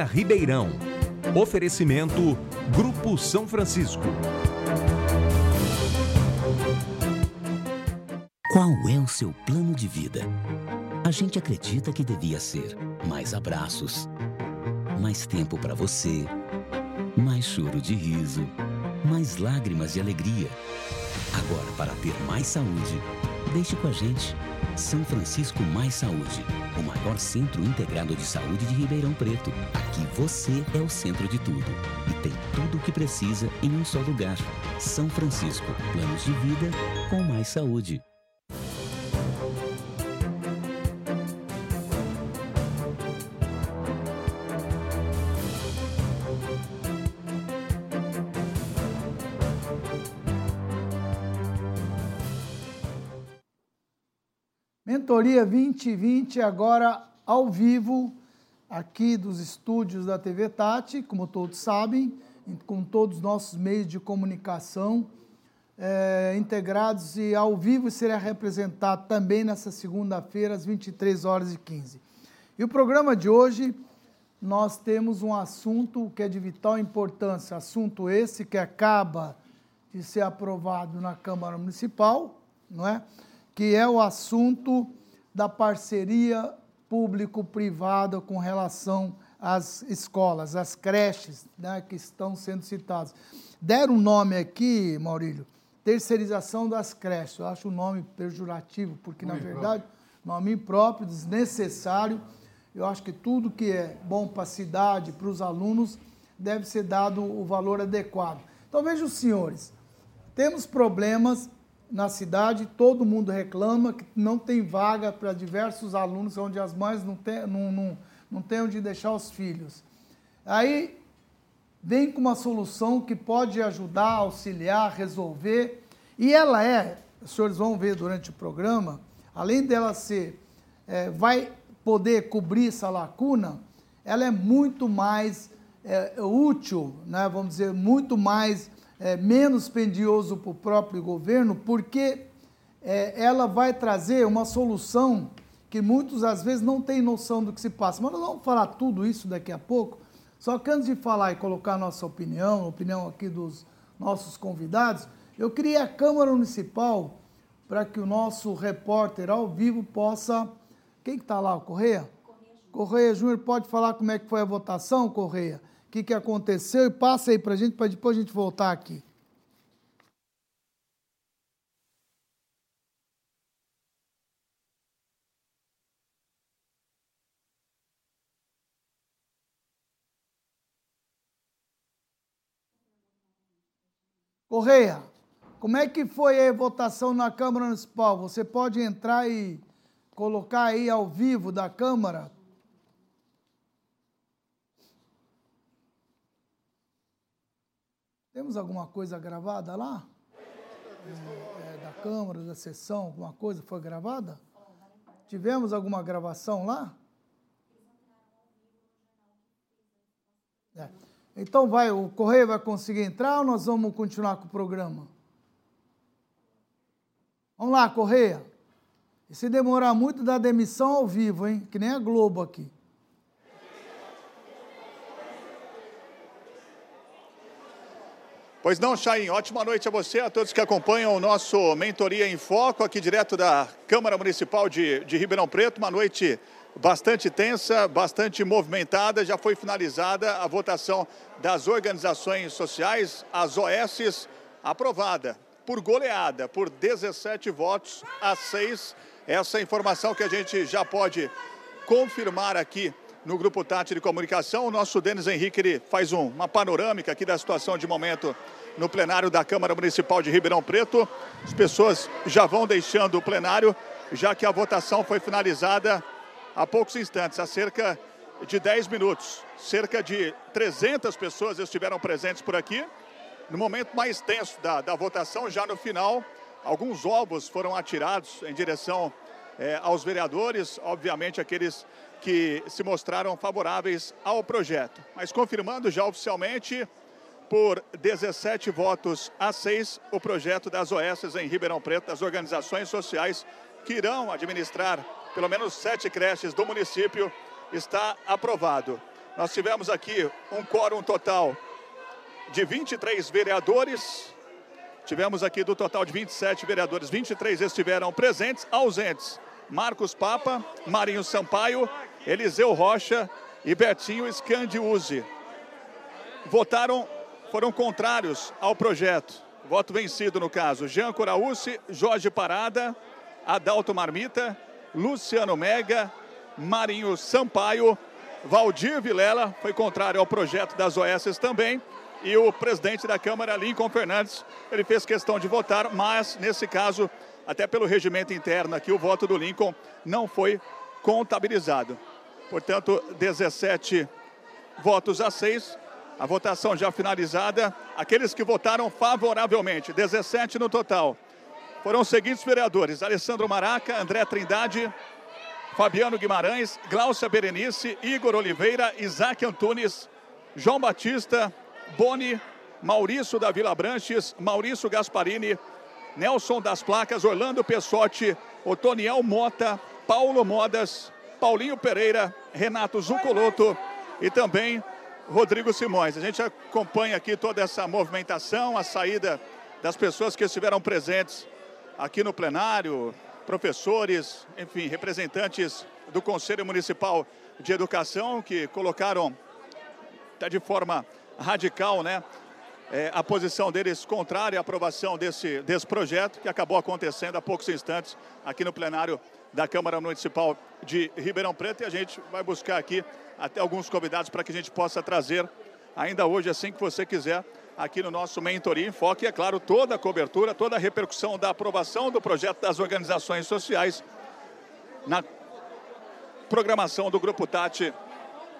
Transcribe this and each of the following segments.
Ribeirão. Oferecimento Grupo São Francisco. Qual é o seu plano de vida? A gente acredita que devia ser mais abraços, mais tempo para você, mais choro de riso, mais lágrimas de alegria. Agora, para ter mais saúde, deixe com a gente. São Francisco Mais Saúde, o maior centro integrado de saúde de Ribeirão Preto. Aqui você é o centro de tudo e tem tudo o que precisa em um só lugar. São Francisco, planos de vida com mais saúde. Mentoria 2020 agora ao vivo aqui dos estúdios da TV Tati, como todos sabem, com todos os nossos meios de comunicação é, integrados e ao vivo será representado também nessa segunda-feira às 23 horas e 15. E o programa de hoje nós temos um assunto que é de vital importância, assunto esse que acaba de ser aprovado na Câmara Municipal, não é? Que é o assunto da parceria público-privada com relação às escolas, às creches né, que estão sendo citadas. Deram um nome aqui, Maurílio, terceirização das creches. Eu acho o um nome pejorativo, porque, na verdade, nome impróprio, desnecessário. Eu acho que tudo que é bom para a cidade, para os alunos, deve ser dado o valor adequado. Então, vejam os senhores, temos problemas na cidade, todo mundo reclama que não tem vaga para diversos alunos, onde as mães não têm, não, não, não têm onde deixar os filhos. Aí vem com uma solução que pode ajudar, auxiliar, resolver, e ela é, os senhores vão ver durante o programa, além dela ser, é, vai poder cobrir essa lacuna, ela é muito mais é, útil, né, vamos dizer, muito mais é, menos pendioso para o próprio governo, porque é, ela vai trazer uma solução que muitos às vezes não têm noção do que se passa. Mas nós vamos falar tudo isso daqui a pouco. Só que antes de falar e colocar a nossa opinião, a opinião aqui dos nossos convidados, eu queria a Câmara Municipal para que o nosso repórter ao vivo possa. Quem que está lá, o Correia? Correia Júnior pode falar como é que foi a votação, Correia? Que, que aconteceu e passa aí para a gente, para depois a gente voltar aqui. Correia, como é que foi a votação na Câmara Municipal? Você pode entrar e colocar aí ao vivo da Câmara Temos alguma coisa gravada lá? É, da Câmara, da sessão, alguma coisa foi gravada? Tivemos alguma gravação lá? É. Então vai, o Correio vai conseguir entrar ou nós vamos continuar com o programa? Vamos lá, Correia. E se demorar muito, dá demissão ao vivo, hein? Que nem a Globo aqui. Pois não, Chain, ótima noite a você, a todos que acompanham o nosso Mentoria em Foco, aqui direto da Câmara Municipal de, de Ribeirão Preto. Uma noite bastante tensa, bastante movimentada. Já foi finalizada a votação das organizações sociais, as OS, aprovada por goleada, por 17 votos a 6. Essa informação que a gente já pode confirmar aqui no Grupo Tati de Comunicação. O nosso Denis Henrique faz um, uma panorâmica aqui da situação de momento no plenário da Câmara Municipal de Ribeirão Preto. As pessoas já vão deixando o plenário, já que a votação foi finalizada há poucos instantes, há cerca de 10 minutos. Cerca de 300 pessoas estiveram presentes por aqui. No momento mais tenso da, da votação, já no final, alguns ovos foram atirados em direção é, aos vereadores, obviamente aqueles que se mostraram favoráveis ao projeto. Mas confirmando já oficialmente, por 17 votos a 6, o projeto das OS em Ribeirão Preto, das organizações sociais que irão administrar pelo menos sete creches do município, está aprovado. Nós tivemos aqui um quórum total de 23 vereadores. Tivemos aqui do total de 27 vereadores, 23 estiveram presentes, ausentes. Marcos Papa, Marinho Sampaio, Eliseu Rocha e Betinho Scandiuzzi. Votaram, foram contrários ao projeto. Voto vencido no caso. Jean Coraúci, Jorge Parada, Adalto Marmita, Luciano Mega, Marinho Sampaio, Valdir Vilela, foi contrário ao projeto das OS também. E o presidente da Câmara, Lincoln Fernandes, ele fez questão de votar, mas nesse caso, até pelo regimento interno aqui, o voto do Lincoln não foi contabilizado. Portanto, 17 votos a 6. A votação já finalizada. Aqueles que votaram favoravelmente, 17 no total. Foram os seguintes vereadores: Alessandro Maraca, André Trindade, Fabiano Guimarães, Glaucia Berenice, Igor Oliveira, Isaac Antunes, João Batista, Boni, Maurício da Vila Branches, Maurício Gasparini, Nelson das Placas, Orlando Pessotti, Otoniel Mota, Paulo Modas, Paulinho Pereira, Renato Zucoloto e também Rodrigo Simões. A gente acompanha aqui toda essa movimentação, a saída das pessoas que estiveram presentes aqui no plenário, professores, enfim, representantes do Conselho Municipal de Educação que colocaram até de forma radical, né, é, a posição deles contrária à aprovação desse, desse projeto que acabou acontecendo há poucos instantes aqui no plenário da Câmara Municipal de Ribeirão Preto e a gente vai buscar aqui até alguns convidados para que a gente possa trazer ainda hoje, assim que você quiser, aqui no nosso Mentoria em Foque. E, é claro, toda a cobertura, toda a repercussão da aprovação do projeto das organizações sociais na programação do Grupo Tati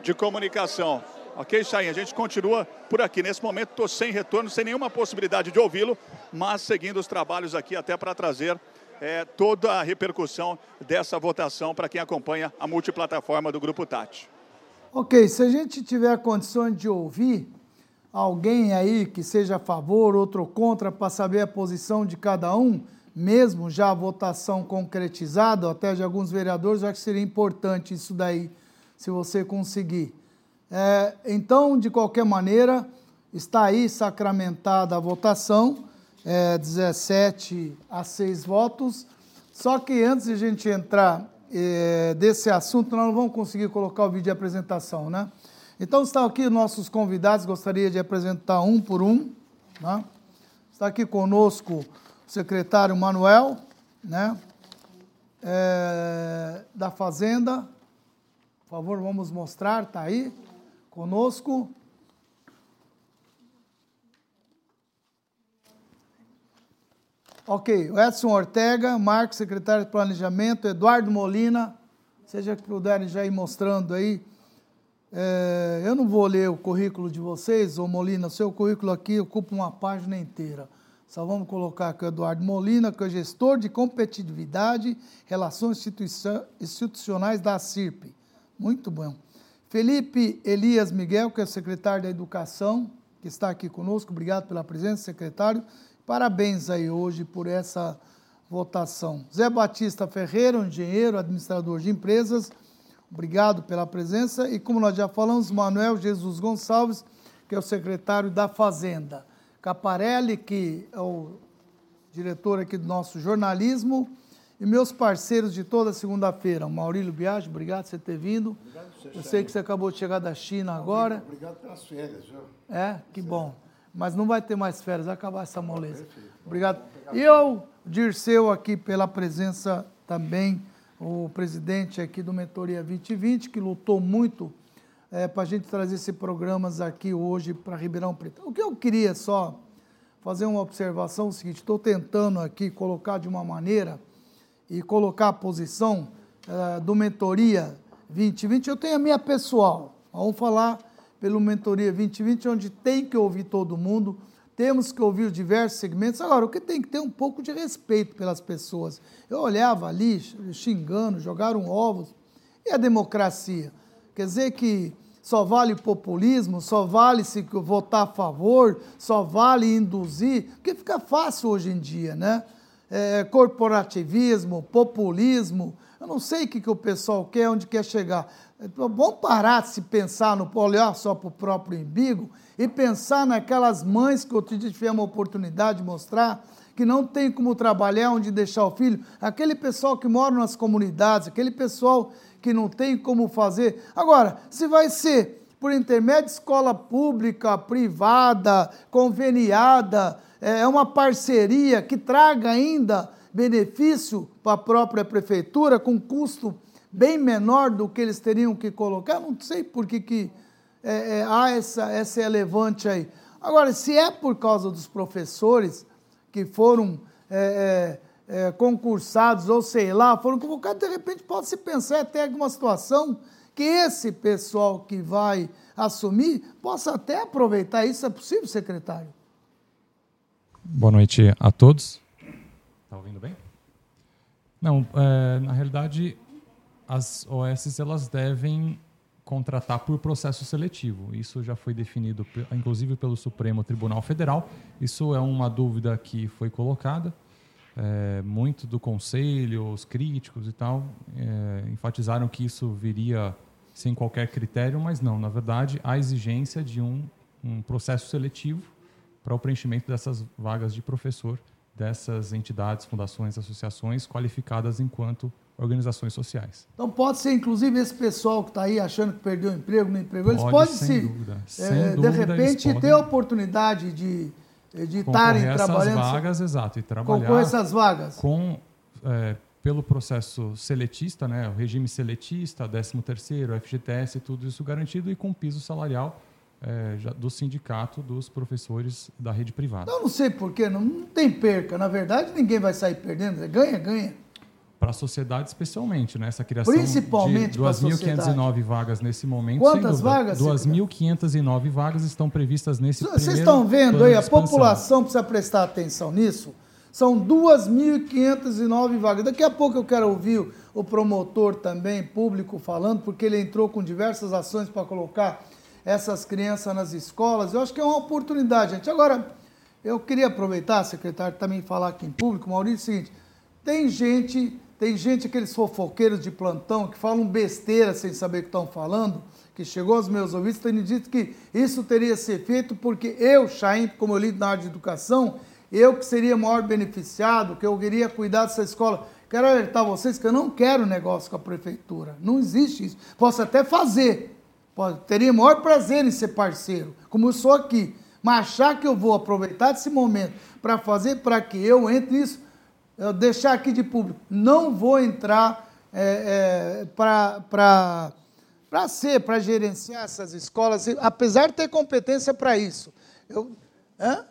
de Comunicação. Ok, Chain, a gente continua por aqui. Nesse momento estou sem retorno, sem nenhuma possibilidade de ouvi-lo, mas seguindo os trabalhos aqui até para trazer é, toda a repercussão dessa votação para quem acompanha a multiplataforma do Grupo Tati. Ok, se a gente tiver condições de ouvir alguém aí que seja a favor, outro contra, para saber a posição de cada um, mesmo já a votação concretizada, até de alguns vereadores, eu acho que seria importante isso daí, se você conseguir. É, então, de qualquer maneira, está aí sacramentada a votação, é, 17 a 6 votos. Só que antes de a gente entrar é, desse assunto, nós não vamos conseguir colocar o vídeo de apresentação, né? Então estão aqui nossos convidados, gostaria de apresentar um por um. Né? Está aqui conosco o secretário Manuel, né? É, da Fazenda. Por favor, vamos mostrar, está aí conosco. Ok, o Edson Ortega, Marcos, secretário de Planejamento, Eduardo Molina, seja que puderem já ir mostrando aí. É, eu não vou ler o currículo de vocês, ô Molina, seu currículo aqui ocupa uma página inteira. Só vamos colocar aqui o Eduardo Molina, que é gestor de competitividade, relações institucionais da CIRP. Muito bom. Felipe Elias Miguel, que é secretário da Educação, que está aqui conosco. Obrigado pela presença, secretário. Parabéns aí hoje por essa votação. Zé Batista Ferreira, um engenheiro, administrador de empresas, obrigado pela presença. E como nós já falamos, Manuel Jesus Gonçalves, que é o secretário da Fazenda. Caparelli, que é o diretor aqui do nosso jornalismo. E meus parceiros de toda segunda-feira, Maurílio Biagi, obrigado por você ter vindo. Obrigado, Eu sei que você acabou de chegar da China agora. Obrigado pelas férias. Viu? É, que bom mas não vai ter mais férias, vai acabar essa moleza. Obrigado. E eu, Dirceu, aqui pela presença também, o presidente aqui do Mentoria 2020, que lutou muito é, para a gente trazer esses programas aqui hoje para Ribeirão Preto. O que eu queria só fazer uma observação é o seguinte, estou tentando aqui colocar de uma maneira e colocar a posição é, do Mentoria 2020, eu tenho a minha pessoal, vamos falar pelo Mentoria 2020, onde tem que ouvir todo mundo, temos que ouvir diversos segmentos. Agora, o que tem que ter um pouco de respeito pelas pessoas. Eu olhava ali, xingando, jogaram ovos. E a democracia? Quer dizer que só vale populismo, só vale se votar a favor, só vale induzir, porque fica fácil hoje em dia, né? É, corporativismo, populismo, eu não sei o que, que o pessoal quer, onde quer chegar. Vamos parar de se pensar no olhar só para o próprio umbigo e pensar naquelas mães que outro dia tivemos a oportunidade de mostrar que não tem como trabalhar, onde deixar o filho, aquele pessoal que mora nas comunidades, aquele pessoal que não tem como fazer. Agora, se vai ser por intermédio de escola pública, privada, conveniada, é uma parceria que traga ainda benefício para a própria prefeitura, com custo bem menor do que eles teriam que colocar. Não sei por que, que é, é, há essa, essa elevante aí. Agora, se é por causa dos professores que foram é, é, é concursados ou sei lá, foram convocados, de repente pode se pensar até alguma situação que esse pessoal que vai assumir possa até aproveitar isso. É possível, secretário? Boa noite a todos. Está ouvindo bem? Não, é, na realidade, as OS elas devem contratar por processo seletivo. Isso já foi definido, inclusive, pelo Supremo Tribunal Federal. Isso é uma dúvida que foi colocada. É, muito do conselho, os críticos e tal, é, enfatizaram que isso viria sem qualquer critério, mas não. Na verdade, há exigência de um, um processo seletivo para o preenchimento dessas vagas de professor dessas entidades, fundações, associações qualificadas enquanto organizações sociais. Então pode ser, inclusive, esse pessoal que está aí achando que perdeu o emprego, não empregou, eles podem se, dúvida, é, de repente, ter a oportunidade de de estarem trabalhando. essas vagas, exato, e trabalhar concorrer essas vagas. com é, pelo processo seletista, né, o regime seletista, 13 terceiro, FGTS, tudo isso garantido e com piso salarial é, já, do sindicato dos professores da rede privada. Eu não sei porquê, não, não tem perca. Na verdade, ninguém vai sair perdendo, ganha, ganha para a sociedade especialmente, né? Essa criação Principalmente de 2.509 vagas nesse momento. Quantas vagas? 2.509 vagas estão previstas nesse Vocês estão vendo aí, a população precisa prestar atenção nisso. São 2.509 vagas. Daqui a pouco eu quero ouvir o promotor também, público, falando, porque ele entrou com diversas ações para colocar essas crianças nas escolas. Eu acho que é uma oportunidade, gente. Agora, eu queria aproveitar, secretário, também falar aqui em público, Maurício, é o seguinte, tem gente tem gente, aqueles fofoqueiros de plantão, que falam besteira sem saber o que estão falando, que chegou aos meus ouvidos, tendo dito que isso teria ser feito porque eu, Chaim, como eu lido na área de educação, eu que seria maior beneficiado, que eu queria cuidar dessa escola. Quero alertar vocês que eu não quero negócio com a prefeitura. Não existe isso. Posso até fazer. Teria maior prazer em ser parceiro, como eu sou aqui. Mas achar que eu vou aproveitar desse momento para fazer para que eu entre nisso, eu deixar aqui de público, não vou entrar é, é, para ser, para gerenciar essas escolas, apesar de ter competência para isso. Eu, hã?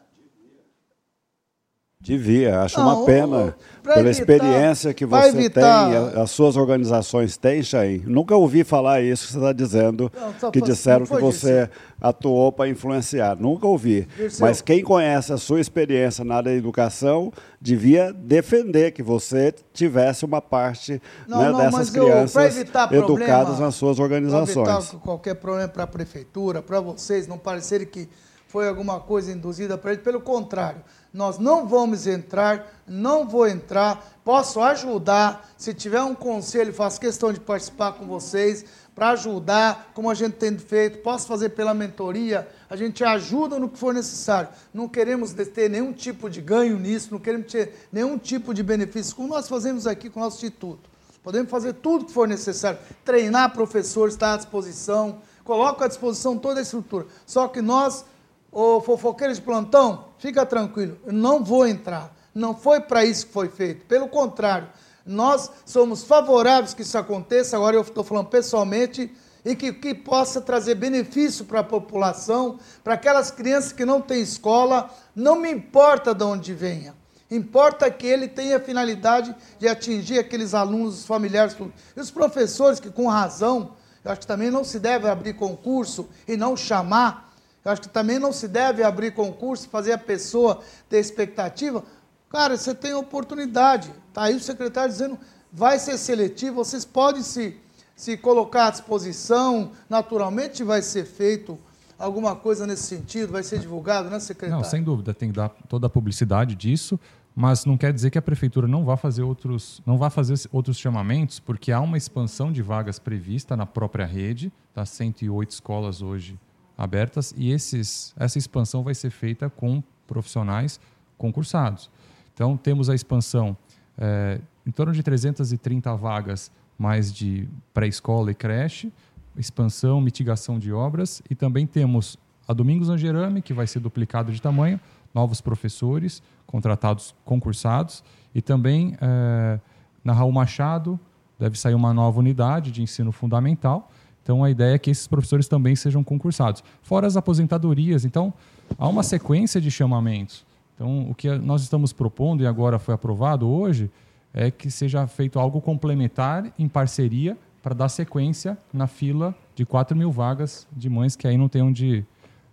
Devia, acho não, uma pena, pela evitar, experiência que você evitar, tem, as suas organizações têm, Chain. Nunca ouvi falar isso que você está dizendo, não, que disseram que você isso. atuou para influenciar. Nunca ouvi. Mas quem conhece a sua experiência na área da educação devia defender que você tivesse uma parte não, né, dessas crianças eu, educadas problema, nas suas organizações. Para evitar qualquer problema para a prefeitura, para vocês, não parecerem que foi alguma coisa induzida para ele, pelo contrário nós não vamos entrar, não vou entrar, posso ajudar, se tiver um conselho, faço questão de participar com vocês, para ajudar, como a gente tem feito, posso fazer pela mentoria, a gente ajuda no que for necessário. Não queremos ter nenhum tipo de ganho nisso, não queremos ter nenhum tipo de benefício, como nós fazemos aqui com o nosso instituto. Podemos fazer tudo que for necessário, treinar professores, estar à disposição, coloco à disposição toda a estrutura. Só que nós Ô fofoqueiro de plantão, fica tranquilo, eu não vou entrar. Não foi para isso que foi feito. Pelo contrário, nós somos favoráveis que isso aconteça, agora eu estou falando pessoalmente, e que, que possa trazer benefício para a população, para aquelas crianças que não têm escola, não me importa de onde venha. Importa que ele tenha a finalidade de atingir aqueles alunos, os familiares, e os professores que, com razão, eu acho que também não se deve abrir concurso e não chamar eu acho que também não se deve abrir concurso, fazer a pessoa ter expectativa. Cara, você tem oportunidade. Está aí o secretário dizendo, vai ser seletivo, vocês podem se, se colocar à disposição, naturalmente vai ser feito alguma coisa nesse sentido, vai ser divulgado, né, secretário? Não, sem dúvida, tem que dar toda a publicidade disso. mas não quer dizer que a prefeitura não vá fazer outros, não vá fazer outros chamamentos, porque há uma expansão de vagas prevista na própria rede, tá 108 escolas hoje abertas e esses, essa expansão vai ser feita com profissionais concursados. Então temos a expansão é, em torno de 330 vagas mais de pré-escola e creche, expansão, mitigação de obras e também temos a Domingos Angerame, que vai ser duplicado de tamanho, novos professores contratados concursados e também é, na Raul Machado deve sair uma nova unidade de ensino fundamental. Então a ideia é que esses professores também sejam concursados. Fora as aposentadorias, então há uma sequência de chamamentos. Então o que nós estamos propondo e agora foi aprovado hoje é que seja feito algo complementar em parceria para dar sequência na fila de 4 mil vagas de mães que aí não têm onde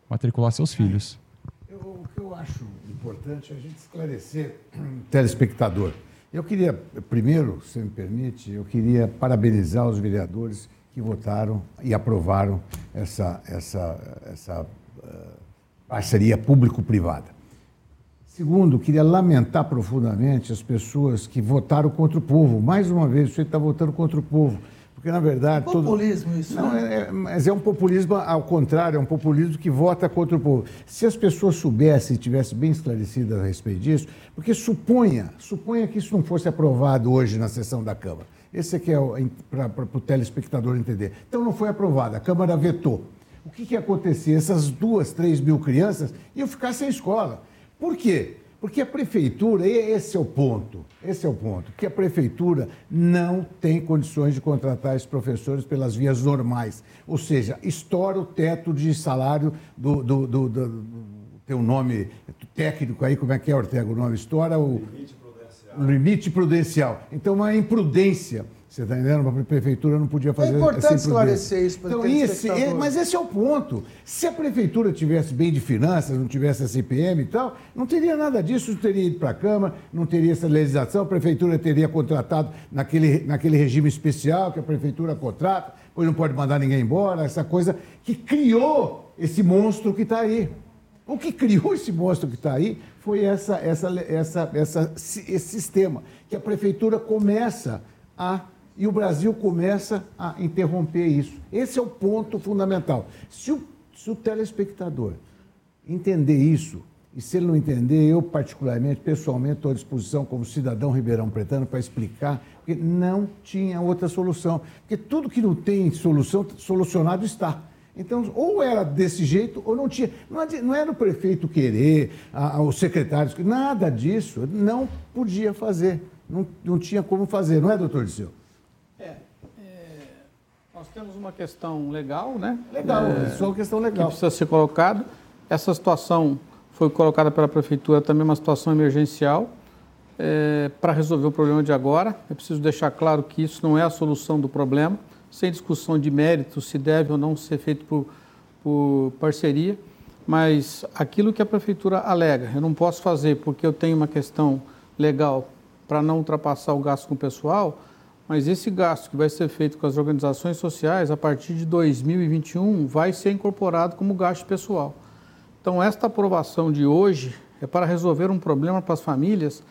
matricular seus filhos. Eu, o que eu acho importante é a gente esclarecer telespectador. Eu queria, primeiro, se me permite, eu queria parabenizar os vereadores que votaram e aprovaram essa, essa, essa uh, parceria público-privada. Segundo, queria lamentar profundamente as pessoas que votaram contra o povo. Mais uma vez, você está votando contra o povo. Porque, na verdade. É populismo todo... isso. Não, né? é, é, mas é um populismo ao contrário, é um populismo que vota contra o povo. Se as pessoas soubessem e tivessem bem esclarecidas a respeito disso, porque suponha, suponha que isso não fosse aprovado hoje na sessão da Câmara. Esse aqui é para o telespectador entender. Então não foi aprovado, a Câmara vetou. O que, que ia acontecer? Essas duas, três mil crianças iam ficar sem escola. Por quê? Porque a prefeitura, esse é o ponto, esse é o ponto, que a prefeitura não tem condições de contratar esses professores pelas vias normais. Ou seja, estoura o teto de salário do, do, do, do tem um nome técnico aí, como é que é, Ortega, o nome? Estoura o. Limite prudencial. Então, uma imprudência você está entendendo? A prefeitura não podia fazer É importante esclarecer isso para então, esse, é, Mas esse é o ponto. Se a prefeitura tivesse bem de finanças, não tivesse a CPM e tal, não teria nada disso, não teria ido para a Câmara, não teria essa legislação, a prefeitura teria contratado naquele, naquele regime especial que a prefeitura contrata, pois não pode mandar ninguém embora, essa coisa que criou esse monstro que está aí. O que criou esse monstro que está aí foi essa, essa, essa, essa, esse sistema, que a prefeitura começa a e o Brasil começa a interromper isso. Esse é o ponto fundamental. Se o, se o telespectador entender isso, e se ele não entender, eu particularmente, pessoalmente, estou à disposição como cidadão ribeirão pretano para explicar, porque não tinha outra solução. Porque tudo que não tem solução, solucionado está. Então, ou era desse jeito, ou não tinha. Não era o prefeito querer, os secretários, nada disso, não podia fazer. Não, não tinha como fazer, não é, doutor Disseu? Nós temos uma questão legal, né? Legal, é, só uma questão legal. Que precisa ser colocado. Essa situação foi colocada pela Prefeitura também uma situação emergencial é, para resolver o problema de agora. É preciso deixar claro que isso não é a solução do problema, sem discussão de mérito se deve ou não ser feito por, por parceria, mas aquilo que a Prefeitura alega, eu não posso fazer porque eu tenho uma questão legal para não ultrapassar o gasto com o pessoal, mas esse gasto que vai ser feito com as organizações sociais, a partir de 2021, vai ser incorporado como gasto pessoal. Então, esta aprovação de hoje é para resolver um problema para as famílias,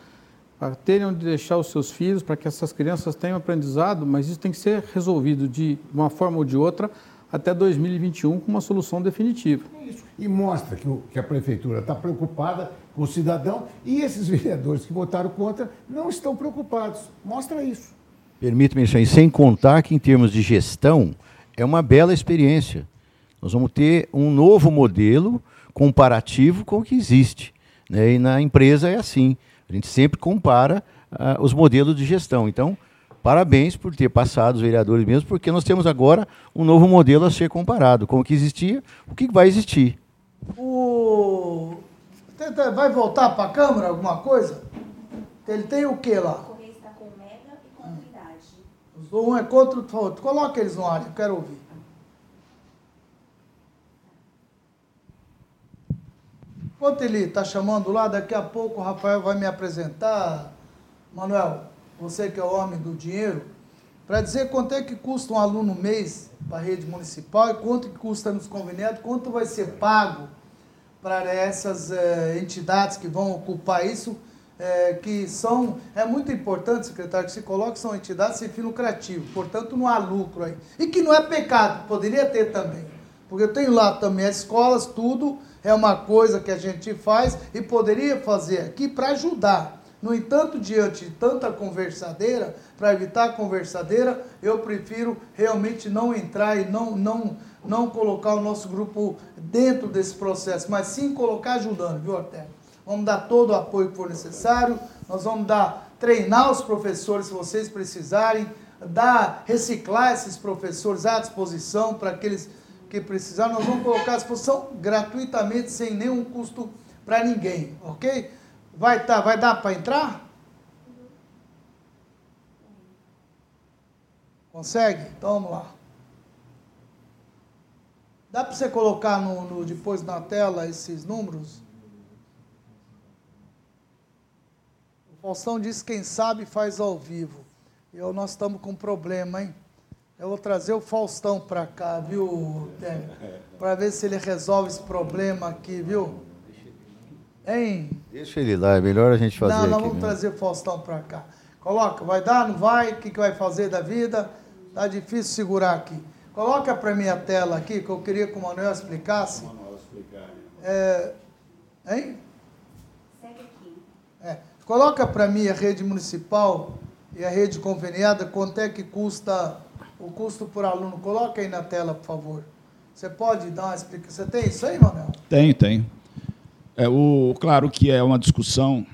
para terem onde deixar os seus filhos, para que essas crianças tenham aprendizado, mas isso tem que ser resolvido de uma forma ou de outra até 2021 com uma solução definitiva. Isso. E mostra que, o, que a prefeitura está preocupada com o cidadão e esses vereadores que votaram contra não estão preocupados. Mostra isso. Permita-me, sem contar que em termos de gestão, é uma bela experiência. Nós vamos ter um novo modelo comparativo com o que existe. Né? E na empresa é assim. A gente sempre compara uh, os modelos de gestão. Então, parabéns por ter passado os vereadores mesmo, porque nós temos agora um novo modelo a ser comparado com o que existia, o que vai existir. O... Vai voltar para a Câmara alguma coisa? Ele tem o que lá? Um é contra o outro. Coloca eles no ar, eu quero ouvir. Enquanto ele está chamando lá, daqui a pouco o Rafael vai me apresentar. Manuel, você que é o homem do dinheiro, para dizer quanto é que custa um aluno mês para a rede municipal e quanto que custa nos conveniados, quanto vai ser pago para essas eh, entidades que vão ocupar isso é, que são. É muito importante, secretário, que se coloque são entidades sem fim lucrativo, portanto não há lucro aí. E que não é pecado, poderia ter também. Porque eu tenho lá também as escolas, tudo é uma coisa que a gente faz e poderia fazer aqui para ajudar. No entanto, diante de tanta conversadeira, para evitar conversadeira, eu prefiro realmente não entrar e não, não, não colocar o nosso grupo dentro desse processo, mas sim colocar ajudando, viu, Ortega? Vamos dar todo o apoio que for necessário, nós vamos dar, treinar os professores se vocês precisarem, dar, reciclar esses professores à disposição para aqueles que precisarem, nós vamos colocar à disposição gratuitamente, sem nenhum custo para ninguém, ok? Vai, tá, vai dar para entrar? Consegue? Então vamos lá. Dá para você colocar no, no, depois na tela esses números? O Faustão disse quem sabe faz ao vivo. Eu, nós estamos com problema, hein? Eu vou trazer o Faustão para cá, viu, Para ver se ele resolve esse problema aqui, viu? Hein? Deixa ele lá, é melhor a gente fazer Não, nós vamos mesmo. trazer o Faustão para cá. Coloca, vai dar, não vai? O que, que vai fazer da vida? Tá difícil segurar aqui. Coloca para mim a tela aqui, que eu queria que o Manuel explicasse. É, hein? Segue aqui. É. Coloca para mim a rede municipal e a rede conveniada, quanto é que custa o custo por aluno. Coloca aí na tela, por favor. Você pode dar uma explicação? Você tem isso aí, Manuel? Tenho, tenho. É, o, claro que é uma discussão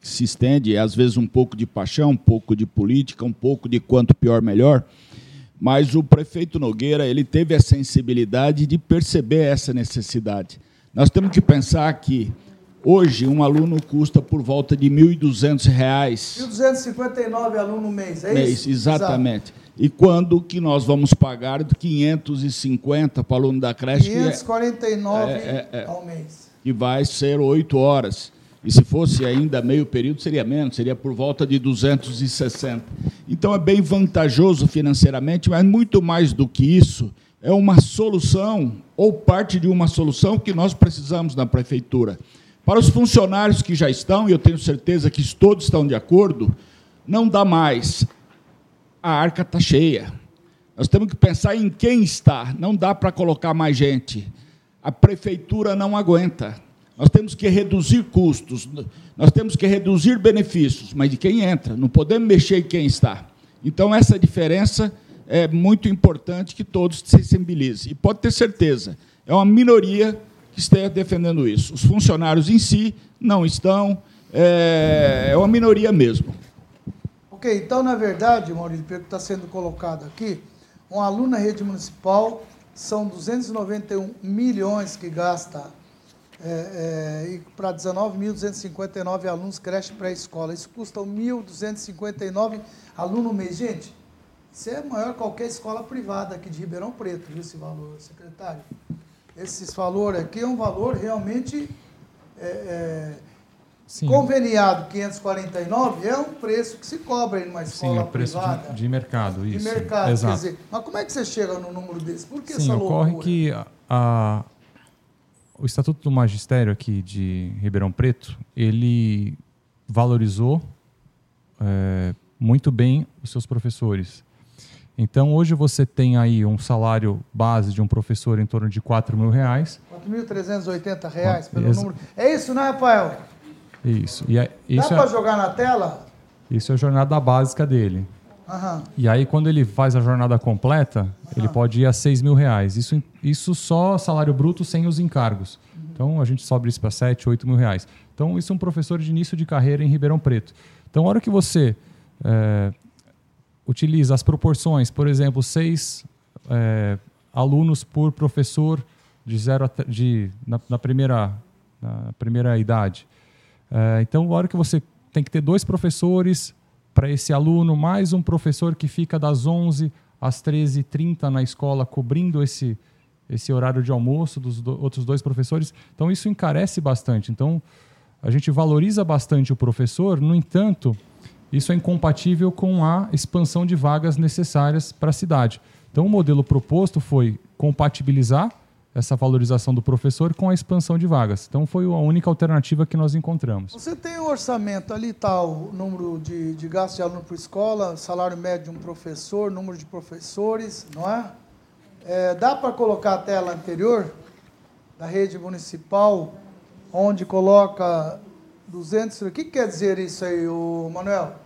que se estende, às vezes um pouco de paixão, um pouco de política, um pouco de quanto pior, melhor. Mas o prefeito Nogueira ele teve a sensibilidade de perceber essa necessidade. Nós temos que pensar que hoje um aluno custa por volta de R$ 1.200. R$ 1.259 aluno mês, é mês, isso? Exatamente. Exato. E quando que nós vamos pagar 550 para o aluno da creche? 549 é, é, é, ao mês que vai ser oito horas. E se fosse ainda meio período, seria menos, seria por volta de 260. Então é bem vantajoso financeiramente, mas muito mais do que isso, é uma solução, ou parte de uma solução que nós precisamos na prefeitura. Para os funcionários que já estão, e eu tenho certeza que todos estão de acordo, não dá mais. A arca está cheia. Nós temos que pensar em quem está, não dá para colocar mais gente a prefeitura não aguenta. Nós temos que reduzir custos, nós temos que reduzir benefícios, mas de quem entra, não podemos mexer em quem está. Então, essa diferença é muito importante que todos se sensibilizem. E pode ter certeza, é uma minoria que esteja defendendo isso. Os funcionários em si não estão, é, é uma minoria mesmo. Ok, então, na verdade, Maurício, pelo que está sendo colocado aqui, um aluno na rede municipal são 291 milhões que gasta é, é, para 19.259 alunos creche pré-escola. Isso custa 1.259 alunos mês. Gente, isso é maior que qualquer escola privada aqui de Ribeirão Preto, viu, esse valor, secretário? Esse valor aqui é um valor realmente é, é Sim. Conveniado 549 é um preço que se cobra em uma escola Sim, é preço privada. De, de mercado, isso. De mercado, Exato. quer dizer, mas como é que você chega no número desse? Por que Sim, essa loucura? ocorre que a, a, o Estatuto do Magistério aqui de Ribeirão Preto, ele valorizou é, muito bem os seus professores. Então, hoje você tem aí um salário base de um professor em torno de 4 mil reais. 4.380 reais pelo número. É isso, né, Rafael? Isso. E é, isso Dá para é, jogar na tela? Isso é a jornada básica dele. E aí, quando ele faz a jornada completa, ele pode ir a 6 mil reais. Isso, isso só salário bruto sem os encargos. Uhum. Então, a gente sobe isso para 7, 8 mil reais. Então, isso é um professor de início de carreira em Ribeirão Preto. Então, a hora que você é, utiliza as proporções, por exemplo, seis é, alunos por professor de zero a, de, na, na, primeira, na primeira idade, é, então, a hora que você tem que ter dois professores para esse aluno, mais um professor que fica das 11 às 13h30 na escola, cobrindo esse, esse horário de almoço dos do, outros dois professores. Então, isso encarece bastante. Então, a gente valoriza bastante o professor, no entanto, isso é incompatível com a expansão de vagas necessárias para a cidade. Então, o modelo proposto foi compatibilizar essa valorização do professor com a expansão de vagas. Então foi a única alternativa que nós encontramos. Você tem um orçamento, ali está o número de, de gastos de aluno por escola, salário médio de um professor, número de professores, não é? é dá para colocar a tela anterior da rede municipal, onde coloca 200... O que quer dizer isso aí, o Manuel?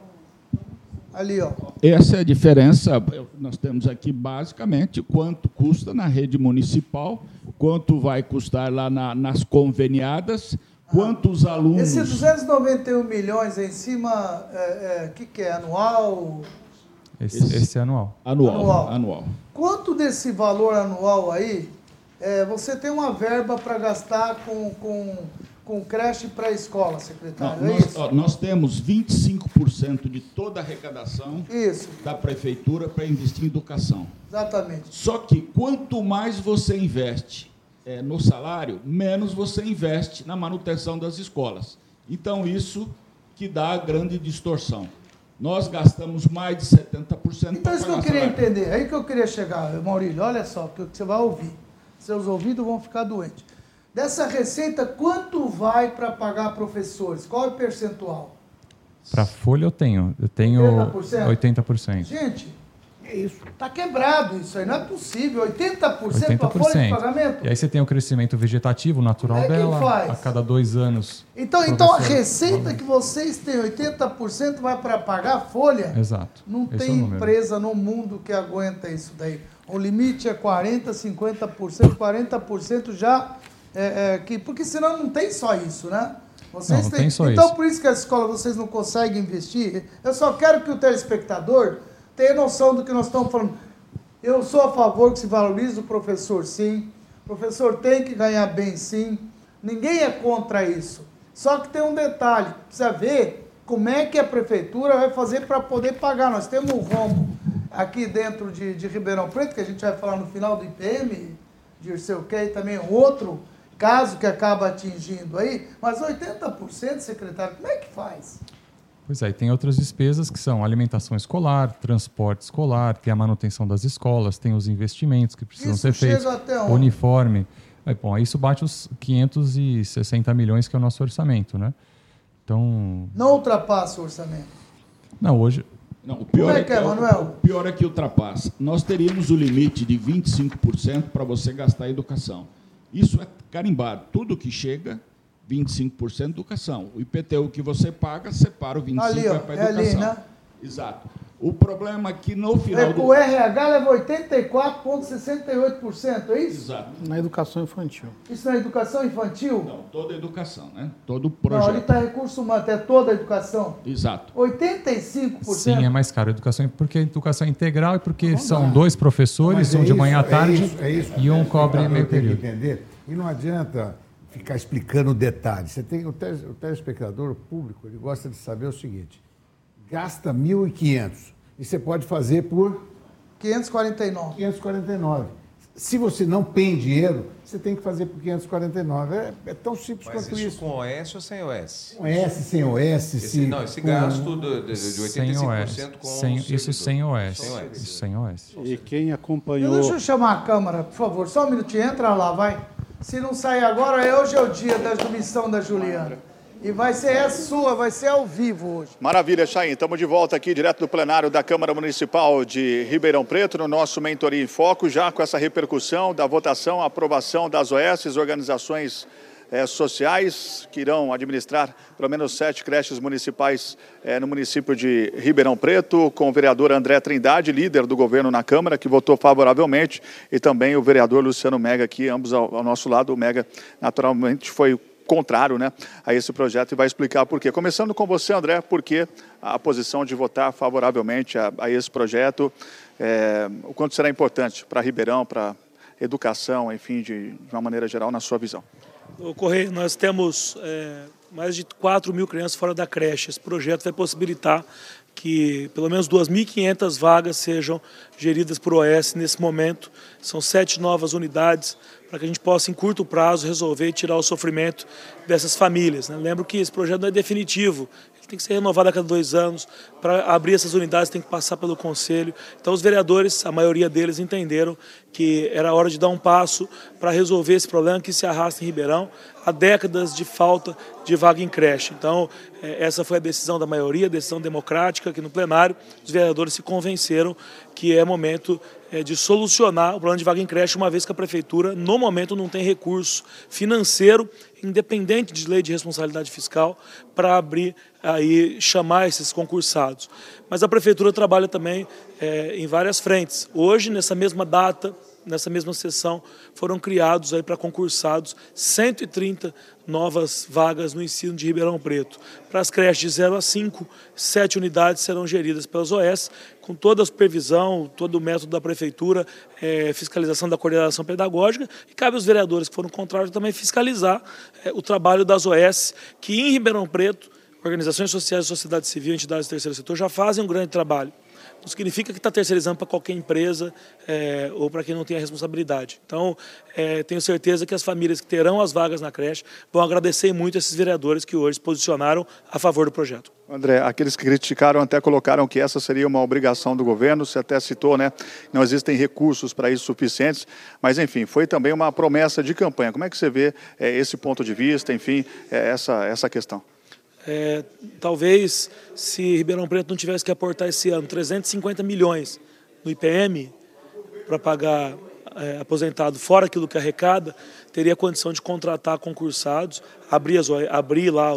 Ali, ó. Essa é a diferença. Nós temos aqui basicamente quanto custa na rede municipal, quanto vai custar lá na, nas conveniadas, quantos ah, alunos. Esse 291 milhões em cima, o é, é, que, que é? Anual? Esse, esse, esse é anual. anual. Anual. Anual. Quanto desse valor anual aí, é, você tem uma verba para gastar com, com com creche pré-escola, secretário. Não, é nós, ó, nós, temos 25% de toda a arrecadação isso. da prefeitura para investir em educação. Exatamente. Só que quanto mais você investe é, no salário, menos você investe na manutenção das escolas. Então, isso que dá a grande distorção. Nós gastamos mais de 70%. Então, isso que eu queria salário. entender, é aí que eu queria chegar, Maurílio, olha só, o que você vai ouvir. Seus ouvidos vão ficar doentes. Dessa receita, quanto vai para pagar professores? Qual é o percentual? Para folha eu tenho. Eu tenho 80%. 80%. Gente, é isso. Está quebrado isso aí, não é possível. 80%, 80%. a folha de pagamento? E aí você tem o crescimento vegetativo natural é dela faz? a cada dois anos. Então, então a receita que vocês têm, 80% vai para pagar a folha? Exato. Não Esse tem é empresa no mundo que aguenta isso daí. O limite é 40%, 50%, 40% já é, é, que, porque senão não tem só isso, né? Vocês não, não têm, então, isso. por isso que a escola vocês não conseguem investir. Eu só quero que o telespectador tenha noção do que nós estamos falando. Eu sou a favor que se valorize o professor, sim. O professor tem que ganhar bem, sim. Ninguém é contra isso. Só que tem um detalhe: precisa ver como é que a prefeitura vai fazer para poder pagar. Nós temos um rombo aqui dentro de, de Ribeirão Preto, que a gente vai falar no final do IPM, Dirceu Key, também outro caso que acaba atingindo aí, mas 80%, secretário, como é que faz? Pois é, tem outras despesas que são alimentação escolar, transporte escolar, tem a manutenção das escolas, tem os investimentos que precisam isso ser feitos, uniforme. Aí, bom, isso bate os 560 milhões que é o nosso orçamento, né? Então... Não ultrapassa o orçamento? Não, hoje... Não, o pior Como é, é que é, Manuel? O pior é que ultrapassa. Nós teríamos o limite de 25% para você gastar em educação. Isso é carimbado. Tudo que chega, 25% educação. O IPTU que você paga, separa o 25% ali, é para a educação. É ali, né? Exato. O problema é que no final. É, do... O RH leva 84,68%, é isso? Exato. Na educação infantil. Isso na educação infantil? Não, toda a educação, né? Todo o projeto. Não, ali está recurso humano, é toda a educação. Exato. 85%. Sim, é mais caro a educação, porque a educação é integral e porque Não são dá. dois professores, um é de manhã à tarde é isso, é isso. e um cobre meio período. Entender e não adianta ficar explicando detalhes. Você tem o, telespectador, o público, ele gosta de saber o seguinte: gasta 1.500 e você pode fazer por 549. 549. Se você não tem dinheiro, você tem que fazer por 549. É, é tão simples Mas quanto isso. isso. com OS ou sem OS? Com S, sem OS. Esse, se, não, esse gasto de, de 85% com sem, Isso sem OS. Sem OS. Isso sem OS. E quem acompanhou... Deixa eu chamar a câmera, por favor. Só um minutinho. Entra lá, vai. Se não sair agora, hoje é o dia da missão da Juliana. E vai ser é sua, vai ser ao vivo hoje. Maravilha, Chain. Estamos de volta aqui, direto do plenário da Câmara Municipal de Ribeirão Preto, no nosso Mentoria em Foco, já com essa repercussão da votação, aprovação das OS, organizações é, sociais, que irão administrar pelo menos sete creches municipais é, no município de Ribeirão Preto, com o vereador André Trindade, líder do governo na Câmara, que votou favoravelmente, e também o vereador Luciano Mega, aqui, ambos ao, ao nosso lado. O Mega, naturalmente, foi contrário né, a esse projeto e vai explicar por quê. Começando com você, André, por que a posição de votar favoravelmente a, a esse projeto, é, o quanto será importante para Ribeirão, para educação, enfim, de, de uma maneira geral, na sua visão? Correio, nós temos é, mais de 4 mil crianças fora da creche. Esse projeto vai possibilitar que pelo menos 2.500 vagas sejam geridas por OS nesse momento. São sete novas unidades para que a gente possa, em curto prazo, resolver e tirar o sofrimento dessas famílias. Né? Lembro que esse projeto não é definitivo, tem que ser renovada a cada dois anos. Para abrir essas unidades tem que passar pelo conselho. Então os vereadores, a maioria deles, entenderam que era hora de dar um passo para resolver esse problema que se arrasta em Ribeirão há décadas de falta de vaga em creche. Então, é, essa foi a decisão da maioria, decisão democrática, que no plenário os vereadores se convenceram que é momento é, de solucionar o problema de vaga em creche, uma vez que a prefeitura, no momento, não tem recurso financeiro, independente de lei de responsabilidade fiscal, para abrir aí chamar esses concursados. Mas a prefeitura trabalha também é, em várias frentes. Hoje, nessa mesma data, nessa mesma sessão, foram criados aí para concursados 130 novas vagas no ensino de Ribeirão Preto. Para as creches de 0 a 5, sete unidades serão geridas pelas OS, com toda a supervisão, todo o método da prefeitura, é, fiscalização da coordenação pedagógica, e cabe aos vereadores que foram contrários também fiscalizar é, o trabalho das OS, que em Ribeirão Preto, organizações sociais, sociedade civil, entidades do terceiro setor já fazem um grande trabalho. Não significa que está terceirizando para qualquer empresa é, ou para quem não tem a responsabilidade. Então, é, tenho certeza que as famílias que terão as vagas na creche vão agradecer muito esses vereadores que hoje se posicionaram a favor do projeto. André, aqueles que criticaram até colocaram que essa seria uma obrigação do governo, você até citou, né? Não existem recursos para isso suficientes, mas enfim, foi também uma promessa de campanha. Como é que você vê é, esse ponto de vista, enfim, é, essa, essa questão? É, talvez se Ribeirão Preto não tivesse que aportar esse ano 350 milhões no IPM para pagar é, aposentado fora aquilo que arrecada, teria condição de contratar concursados, abrir, as, abrir lá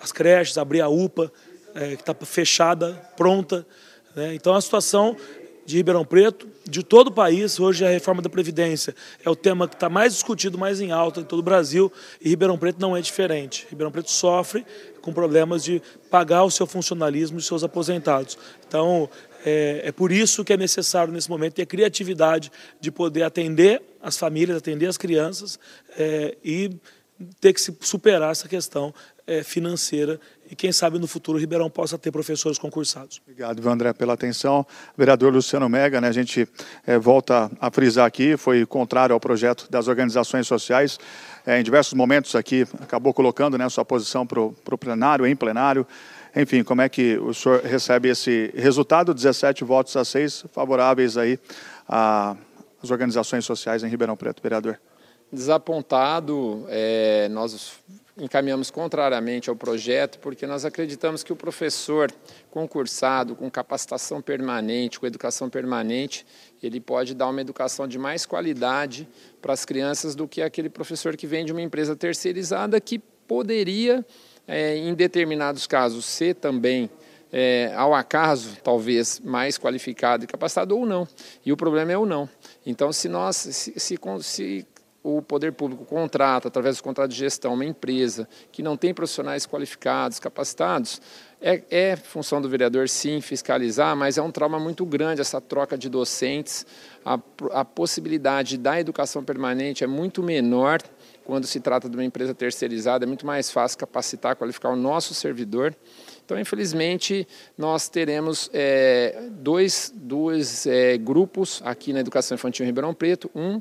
as creches, abrir a UPA, é, que está fechada, pronta. Né? Então a situação de Ribeirão Preto, de todo o país. Hoje a reforma da Previdência é o tema que está mais discutido, mais em alta em todo o Brasil, e Ribeirão Preto não é diferente. Ribeirão Preto sofre com problemas de pagar o seu funcionalismo e seus aposentados. Então, é, é, por isso que é necessário, nesse momento, ter criatividade de poder atender as famílias, atender as crianças é, e ter que superar essa questão é, financeira e quem sabe no futuro Ribeirão possa ter professores concursados. Obrigado, André, pela atenção. Vereador Luciano Mega, né, a gente é, volta a frisar aqui, foi contrário ao projeto das organizações sociais. É, em diversos momentos aqui acabou colocando né, sua posição para o plenário, em plenário. Enfim, como é que o senhor recebe esse resultado? 17 votos a 6 favoráveis aí às organizações sociais em Ribeirão Preto, vereador. Desapontado, é, nós encaminhamos contrariamente ao projeto, porque nós acreditamos que o professor concursado, com capacitação permanente, com educação permanente, ele pode dar uma educação de mais qualidade para as crianças do que aquele professor que vem de uma empresa terceirizada que poderia, é, em determinados casos, ser também é, ao acaso, talvez, mais qualificado e capacitado ou não. E o problema é o não. Então, se nós se, se, se o poder público contrata, através do contrato de gestão, uma empresa que não tem profissionais qualificados, capacitados, é, é, função do vereador, sim, fiscalizar, mas é um trauma muito grande essa troca de docentes. A, a possibilidade da educação permanente é muito menor quando se trata de uma empresa terceirizada, é muito mais fácil capacitar, qualificar o nosso servidor. Então, infelizmente, nós teremos é, dois, dois é, grupos aqui na Educação Infantil em Ribeirão Preto. Um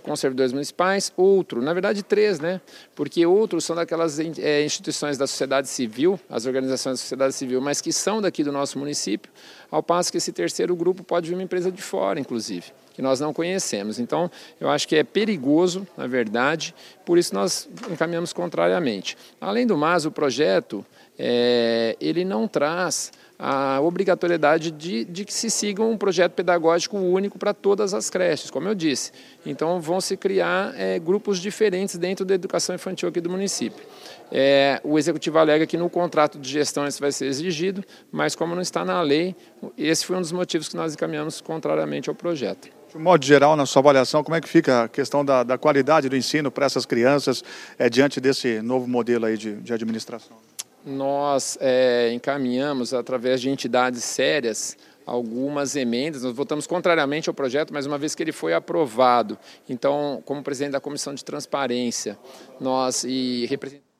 com servidores municipais, outro, na verdade três, né? Porque outros são daquelas é, instituições da sociedade civil, as organizações da sociedade civil, mas que são daqui do nosso município, ao passo que esse terceiro grupo pode vir uma empresa de fora, inclusive, que nós não conhecemos. Então, eu acho que é perigoso, na verdade, por isso nós encaminhamos contrariamente. Além do mais, o projeto, é, ele não traz a obrigatoriedade de, de que se siga um projeto pedagógico único para todas as creches, como eu disse. Então, vão se criar é, grupos diferentes dentro da educação infantil aqui do município. É, o executivo alega que no contrato de gestão isso vai ser exigido, mas como não está na lei, esse foi um dos motivos que nós encaminhamos contrariamente ao projeto. De modo geral, na sua avaliação, como é que fica a questão da, da qualidade do ensino para essas crianças é, diante desse novo modelo aí de, de administração? Nós é, encaminhamos, através de entidades sérias, algumas emendas. Nós votamos contrariamente ao projeto, mas uma vez que ele foi aprovado, então, como presidente da Comissão de Transparência, nós e representante.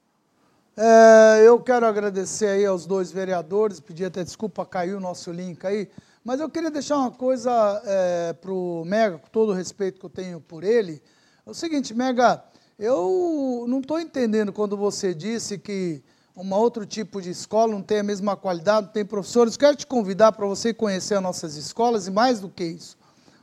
É, eu quero agradecer aí aos dois vereadores, pedir até desculpa, caiu o nosso link aí, mas eu queria deixar uma coisa é, para o Mega, com todo o respeito que eu tenho por ele. É o seguinte, Mega, eu não estou entendendo quando você disse que um outro tipo de escola, não tem a mesma qualidade, não tem professores. Quero te convidar para você conhecer as nossas escolas e mais do que isso.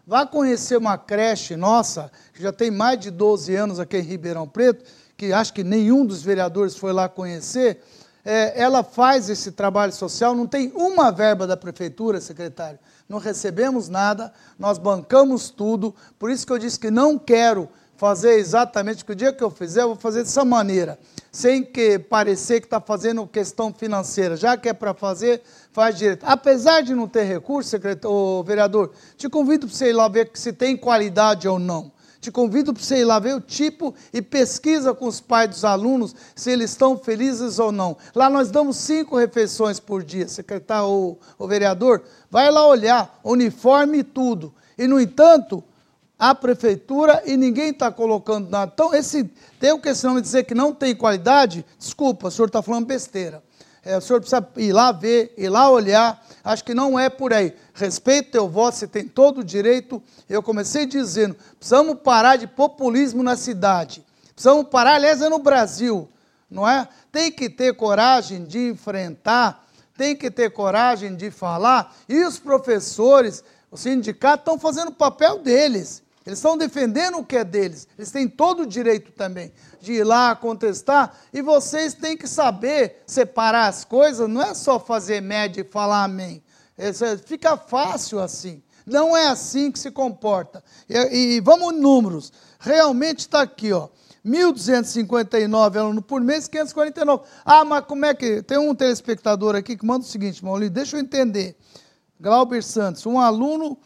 Vá conhecer uma creche nossa, que já tem mais de 12 anos aqui em Ribeirão Preto, que acho que nenhum dos vereadores foi lá conhecer. É, ela faz esse trabalho social, não tem uma verba da prefeitura, secretário. Não recebemos nada, nós bancamos tudo. Por isso que eu disse que não quero fazer exatamente, que o dia que eu fizer, eu vou fazer dessa maneira sem que parecer que está fazendo questão financeira. Já que é para fazer, faz direito. Apesar de não ter recurso, secretário, vereador, te convido para você ir lá ver se tem qualidade ou não. Te convido para você ir lá ver o tipo e pesquisa com os pais dos alunos se eles estão felizes ou não. Lá nós damos cinco refeições por dia, secretário ou, vereador. Vai lá olhar, uniforme e tudo. E, no entanto, a prefeitura e ninguém está colocando nada. Então, esse tem o questão de dizer que não tem qualidade, desculpa, o senhor está falando besteira. É, o senhor precisa ir lá ver, ir lá olhar. Acho que não é por aí. Respeito teu voto, você tem todo o direito. Eu comecei dizendo: precisamos parar de populismo na cidade. Precisamos parar, aliás, é no Brasil, não é? Tem que ter coragem de enfrentar, tem que ter coragem de falar. E os professores, os sindicatos estão fazendo o papel deles. Eles estão defendendo o que é deles. Eles têm todo o direito também de ir lá contestar. E vocês têm que saber separar as coisas. Não é só fazer média e falar amém. fica fácil assim. Não é assim que se comporta. E, e vamos números. Realmente está aqui, ó. 1.259 alunos por mês, 549. Ah, mas como é que. Tem um telespectador aqui que manda o seguinte, Maurício, deixa eu entender. Glauber Santos, um aluno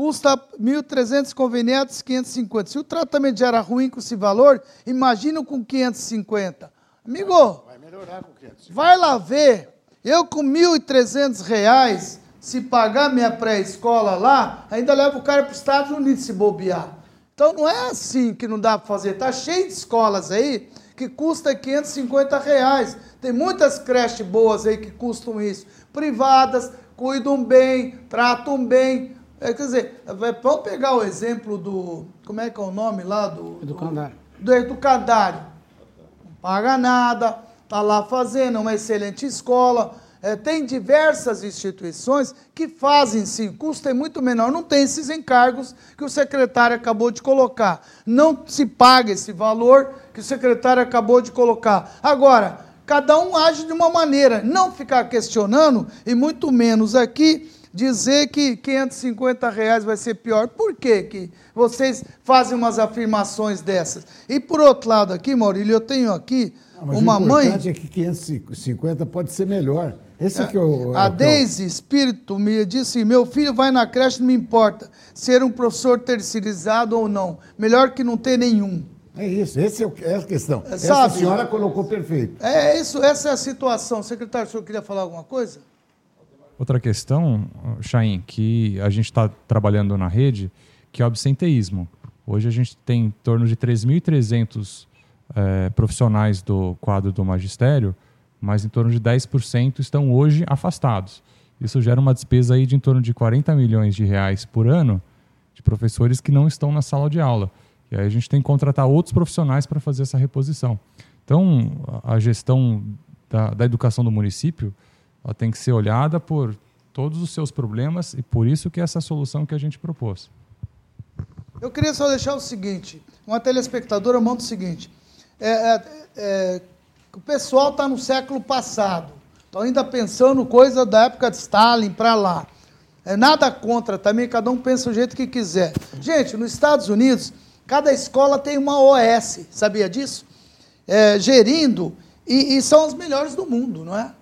custa 1.300 convenientes, 550. Se o tratamento já era ruim com esse valor, imagina com 550. Amigo, vai melhorar com 550. Vai lá ver. Eu com 1.300 reais, se pagar minha pré-escola lá, ainda levo o cara para os Estados Unidos se bobear. Então não é assim que não dá para fazer. Está cheio de escolas aí que custa 550 reais. Tem muitas creches boas aí que custam isso. Privadas, cuidam bem, tratam bem. É, quer dizer, vamos pegar o exemplo do. Como é que é o nome lá? Do educandário. Do, do educandário. Não paga nada, está lá fazendo, é uma excelente escola. É, tem diversas instituições que fazem sim, custo é muito menor, não tem esses encargos que o secretário acabou de colocar. Não se paga esse valor que o secretário acabou de colocar. Agora, cada um age de uma maneira, não ficar questionando, e muito menos aqui dizer que 550 reais vai ser pior. Por quê que vocês fazem umas afirmações dessas? E por outro lado aqui, Maurílio, eu tenho aqui Não, uma o mãe... O é que 550 pode ser melhor. Esse é, que eu, a Deise Espírito me disse: meu filho vai na creche, não me importa ser um professor terceirizado ou não. Melhor que não ter nenhum. É isso, essa é a questão. Sabe, essa senhora colocou perfeito. É isso, essa é a situação. Secretário, o senhor queria falar alguma coisa? Outra questão, Chain, que a gente está trabalhando na rede, que é o absenteísmo. Hoje a gente tem em torno de 3.300 é, profissionais do quadro do magistério, mas em torno de 10% estão hoje afastados. Isso gera uma despesa aí de em torno de 40 milhões de reais por ano de professores que não estão na sala de aula. E aí a gente tem que contratar outros profissionais para fazer essa reposição. Então, a gestão da, da educação do município ela tem que ser olhada por todos os seus problemas e por isso que é essa solução que a gente propôs. Eu queria só deixar o seguinte, uma telespectadora manda o seguinte, é, é, é, o pessoal está no século passado, estão ainda pensando coisa da época de Stalin para lá. É nada contra também, cada um pensa do jeito que quiser. Gente, nos Estados Unidos, cada escola tem uma OS, sabia disso? É, gerindo, e, e são as melhores do mundo, não é?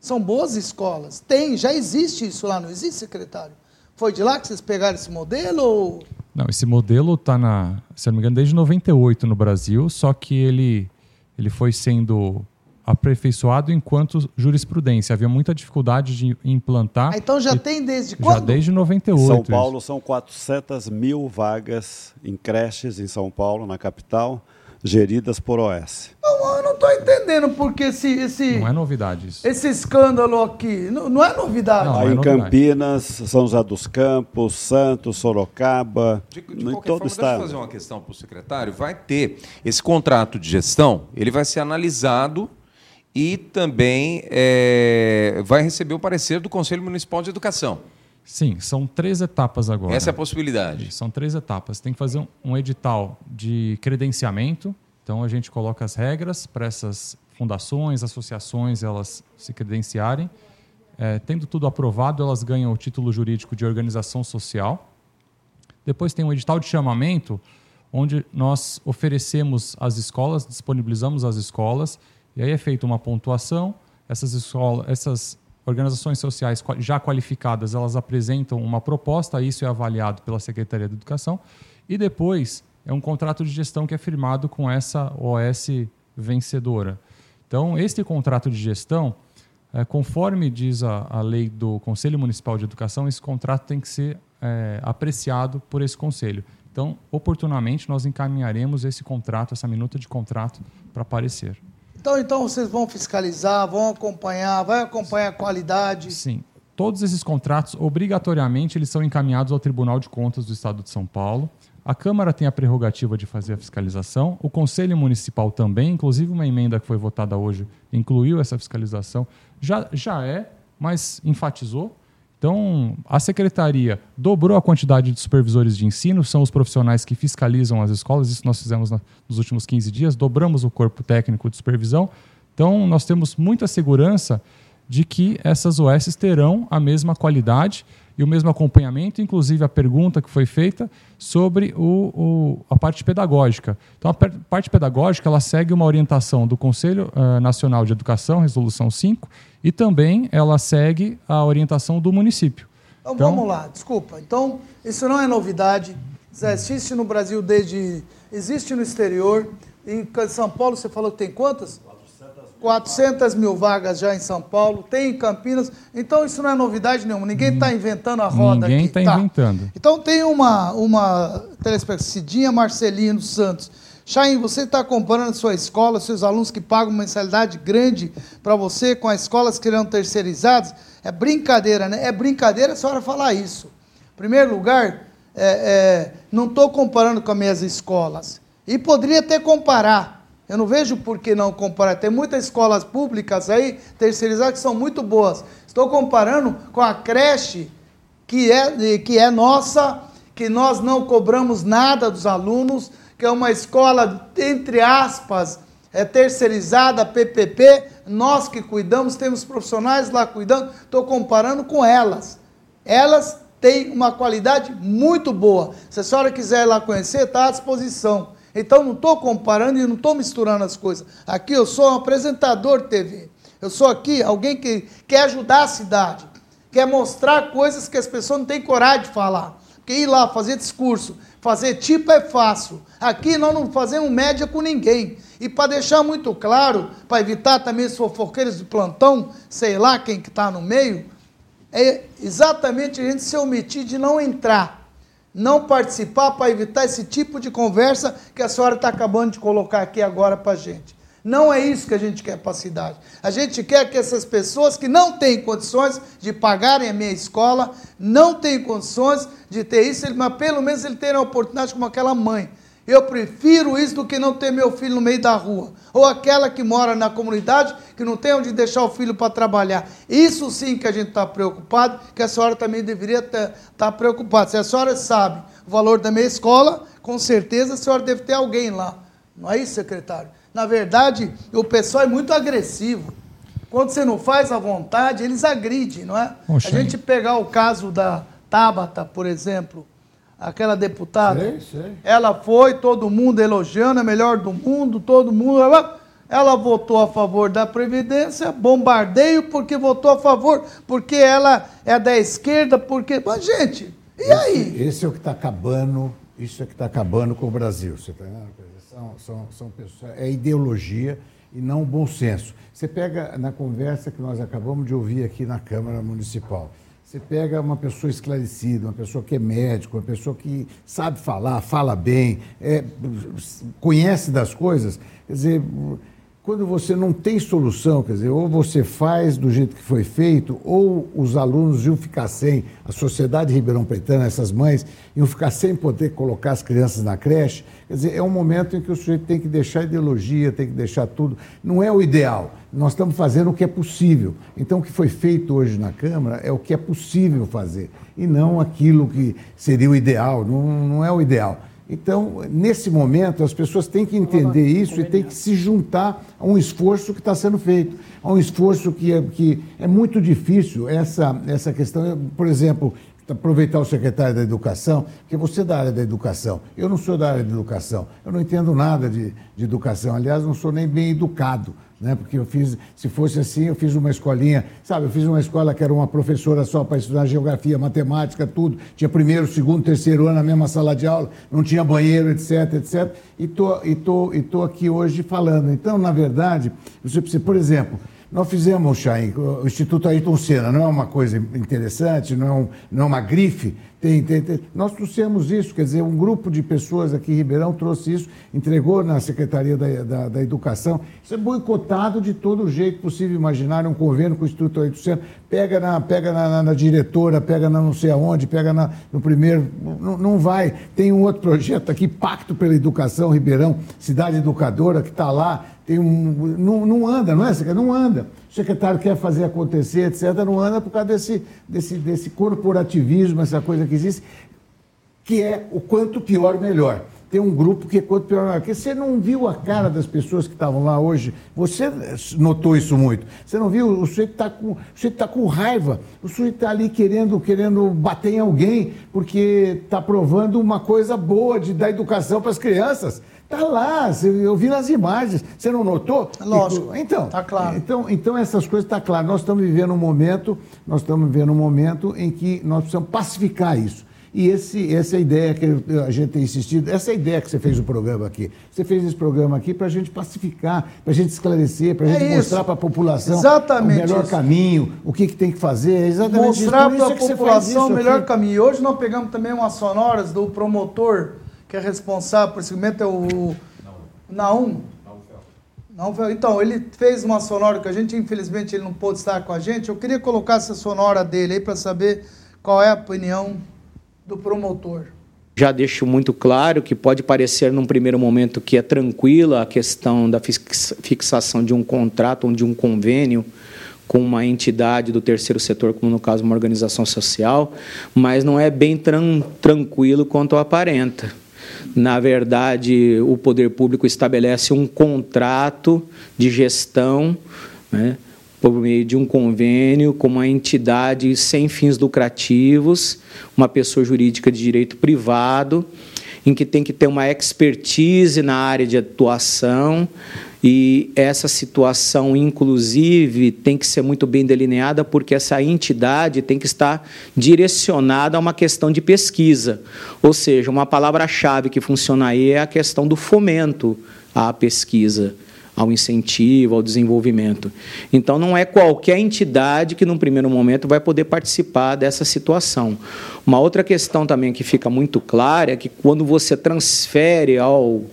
São boas escolas. Tem, já existe isso lá, não existe, secretário? Foi de lá que vocês pegaram esse modelo? Ou... Não, esse modelo está, na, se não me engano, desde 98 no Brasil, só que ele, ele foi sendo aperfeiçoado enquanto jurisprudência. Havia muita dificuldade de implantar. Ah, então já e, tem desde quando? Já desde 98. Em São Paulo isso. são 400 mil vagas em creches em São Paulo, na capital geridas por OS. Não, eu não estou entendendo porque esse, esse. Não é novidade isso. Esse escândalo aqui. Não, não é novidade. Não, Aí é em novidade. Campinas, São José dos Campos, Santos, Sorocaba. De, de qualquer todo forma, estado. deixa eu fazer uma questão para o secretário. Vai ter esse contrato de gestão, ele vai ser analisado e também é, vai receber o parecer do Conselho Municipal de Educação. Sim, são três etapas agora. Essa é a possibilidade. São três etapas. Tem que fazer um, um edital de credenciamento. Então a gente coloca as regras para essas fundações, associações, elas se credenciarem. É, tendo tudo aprovado, elas ganham o título jurídico de organização social. Depois tem um edital de chamamento, onde nós oferecemos às escolas, disponibilizamos às escolas, e aí é feita uma pontuação. Essas escolas, essas organizações sociais já qualificadas, elas apresentam uma proposta, isso é avaliado pela Secretaria de Educação, e depois é um contrato de gestão que é firmado com essa OS vencedora. Então, este contrato de gestão, é, conforme diz a, a, lei do Conselho Municipal de Educação, esse contrato tem que ser é, apreciado por esse conselho. Então, oportunamente, nós encaminharemos esse contrato, essa minuta de contrato, para aparecer. Então, então vocês vão fiscalizar, vão acompanhar, vai acompanhar a qualidade. Sim. Todos esses contratos, obrigatoriamente, eles são encaminhados ao Tribunal de Contas do Estado de São Paulo. A Câmara tem a prerrogativa de fazer a fiscalização, o Conselho Municipal também, inclusive uma emenda que foi votada hoje incluiu essa fiscalização. Já, já é, mas enfatizou. Então, a secretaria dobrou a quantidade de supervisores de ensino, são os profissionais que fiscalizam as escolas, isso nós fizemos nos últimos 15 dias, dobramos o corpo técnico de supervisão. Então, nós temos muita segurança de que essas OS terão a mesma qualidade e o mesmo acompanhamento, inclusive a pergunta que foi feita sobre o, o, a parte pedagógica. Então, a parte pedagógica ela segue uma orientação do Conselho uh, Nacional de Educação, Resolução 5, e também ela segue a orientação do município. Então, então vamos lá, desculpa. Então, isso não é novidade. Existe no Brasil desde. Existe no exterior. Em São Paulo, você falou que tem quantas? 400 mil vagas já em São Paulo, tem em Campinas. Então isso não é novidade nenhuma. Ninguém está inventando a roda Ninguém aqui. Ninguém está tá. inventando. Então tem uma, uma telespectadora, Cidinha Marcelino Santos. Chain, você está comparando a sua escola, seus alunos que pagam uma mensalidade grande para você com as escolas que serão terceirizadas? É brincadeira, né? É brincadeira a senhora falar isso. Em primeiro lugar, é, é, não estou comparando com as minhas escolas. E poderia até comparar. Eu não vejo por que não comparar. Tem muitas escolas públicas aí, terceirizadas, que são muito boas. Estou comparando com a creche que é, que é nossa, que nós não cobramos nada dos alunos, que é uma escola, entre aspas, é terceirizada, PPP, nós que cuidamos, temos profissionais lá cuidando, estou comparando com elas. Elas têm uma qualidade muito boa. Se a senhora quiser ir lá conhecer, está à disposição. Então não estou comparando e não estou misturando as coisas. Aqui eu sou um apresentador de TV. Eu sou aqui alguém que quer ajudar a cidade, quer mostrar coisas que as pessoas não têm coragem de falar. Porque ir lá fazer discurso, Fazer tipo é fácil. Aqui nós não fazemos média com ninguém. E para deixar muito claro, para evitar também os fofoqueiros de plantão, sei lá quem que está no meio, é exatamente a gente se omitir de não entrar, não participar para evitar esse tipo de conversa que a senhora está acabando de colocar aqui agora para a gente. Não é isso que a gente quer para a cidade. A gente quer que essas pessoas que não têm condições de pagarem a minha escola, não têm condições de ter isso, mas pelo menos ele tenha a oportunidade como aquela mãe. Eu prefiro isso do que não ter meu filho no meio da rua. Ou aquela que mora na comunidade que não tem onde deixar o filho para trabalhar. Isso sim que a gente está preocupado, que a senhora também deveria estar tá preocupada. Se a senhora sabe o valor da minha escola, com certeza a senhora deve ter alguém lá. Não é isso, secretário? Na verdade, o pessoal é muito agressivo. Quando você não faz a vontade, eles agridem, não é? Oxe, a gente pegar o caso da Tabata, por exemplo, aquela deputada, sei, sei. ela foi, todo mundo elogiando, a melhor do mundo, todo mundo. Ela, ela votou a favor da Previdência, bombardeio porque votou a favor, porque ela é da esquerda, porque. Mas, gente, e aí? Esse, esse é o que está acabando, isso é que está acabando com o Brasil. Você está são, são, são pessoas, é ideologia e não bom senso. Você pega na conversa que nós acabamos de ouvir aqui na Câmara Municipal, você pega uma pessoa esclarecida, uma pessoa que é médico, uma pessoa que sabe falar, fala bem, é, conhece das coisas, quer dizer, quando você não tem solução, quer dizer, ou você faz do jeito que foi feito, ou os alunos iam ficar sem, a sociedade Ribeirão Pretana, essas mães, iam ficar sem poder colocar as crianças na creche. Quer dizer, é um momento em que o sujeito tem que deixar ideologia, tem que deixar tudo. Não é o ideal. Nós estamos fazendo o que é possível. Então, o que foi feito hoje na Câmara é o que é possível fazer, e não aquilo que seria o ideal. Não, não é o ideal. Então, nesse momento, as pessoas têm que entender isso e têm que se juntar a um esforço que está sendo feito, a um esforço que é, que é muito difícil. Essa, essa questão, por exemplo, aproveitar o secretário da Educação, que você é da área da educação. Eu não sou da área da educação, eu não entendo nada de, de educação. Aliás, não sou nem bem educado né? Porque eu fiz, se fosse assim, eu fiz uma escolinha, sabe? Eu fiz uma escola que era uma professora só para estudar geografia, matemática, tudo. Tinha primeiro, segundo, terceiro ano na mesma sala de aula, não tinha banheiro, etc, etc. E tô, e tô, e tô aqui hoje falando. Então, na verdade, você precisa, por exemplo, nós fizemos, Chain, o Instituto Ayrton Senna, não é uma coisa interessante, não é, um, não é uma grife, tem, tem, tem, Nós trouxemos isso, quer dizer, um grupo de pessoas aqui em Ribeirão trouxe isso, entregou na Secretaria da, da, da Educação. Isso é boicotado de todo jeito possível imaginar, um convênio com o Instituto 800, pega na, pega na, na, na, diretora, pega na não sei aonde, pega na, no primeiro, não, não vai. Tem um outro projeto aqui, Pacto pela Educação Ribeirão, Cidade Educadora, que está lá, tem um, não, não anda, não é? Não anda o secretário quer fazer acontecer, etc., não anda por causa desse, desse, desse corporativismo, essa coisa que existe, que é o quanto pior, melhor. Tem um grupo que é quanto pior, melhor. Porque você não viu a cara das pessoas que estavam lá hoje, você notou isso muito. Você não viu, o sujeito está com, tá com raiva, o sujeito está ali querendo, querendo bater em alguém, porque está provando uma coisa boa de dar educação para as crianças. Está lá, eu vi nas imagens. Você não notou? Lógico. Então, tá claro. Então, então essas coisas estão tá claras. Nós estamos vivendo um momento, nós estamos vivendo um momento em que nós precisamos pacificar isso. E esse, essa é ideia que a gente tem insistido, essa é ideia que você fez o programa aqui. Você fez esse programa aqui para a gente pacificar, para a gente esclarecer, para a é gente isso. mostrar para a população exatamente o melhor isso. caminho, o que, que, tem que fazer. É exatamente mostrar para a população o melhor aqui. caminho. E hoje nós pegamos também umas sonoras do promotor que é responsável por esse segmento é o Naum. Naum. Então, ele fez uma sonora que a gente, infelizmente, ele não pôde estar com a gente. Eu queria colocar essa sonora dele aí para saber qual é a opinião do promotor. Já deixo muito claro que pode parecer num primeiro momento que é tranquila a questão da fixação de um contrato ou de um convênio com uma entidade do terceiro setor, como no caso uma organização social, mas não é bem tran tranquilo quanto aparenta. Na verdade, o poder público estabelece um contrato de gestão, né, por meio de um convênio com uma entidade sem fins lucrativos, uma pessoa jurídica de direito privado, em que tem que ter uma expertise na área de atuação, e essa situação, inclusive, tem que ser muito bem delineada, porque essa entidade tem que estar direcionada a uma questão de pesquisa. Ou seja, uma palavra-chave que funciona aí é a questão do fomento à pesquisa, ao incentivo, ao desenvolvimento. Então, não é qualquer entidade que, num primeiro momento, vai poder participar dessa situação. Uma outra questão também que fica muito clara é que, quando você transfere ao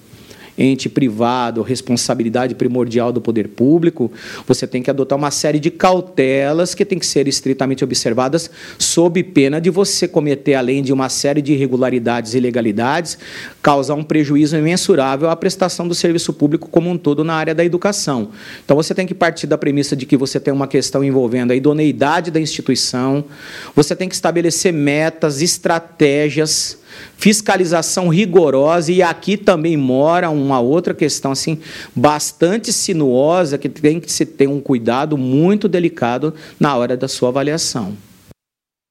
ente privado, responsabilidade primordial do poder público, você tem que adotar uma série de cautelas que têm que ser estritamente observadas, sob pena de você cometer, além de uma série de irregularidades e ilegalidades, causar um prejuízo imensurável à prestação do serviço público como um todo na área da educação. Então, você tem que partir da premissa de que você tem uma questão envolvendo a idoneidade da instituição, você tem que estabelecer metas, estratégias, fiscalização rigorosa e aqui também mora uma outra questão assim bastante sinuosa que tem que se ter um cuidado muito delicado na hora da sua avaliação.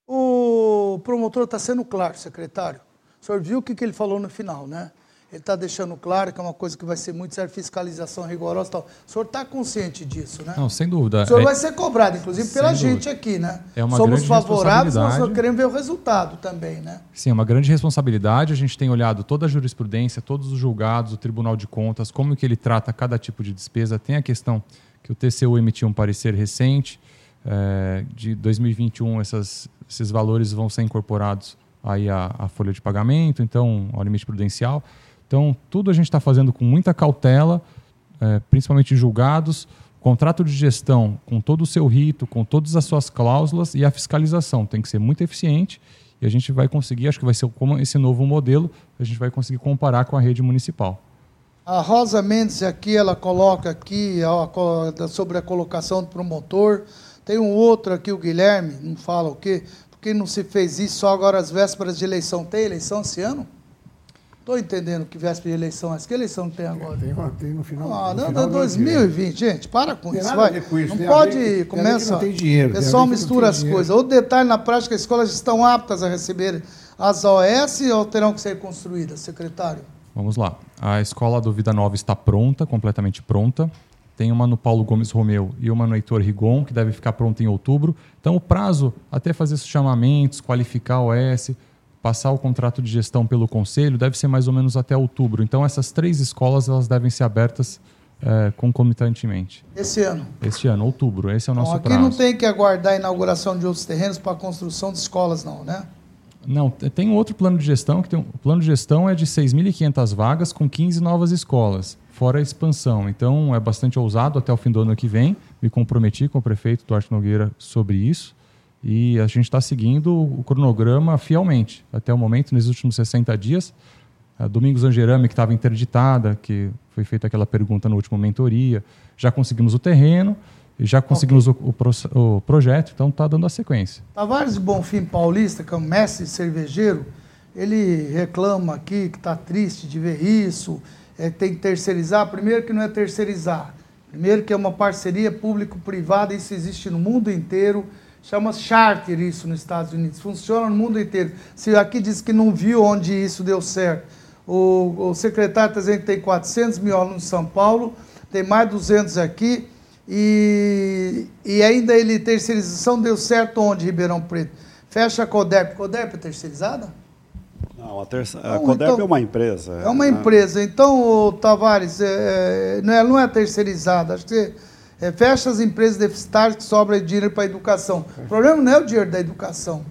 O promotor está sendo claro, secretário. O senhor viu o que, ele falou no final, né? Ele está deixando claro que é uma coisa que vai ser muito séria, fiscalização rigorosa e tal. O senhor está consciente disso, né? Não, sem dúvida. O senhor é... vai ser cobrado, inclusive, pela sem gente dúvida. aqui, né? É uma Somos grande favoráveis, mas nós queremos ver o resultado também, né? Sim, é uma grande responsabilidade. A gente tem olhado toda a jurisprudência, todos os julgados, o Tribunal de Contas, como que ele trata cada tipo de despesa. Tem a questão que o TCU emitiu um parecer recente, é, de 2021, essas, esses valores vão ser incorporados aí à, à folha de pagamento, então ao limite prudencial. Então, tudo a gente está fazendo com muita cautela, é, principalmente julgados, contrato de gestão com todo o seu rito, com todas as suas cláusulas e a fiscalização tem que ser muito eficiente e a gente vai conseguir, acho que vai ser como esse novo modelo, a gente vai conseguir comparar com a rede municipal. A Rosa Mendes aqui, ela coloca aqui sobre a colocação do promotor. Tem um outro aqui, o Guilherme, não fala o quê? Por que não se fez isso só agora às vésperas de eleição? Tem eleição esse ano? Estou entendendo que véspera de eleição é. Que eleição tem agora? Tem, tem no final. Ah, no não, final 2020, gente, para com tem isso. Vai. Com isso. Não tem pode começar. Não tem dinheiro. O pessoal mistura as coisas. Outro detalhe na prática, as escolas estão aptas a receber as OS ou terão que ser construídas, secretário? Vamos lá. A escola do Vida Nova está pronta, completamente pronta. Tem uma no Paulo Gomes Romeu e uma no Heitor Rigon, que deve ficar pronta em outubro. Então, o prazo até fazer esses chamamentos, qualificar o OS, passar o contrato de gestão pelo conselho, deve ser mais ou menos até outubro. Então, essas três escolas elas devem ser abertas é, concomitantemente. Esse ano? Este ano, outubro. Esse é o nosso aqui prazo. Aqui não tem que aguardar a inauguração de outros terrenos para a construção de escolas, não, né? Não, tem outro plano de gestão, que tem um, o plano de gestão é de 6.500 vagas com 15 novas escolas, fora a expansão. Então é bastante ousado até o fim do ano que vem. Me comprometi com o prefeito Duarte Nogueira sobre isso. E a gente está seguindo o cronograma fielmente. Até o momento, nos últimos 60 dias, a Domingos Angerame, que estava interditada, que foi feita aquela pergunta no último mentoria, já conseguimos o terreno já conseguimos okay. o, o, o, projeto, então está dando a sequência. Tavares de Bonfim Paulista, que é um mestre cervejeiro, ele reclama aqui que está triste de ver isso, é, tem que terceirizar. Primeiro que não é terceirizar, primeiro que é uma parceria público-privada, isso existe no mundo inteiro, chama charter isso nos Estados Unidos, funciona no mundo inteiro. Se aqui diz que não viu onde isso deu certo, o, o secretário está dizendo que tem 400 mil alunos em São Paulo, tem mais 200 aqui, e, e ainda ele, terceirização deu certo onde, Ribeirão Preto? Fecha a CODEP. CODEP é terceirizada? Não, a, terça, a CODEP então, é uma empresa. É uma né? empresa. Então, Tavares, é, não, é, não é terceirizada. Acho que é, fecha as empresas deficitárias que sobra dinheiro para a educação. O problema não é o dinheiro da educação.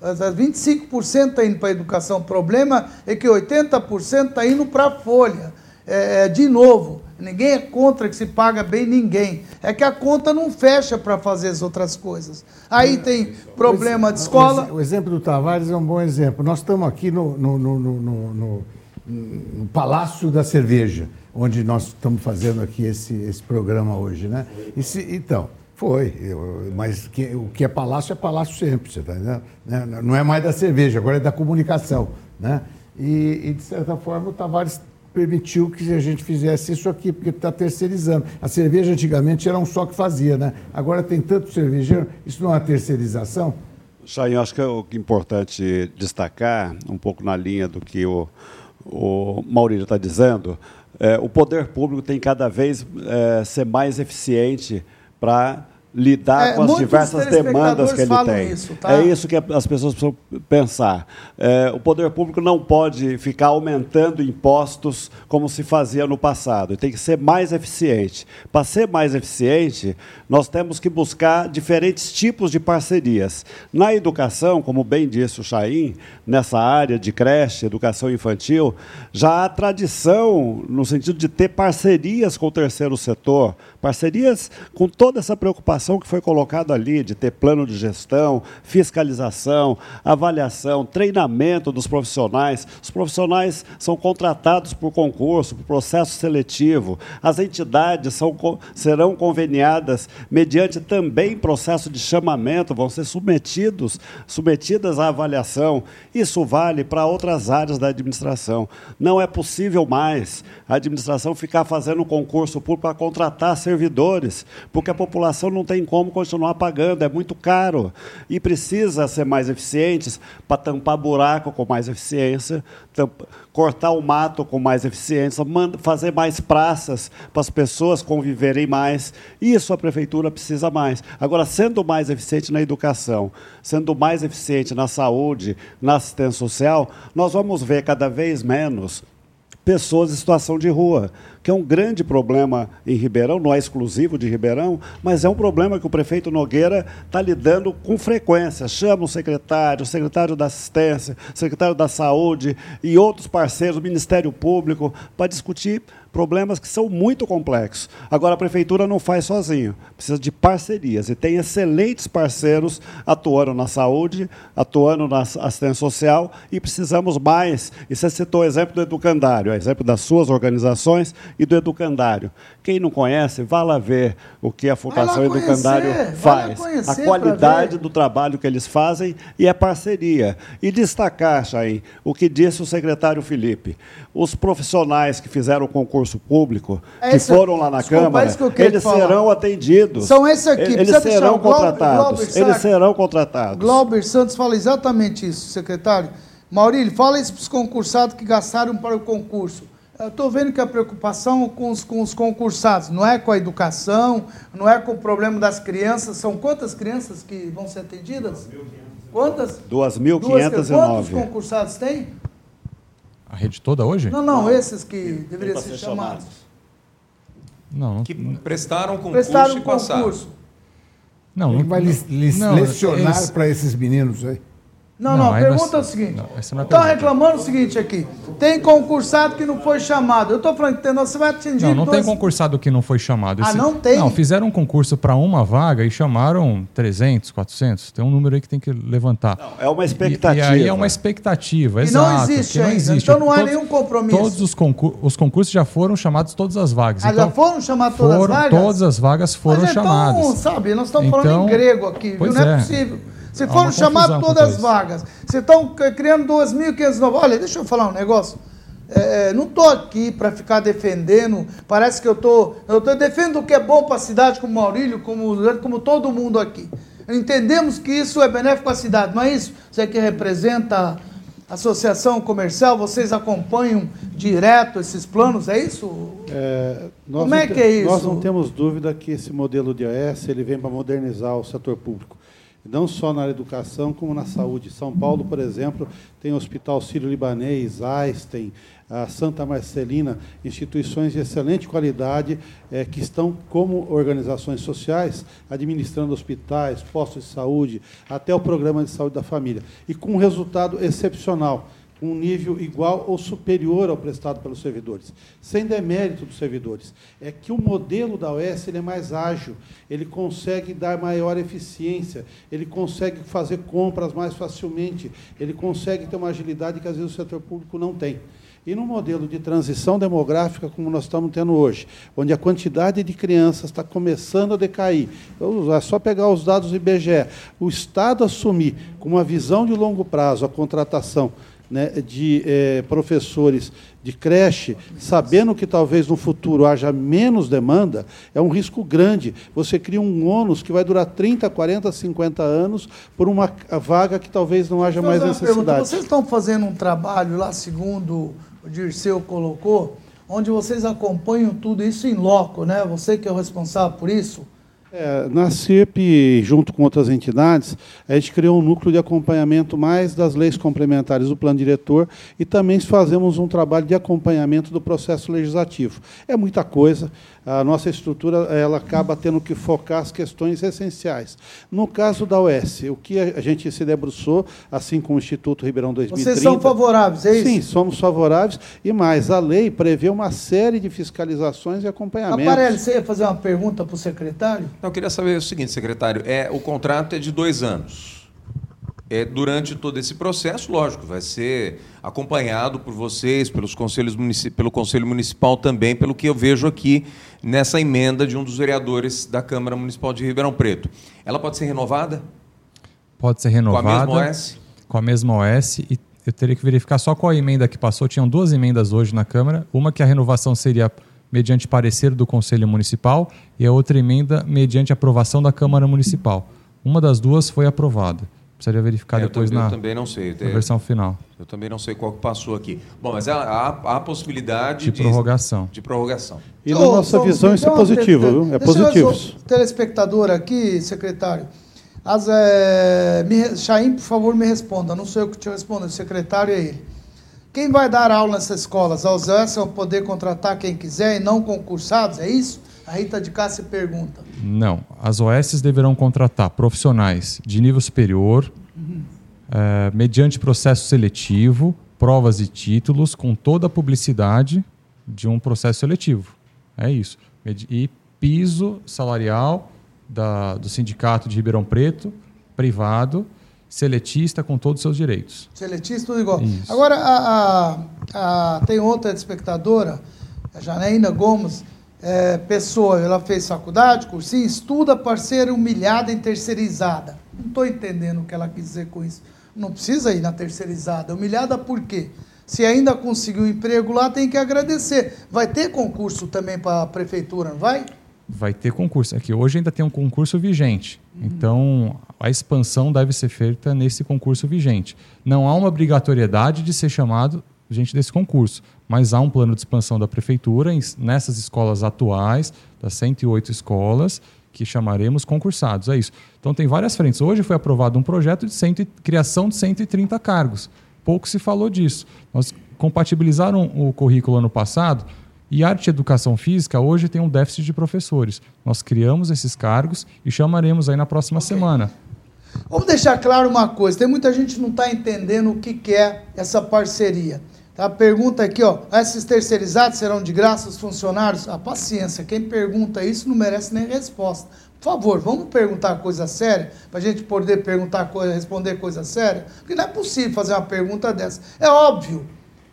25% está indo para a educação. O problema é que 80% está indo para a folha. É, é, de novo, Ninguém é contra que se paga bem ninguém. É que a conta não fecha para fazer as outras coisas. Aí tem problema de escola. O exemplo do Tavares é um bom exemplo. Nós estamos aqui no, no, no, no, no Palácio da Cerveja, onde nós estamos fazendo aqui esse, esse programa hoje, né? Então, foi. Eu, mas que, o que é palácio é palácio sempre, você está entendendo? Né? Não é mais da cerveja, agora é da comunicação. Né? E, e de certa forma, o Tavares permitiu que a gente fizesse isso aqui, porque está terceirizando. A cerveja antigamente era um só que fazia, né? Agora tem tanto cervejeiro, isso não é uma terceirização? Chain, acho que é o é importante destacar, um pouco na linha do que o, o Maurílio está dizendo, é, o poder público tem cada vez é, ser mais eficiente para lidar é, com as diversas demandas que ele tem. Isso, tá? É isso que as pessoas precisam pensar. É, o poder público não pode ficar aumentando impostos como se fazia no passado. Tem que ser mais eficiente. Para ser mais eficiente, nós temos que buscar diferentes tipos de parcerias. Na educação, como bem disse o Chaim, nessa área de creche, educação infantil, já há tradição no sentido de ter parcerias com o terceiro setor, parcerias com toda essa preocupação que foi colocada ali, de ter plano de gestão, fiscalização, avaliação, treinamento dos profissionais. Os profissionais são contratados por concurso, por processo seletivo. As entidades são, serão conveniadas mediante também processo de chamamento, vão ser submetidos, submetidas à avaliação. Isso vale para outras áreas da administração. Não é possível mais a administração ficar fazendo concurso público para contratar servidores, porque a população não tem como continuar pagando, é muito caro. E precisa ser mais eficientes para tampar buraco com mais eficiência, cortar o mato com mais eficiência, fazer mais praças para as pessoas conviverem mais. Isso a prefeitura precisa mais. Agora, sendo mais eficiente na educação, sendo mais eficiente na saúde, na assistência social, nós vamos ver cada vez menos pessoas em situação de rua, que é um grande problema em Ribeirão, não é exclusivo de Ribeirão, mas é um problema que o prefeito Nogueira está lidando com frequência. Chama o secretário, o secretário da Assistência, o secretário da Saúde e outros parceiros, o Ministério Público, para discutir Problemas que são muito complexos. Agora, a prefeitura não faz sozinho, precisa de parcerias. E tem excelentes parceiros atuando na saúde, atuando na assistência social, e precisamos mais. E você citou o exemplo do educandário, o exemplo das suas organizações e do educandário. Quem não conhece, vá lá ver o que a Fundação Educandário faz. A qualidade do trabalho que eles fazem e a parceria. E destacar, Chain, o que disse o secretário Felipe. Os profissionais que fizeram o concurso público, é que foram lá na Desculpa, Câmara, é eles serão atendidos. São esses aqui. Eles serão contratados. Glauber eles serão contratados. Glauber Santos fala exatamente isso, secretário. Maurílio, fala isso para os concursados que gastaram para o concurso. Eu estou vendo que a preocupação com os, com os concursados não é com a educação, não é com o problema das crianças. São quantas crianças que vão ser atendidas? Quantas? 2.509. Quantos concursados tem? A rede toda hoje? Não, não, esses que deveriam ser, ser chamados. Não, não. Que prestaram concurso prestaram e passaram. Concurso. Não, não vai lecionar para esses meninos aí. Não, não, não a pergunta é o seguinte. Não, Estão reclamando o seguinte aqui. Tem concursado que não foi chamado. Eu estou falando que você vai atingir. Não, não dois... tem concursado que não foi chamado. Ah, Esse... Ah, não tem? Não, fizeram um concurso para uma vaga e chamaram 300, 400. Tem um número aí que tem que levantar. Não, é uma expectativa. E, e aí é uma expectativa, e exato. Não existe, não existe. Então não há todos, nenhum compromisso. Todos os, concur os concursos já foram chamados todas as vagas. Ah, então, já foram chamadas todas foram, as vagas? Todas as vagas foram Mas então, chamadas. sabe, nós estamos então, falando em então, grego aqui, viu? Não é, é possível. Se foram chamadas todas as vagas, vocês estão criando 2.500 novos. Olha, deixa eu falar um negócio. É, é não estou aqui para ficar defendendo. Parece que eu tô, eu tô defendendo o que é bom para a cidade, como Maurílio, como, como todo mundo aqui. Entendemos que isso é benéfico à cidade, não é isso? Você que representa a associação comercial, vocês acompanham direto esses planos, é isso? É, como é que é isso? Nós não temos dúvida que esse modelo de OS ele vem para modernizar o setor público não só na educação, como na saúde. São Paulo, por exemplo, tem o Hospital Sírio-Libanês, Einstein, a Santa Marcelina, instituições de excelente qualidade é, que estão como organizações sociais administrando hospitais, postos de saúde, até o programa de saúde da família, e com um resultado excepcional um nível igual ou superior ao prestado pelos servidores, sem demérito dos servidores. É que o modelo da OS ele é mais ágil, ele consegue dar maior eficiência, ele consegue fazer compras mais facilmente, ele consegue ter uma agilidade que às vezes o setor público não tem. E no modelo de transição demográfica como nós estamos tendo hoje, onde a quantidade de crianças está começando a decair, é só pegar os dados do IBGE, o Estado assumir com uma visão de longo prazo a contratação né, de eh, professores de creche, sabendo que talvez no futuro haja menos demanda, é um risco grande. Você cria um ônus que vai durar 30, 40, 50 anos por uma vaga que talvez não haja mais necessidade. Pergunta. Vocês estão fazendo um trabalho lá, segundo o Dirceu colocou, onde vocês acompanham tudo isso em loco, né? Você que é o responsável por isso. É, na CIRP, junto com outras entidades, a gente criou um núcleo de acompanhamento mais das leis complementares do plano diretor e também fazemos um trabalho de acompanhamento do processo legislativo. É muita coisa, a nossa estrutura ela acaba tendo que focar as questões essenciais. No caso da OS, o que a gente se debruçou, assim como o Instituto Ribeirão 2030... Vocês são favoráveis, é isso? Sim, somos favoráveis, e mais, a lei prevê uma série de fiscalizações e acompanhamentos. Aparelho, você ia fazer uma pergunta para o secretário? Não, eu queria saber o seguinte, secretário, é, o contrato é de dois anos é, durante todo esse processo, lógico, vai ser acompanhado por vocês, pelos conselhos pelo Conselho Municipal também, pelo que eu vejo aqui nessa emenda de um dos vereadores da Câmara Municipal de Ribeirão Preto. Ela pode ser renovada? Pode ser renovada. Com a mesma OS? Com a mesma OS e eu teria que verificar só qual a emenda que passou. Tinham duas emendas hoje na Câmara. Uma que a renovação seria mediante parecer do Conselho Municipal e a outra emenda mediante aprovação da Câmara Municipal. Uma das duas foi aprovada. Precisaria verificar é, depois também, na, eu também não sei. na versão final. Eu também não sei qual que passou aqui. Bom, mas há, há, há possibilidade de, de, prorrogação. De prorrogação. E na oh, nossa visão isso é positivo, viu? É positivo. Telespectador aqui, secretário. As, é, me, Chaim, por favor, me responda. Não sou eu que te respondo, o secretário é ele. Quem vai dar aula nessas escolas? A OSES vão poder contratar quem quiser e não concursados, é isso? A Rita de Cássia pergunta. Não. As OS deverão contratar profissionais de nível superior, uhum. é, mediante processo seletivo, provas e títulos, com toda a publicidade de um processo seletivo. É isso. E piso salarial da, do sindicato de Ribeirão Preto, privado, seletista com todos os seus direitos. Seletista, tudo igual. Isso. Agora, a, a, a, tem outra espectadora, a Janaína Gomes, é, pessoa, ela fez faculdade, cursinho, estuda para ser humilhada e terceirizada. Não estou entendendo o que ela quis dizer com isso. Não precisa ir na terceirizada. Humilhada por quê? Se ainda conseguiu um emprego lá, tem que agradecer. Vai ter concurso também para a prefeitura, não vai? Vai ter concurso. Aqui é hoje ainda tem um concurso vigente. Uhum. Então, a expansão deve ser feita nesse concurso vigente. Não há uma obrigatoriedade de ser chamado gente desse concurso, mas há um plano de expansão da prefeitura nessas escolas atuais, das 108 escolas, que chamaremos concursados. É isso. Então tem várias frentes. Hoje foi aprovado um projeto de cento, criação de 130 cargos. Pouco se falou disso. Nós compatibilizaram o currículo ano passado e arte e educação física hoje tem um déficit de professores. Nós criamos esses cargos e chamaremos aí na próxima okay. semana. Vamos deixar claro uma coisa: tem muita gente que não está entendendo o que, que é essa parceria. Tá? Pergunta aqui, ó, esses terceirizados serão de graça os funcionários? A paciência, quem pergunta isso não merece nem resposta. Por favor, vamos perguntar coisa séria, para a gente poder perguntar coisa, responder coisa séria, porque não é possível fazer uma pergunta dessa. É óbvio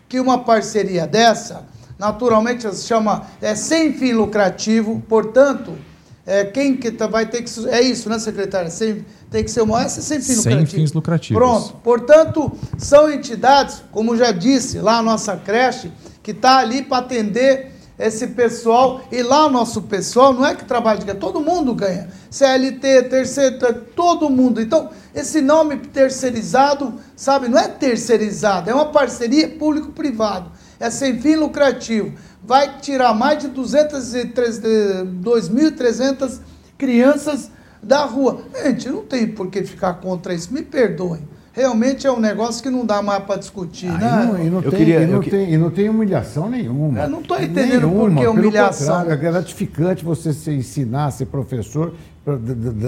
que uma parceria dessa, naturalmente se chama é sem fim lucrativo, portanto, é, quem que tá, vai ter que. É isso, né, secretária? Sem, tem que ser uma. Essa é sem fins sem fins lucrativos. Pronto. Portanto, são entidades, como já disse, lá a nossa creche, que está ali para atender esse pessoal. E lá o nosso pessoal não é que trabalha de ganha, todo mundo ganha. CLT, terceiro, todo mundo. Então, esse nome terceirizado, sabe, não é terceirizado, é uma parceria público-privado. É sem fim lucrativo vai tirar mais de 2.300 crianças da rua. Gente, não tem por que ficar contra isso, me perdoem. Realmente é um negócio que não dá mais para discutir, ah, né? E não, e não, tem, queria, e, não tem, e não tem humilhação nenhuma. Eu não estou entendendo nenhuma, por que humilhação. É gratificante você se ensinar, ser professor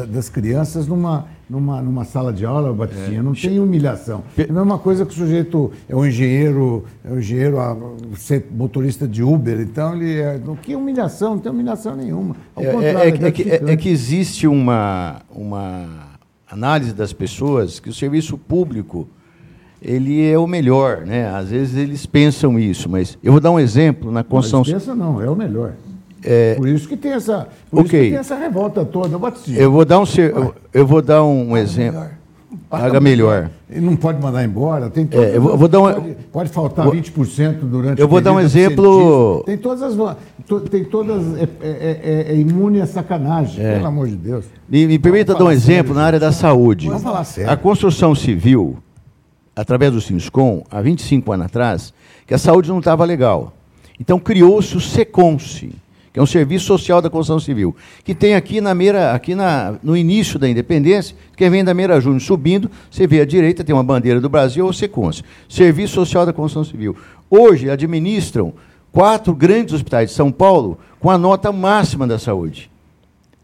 das crianças numa, numa, numa sala de aula, Batizinha. É. Não tem humilhação. É a mesma coisa que o sujeito é um engenheiro, é um engenheiro a ser motorista de Uber, então ele é. Que humilhação, não tem humilhação nenhuma. Ao é, é contrário, é, é, é, que, é, que existe uma, uma análise das pessoas que o serviço público ele é o melhor, né? Às vezes eles pensam isso, mas eu vou dar um exemplo na construção. Não, pensa não, é o melhor. É... Por isso que tem essa, por okay. tem essa revolta toda. Eu vou dar um, eu, eu vou dar um exemplo. Paga melhor. Ele não pode mandar embora. Tem todo, é, eu vou, dar um, pode, pode faltar vou, 20% durante Eu vou dar um exemplo. Tem todas as. Tem todas. É, é, é, é imune a sacanagem, é. pelo amor de Deus. Me, me permita dar um exemplo sério, na área da saúde. Vamos falar sério. A construção civil, através do Sinscom, há 25 anos atrás, que a saúde não estava legal. Então criou-se o SECONSE que é um serviço social da construção civil, que tem aqui na meira, aqui na, no início da independência, quem vem da Meira Júnior subindo, você vê à direita tem uma bandeira do Brasil ou Secons, Serviço Social da Construção Civil. Hoje administram quatro grandes hospitais de São Paulo com a nota máxima da saúde.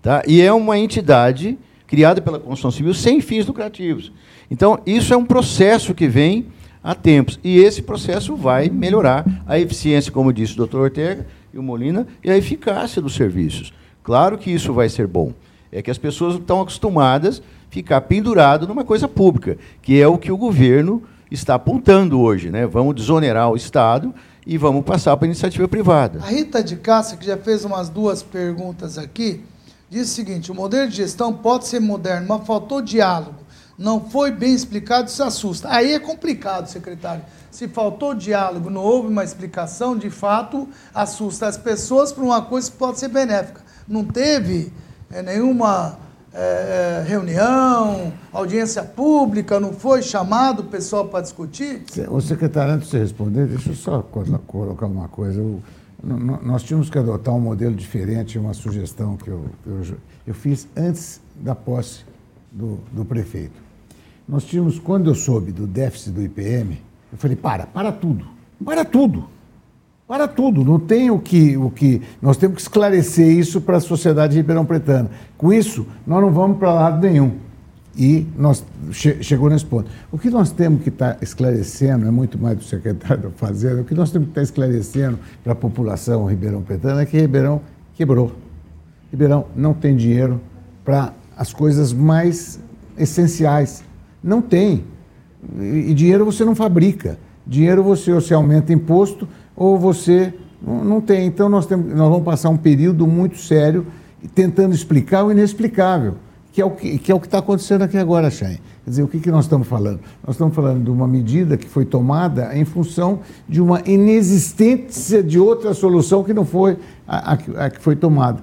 Tá? E é uma entidade criada pela construção civil sem fins lucrativos. Então, isso é um processo que vem há tempos. E esse processo vai melhorar a eficiência, como disse o doutor Ortega, e o Molina, e a eficácia dos serviços. Claro que isso vai ser bom. É que as pessoas estão acostumadas a ficar pendurado numa coisa pública, que é o que o governo está apontando hoje. Né? Vamos desonerar o Estado e vamos passar para a iniciativa privada. A Rita de Cássia, que já fez umas duas perguntas aqui, diz o seguinte: o modelo de gestão pode ser moderno, mas faltou diálogo. Não foi bem explicado, isso assusta. Aí é complicado, secretário se faltou diálogo, não houve uma explicação, de fato, assusta as pessoas para uma coisa que pode ser benéfica. Não teve é, nenhuma é, reunião, audiência pública, não foi chamado o pessoal para discutir? O secretário, antes de você responder, deixa eu só colocar uma coisa. Eu, nós tínhamos que adotar um modelo diferente, uma sugestão que eu, eu, eu fiz antes da posse do, do prefeito. Nós tínhamos, quando eu soube do déficit do IPM, eu falei, para, para tudo. Para tudo. Para tudo. Não tem o que. O que nós temos que esclarecer isso para a sociedade ribeirão pretana. Com isso, nós não vamos para lado nenhum. E nós che chegou nesse ponto. O que nós temos que estar tá esclarecendo, é muito mais do secretário fazendo, o que nós temos que estar tá esclarecendo para a população Ribeirão Pretano é que Ribeirão quebrou. Ribeirão não tem dinheiro para as coisas mais essenciais. Não tem. E dinheiro você não fabrica. Dinheiro você, você aumenta imposto ou você não, tem. Então nós, temos, nós vamos passar um período muito sério tentando explicar o inexplicável que é o que, é está acontecendo aqui agora, Chay. Quer dizer, o que, que nós estamos falando? Nós estamos falando de uma medida que foi tomada em função de uma inexistência de outra solução que não foi a, a, a que foi tomada.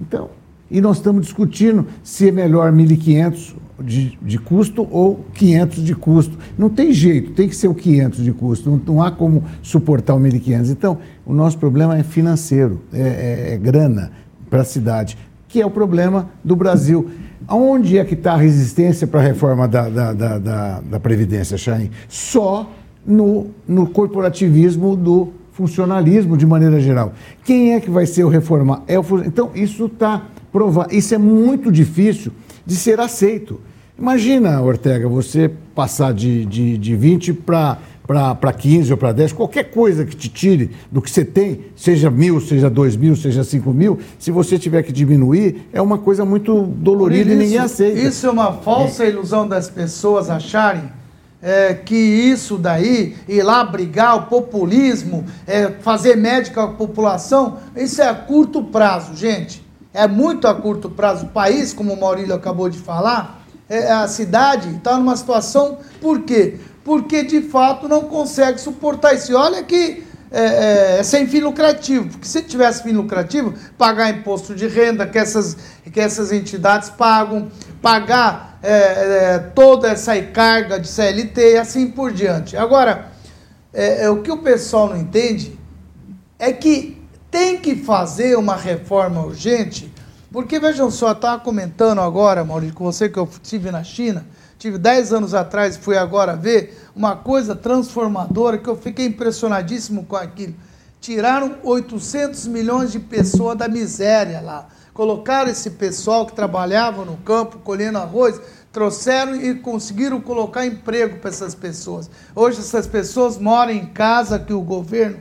Então, e nós estamos discutindo se é melhor 1.500 de, de custo ou 500 de custo. Não tem jeito, tem que ser o 500 de custo, não, não há como suportar o 1.500. Então, o nosso problema é financeiro, é, é, é grana para a cidade, que é o problema do Brasil. Onde é que está a resistência para a reforma da, da, da, da, da Previdência, Chain? Só no, no corporativismo do funcionalismo de maneira geral. Quem é que vai ser o reformar? É o, então, isso está provado. Isso é muito difícil de ser aceito. Imagina, Ortega, você passar de, de, de 20 para para 15 ou para 10, qualquer coisa que te tire do que você tem, seja mil, seja dois mil, seja cinco mil, se você tiver que diminuir, é uma coisa muito dolorida isso, e ninguém aceita. Isso é uma falsa é. ilusão das pessoas acharem é, que isso daí, ir lá brigar, o populismo, é, fazer médica com a população, isso é a curto prazo, gente. É muito a curto prazo. O país, como o Maurílio acabou de falar, a cidade está numa situação, por quê? porque de fato não consegue suportar isso. Olha que é, é, é, sem fim lucrativo, porque se tivesse fim lucrativo, pagar imposto de renda que essas, que essas entidades pagam, pagar é, é toda essa carga de CLT e assim por diante. Agora, é, é, o que o pessoal não entende é que tem que fazer uma reforma urgente, porque vejam só, estava comentando agora, Maurício, com você que eu estive na China, tive 10 anos atrás fui agora ver uma coisa transformadora que eu fiquei impressionadíssimo com aquilo. Tiraram 800 milhões de pessoas da miséria lá. Colocaram esse pessoal que trabalhava no campo colhendo arroz, trouxeram e conseguiram colocar emprego para essas pessoas. Hoje essas pessoas moram em casa que o governo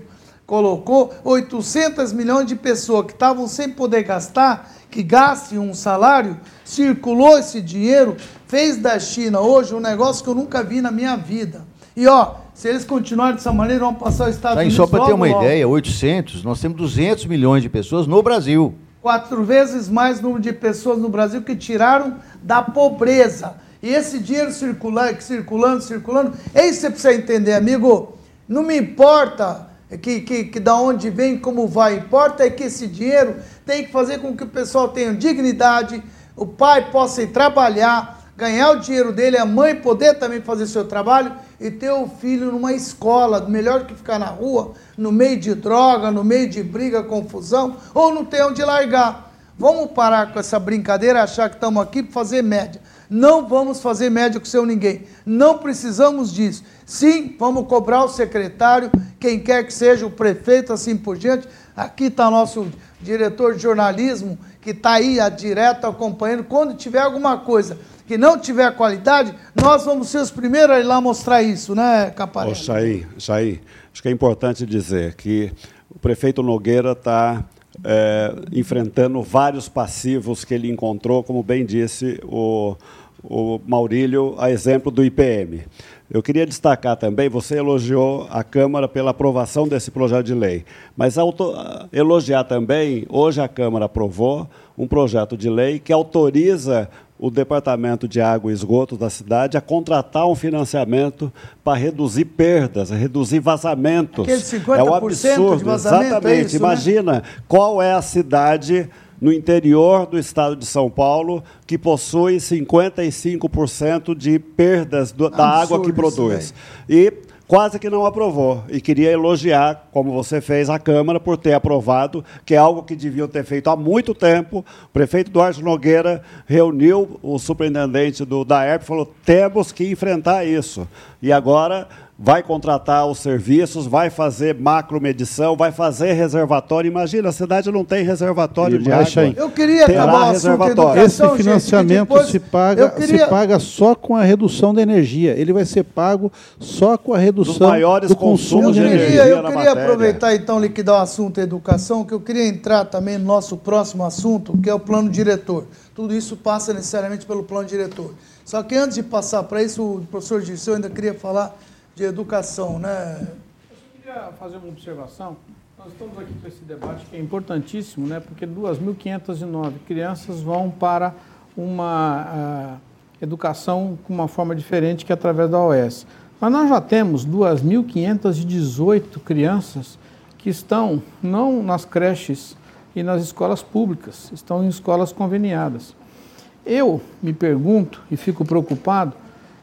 colocou 800 milhões de pessoas que estavam sem poder gastar, que gastem um salário, circulou esse dinheiro, fez da China hoje um negócio que eu nunca vi na minha vida. E ó, se eles continuarem dessa maneira, vão passar o Estado Unidos. Só para ter uma logo. ideia, 800, nós temos 200 milhões de pessoas no Brasil. Quatro vezes mais número de pessoas no Brasil que tiraram da pobreza. E esse dinheiro circulando, circulando, circulando, é isso que você precisa entender, amigo. Não me importa que, que, que da onde vem, como vai, importa é que esse dinheiro tem que fazer com que o pessoal tenha dignidade, o pai possa ir trabalhar, ganhar o dinheiro dele, a mãe poder também fazer seu trabalho e ter o filho numa escola, melhor que ficar na rua, no meio de droga, no meio de briga, confusão, ou não ter onde largar. Vamos parar com essa brincadeira, achar que estamos aqui para fazer média. Não vamos fazer média com seu ninguém. Não precisamos disso. Sim, vamos cobrar o secretário, quem quer que seja, o prefeito, assim por diante. Aqui está nosso diretor de jornalismo, que está aí a direto acompanhando. Quando tiver alguma coisa que não tiver qualidade, nós vamos ser os primeiros a ir lá mostrar isso, né, Caparelli? Isso aí, isso aí. Acho que é importante dizer que o prefeito Nogueira está é, enfrentando vários passivos que ele encontrou, como bem disse o, o Maurílio, a exemplo do IPM. Eu queria destacar também, você elogiou a Câmara pela aprovação desse projeto de lei, mas auto, elogiar também, hoje a Câmara aprovou um projeto de lei que autoriza o Departamento de Água e Esgoto da cidade a contratar um financiamento para reduzir perdas, reduzir vazamentos. Aquele 50% é um absurdo, de vazamento, exatamente. É isso, né? Imagina né? qual é a cidade no interior do estado de São Paulo que possui 55% de perdas do, da água que produz. e quase que não aprovou. E queria elogiar, como você fez, a Câmara por ter aprovado, que é algo que deviam ter feito há muito tempo. O prefeito Duarte Nogueira reuniu o superintendente do, da ERP e falou: temos que enfrentar isso. E agora vai contratar os serviços, vai fazer macromedição, vai fazer reservatório. Imagina, a cidade não tem reservatório de água. Eu queria Terá acabar o reservatório. Esse financiamento gente, se, paga, queria... se paga só com a redução da energia. Ele vai ser pago só com a redução do consumo de energia. Eu queria aproveitar então liquidar o assunto educação, que eu queria entrar também no nosso próximo assunto, que é o plano diretor. Tudo isso passa necessariamente pelo plano diretor. Só que antes de passar para isso, o professor Dirceu ainda queria falar de educação, né? Eu queria fazer uma observação. Nós estamos aqui com esse debate que é importantíssimo, né? Porque 2.509 crianças vão para uma uh, educação com uma forma diferente que é através da OS. Mas nós já temos 2.518 crianças que estão não nas creches e nas escolas públicas, estão em escolas conveniadas. Eu me pergunto e fico preocupado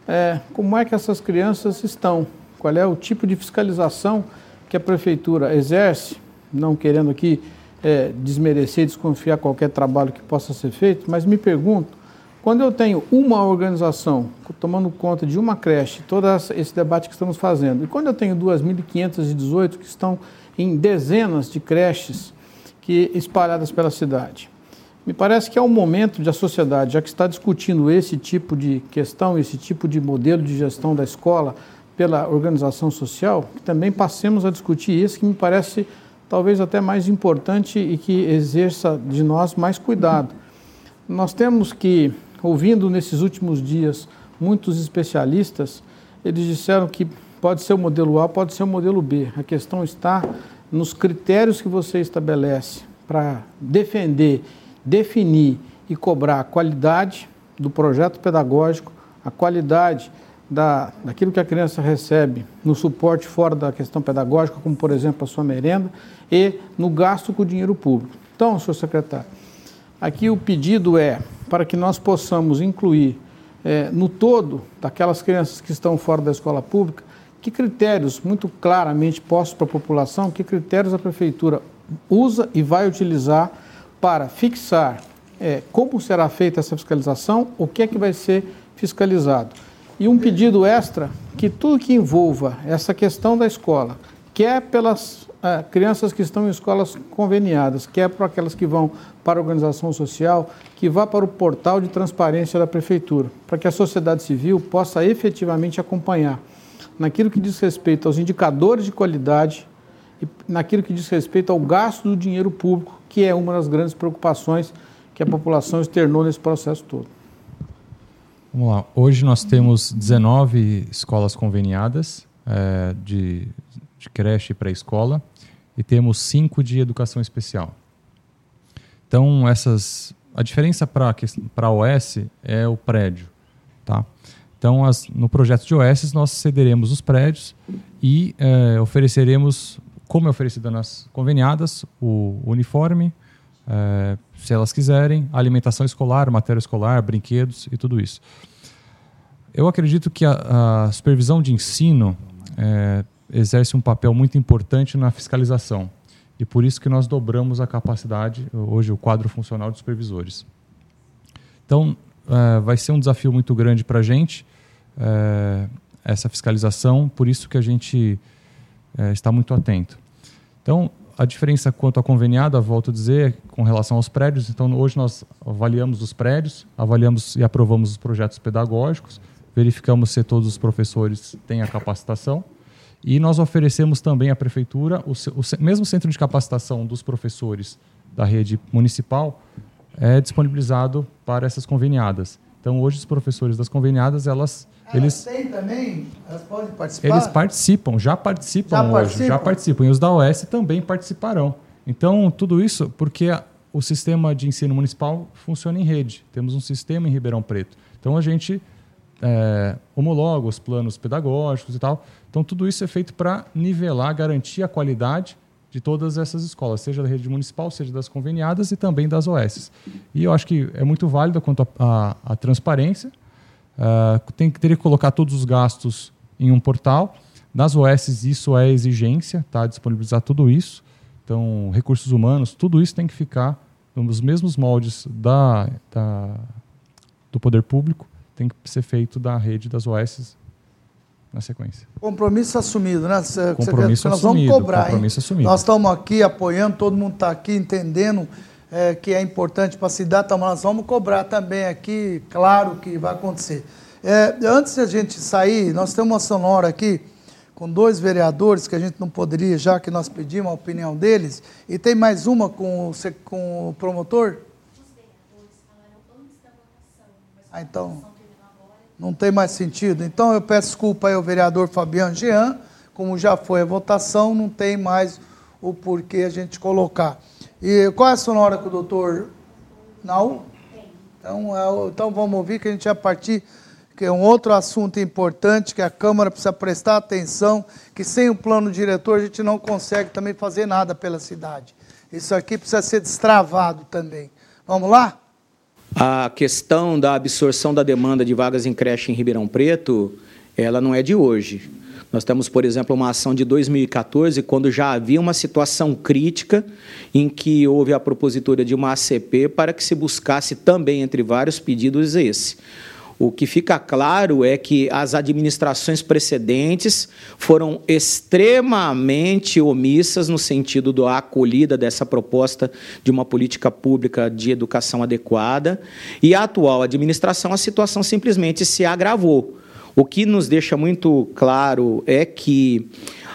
é, como é que essas crianças estão, qual é o tipo de fiscalização que a prefeitura exerce, não querendo aqui é, desmerecer desconfiar qualquer trabalho que possa ser feito, mas me pergunto, quando eu tenho uma organização tomando conta de uma creche, todo esse debate que estamos fazendo, e quando eu tenho 2.518 que estão em dezenas de creches que espalhadas pela cidade, me parece que é o momento de a sociedade, já que está discutindo esse tipo de questão, esse tipo de modelo de gestão da escola pela organização social, que também passemos a discutir isso, que me parece talvez até mais importante e que exerça de nós mais cuidado. Nós temos que, ouvindo nesses últimos dias muitos especialistas, eles disseram que pode ser o modelo A, pode ser o modelo B. A questão está nos critérios que você estabelece para defender definir e cobrar a qualidade do projeto pedagógico, a qualidade da, daquilo que a criança recebe no suporte fora da questão pedagógica, como por exemplo a sua merenda, e no gasto com o dinheiro público. Então, senhor secretário, aqui o pedido é para que nós possamos incluir é, no todo daquelas crianças que estão fora da escola pública, que critérios muito claramente postos para a população, que critérios a prefeitura usa e vai utilizar para fixar é, como será feita essa fiscalização, o que é que vai ser fiscalizado. E um pedido extra que tudo que envolva essa questão da escola, quer pelas é, crianças que estão em escolas conveniadas, quer para aquelas que vão para a organização social, que vá para o portal de transparência da prefeitura, para que a sociedade civil possa efetivamente acompanhar naquilo que diz respeito aos indicadores de qualidade e naquilo que diz respeito ao gasto do dinheiro público que é uma das grandes preocupações que a população externou nesse processo todo. Vamos lá. Hoje nós temos 19 escolas conveniadas é, de, de creche para escola e temos cinco de educação especial. Então, essas, a diferença para a OS é o prédio. Tá? Então, as, no projeto de OS, nós cederemos os prédios e é, ofereceremos como é oferecido nas conveniadas, o uniforme, é, se elas quiserem, alimentação escolar, matéria escolar, brinquedos e tudo isso. Eu acredito que a, a supervisão de ensino é, exerce um papel muito importante na fiscalização e por isso que nós dobramos a capacidade, hoje, o quadro funcional de supervisores. Então, é, vai ser um desafio muito grande para a gente, essa fiscalização, por isso que a gente é, está muito atento. Então, a diferença quanto à conveniada, volto a dizer, com relação aos prédios. Então, hoje nós avaliamos os prédios, avaliamos e aprovamos os projetos pedagógicos, verificamos se todos os professores têm a capacitação e nós oferecemos também à prefeitura o, o mesmo centro de capacitação dos professores da rede municipal é disponibilizado para essas conveniadas. Então, hoje os professores das conveniadas, elas eles têm também? Elas podem participar? Eles participam, já participam já hoje, participam? já participam. E os da OS também participarão. Então, tudo isso porque o sistema de ensino municipal funciona em rede. Temos um sistema em Ribeirão Preto. Então, a gente é, homologa os planos pedagógicos e tal. Então, tudo isso é feito para nivelar, garantir a qualidade de todas essas escolas, seja da rede municipal, seja das conveniadas e também das OS. E eu acho que é muito válido quanto à transparência, Uh, tem que ter que colocar todos os gastos em um portal. Nas OS isso é exigência, tá? disponibilizar tudo isso. Então, recursos humanos, tudo isso tem que ficar nos mesmos moldes da, da, do poder público, tem que ser feito da rede das OS na sequência. Compromisso assumido, né? Compromisso nós assumido. Vamos cobrar, compromisso hein? assumido. Nós estamos aqui apoiando, todo mundo está aqui entendendo é, que é importante para a cidade, então nós vamos cobrar também aqui, claro que vai acontecer. É, antes de a gente sair, nós temos uma sonora aqui com dois vereadores que a gente não poderia, já que nós pedimos a opinião deles, e tem mais uma com, com o promotor? Ah, então, não tem mais sentido. Então, eu peço desculpa aí ao vereador Fabiano Jean, como já foi a votação, não tem mais o porquê a gente colocar. E qual é a sonora com o doutor Não? Então, é, então vamos ouvir que a gente vai partir que é um outro assunto importante que a Câmara precisa prestar atenção, que sem o plano diretor a gente não consegue também fazer nada pela cidade. Isso aqui precisa ser destravado também. Vamos lá? A questão da absorção da demanda de vagas em creche em Ribeirão Preto, ela não é de hoje. Nós temos, por exemplo, uma ação de 2014, quando já havia uma situação crítica em que houve a propositura de uma ACP para que se buscasse também, entre vários pedidos, esse. O que fica claro é que as administrações precedentes foram extremamente omissas no sentido da acolhida dessa proposta de uma política pública de educação adequada, e a atual administração, a situação simplesmente se agravou. O que nos deixa muito claro é que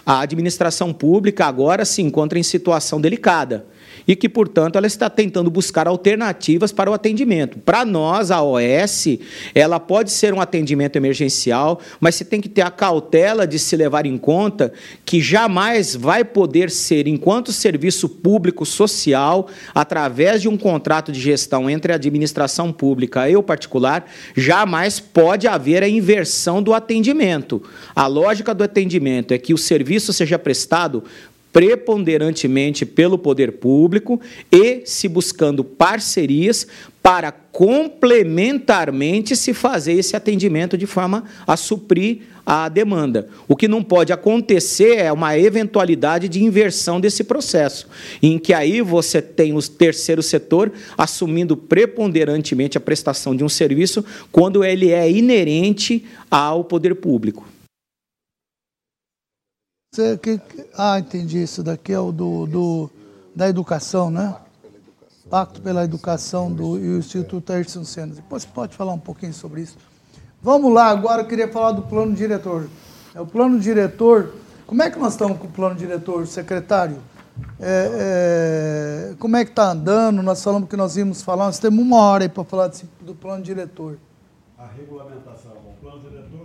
a administração pública agora se encontra em situação delicada e que, portanto, ela está tentando buscar alternativas para o atendimento. Para nós, a OS, ela pode ser um atendimento emergencial, mas se tem que ter a cautela de se levar em conta que jamais vai poder ser, enquanto serviço público social, através de um contrato de gestão entre a administração pública e o particular, jamais pode haver a inversão do atendimento. A lógica do atendimento é que o serviço seja prestado preponderantemente pelo poder público e se buscando parcerias para complementarmente se fazer esse atendimento de forma a suprir a demanda. O que não pode acontecer é uma eventualidade de inversão desse processo, em que aí você tem o terceiro setor assumindo preponderantemente a prestação de um serviço quando ele é inerente ao poder público. Você, que, ah, entendi. Isso daqui é o do, do da educação, né? Pacto pela Educação do, e o Instituto Ayrton Senna. Depois pode falar um pouquinho sobre isso. Vamos lá, agora eu queria falar do plano diretor. É o plano diretor. Como é que nós estamos com o plano diretor, secretário? É, é, como é que está andando? Nós falamos que nós íamos falar, nós temos uma hora aí para falar desse, do plano diretor. A regulamentação.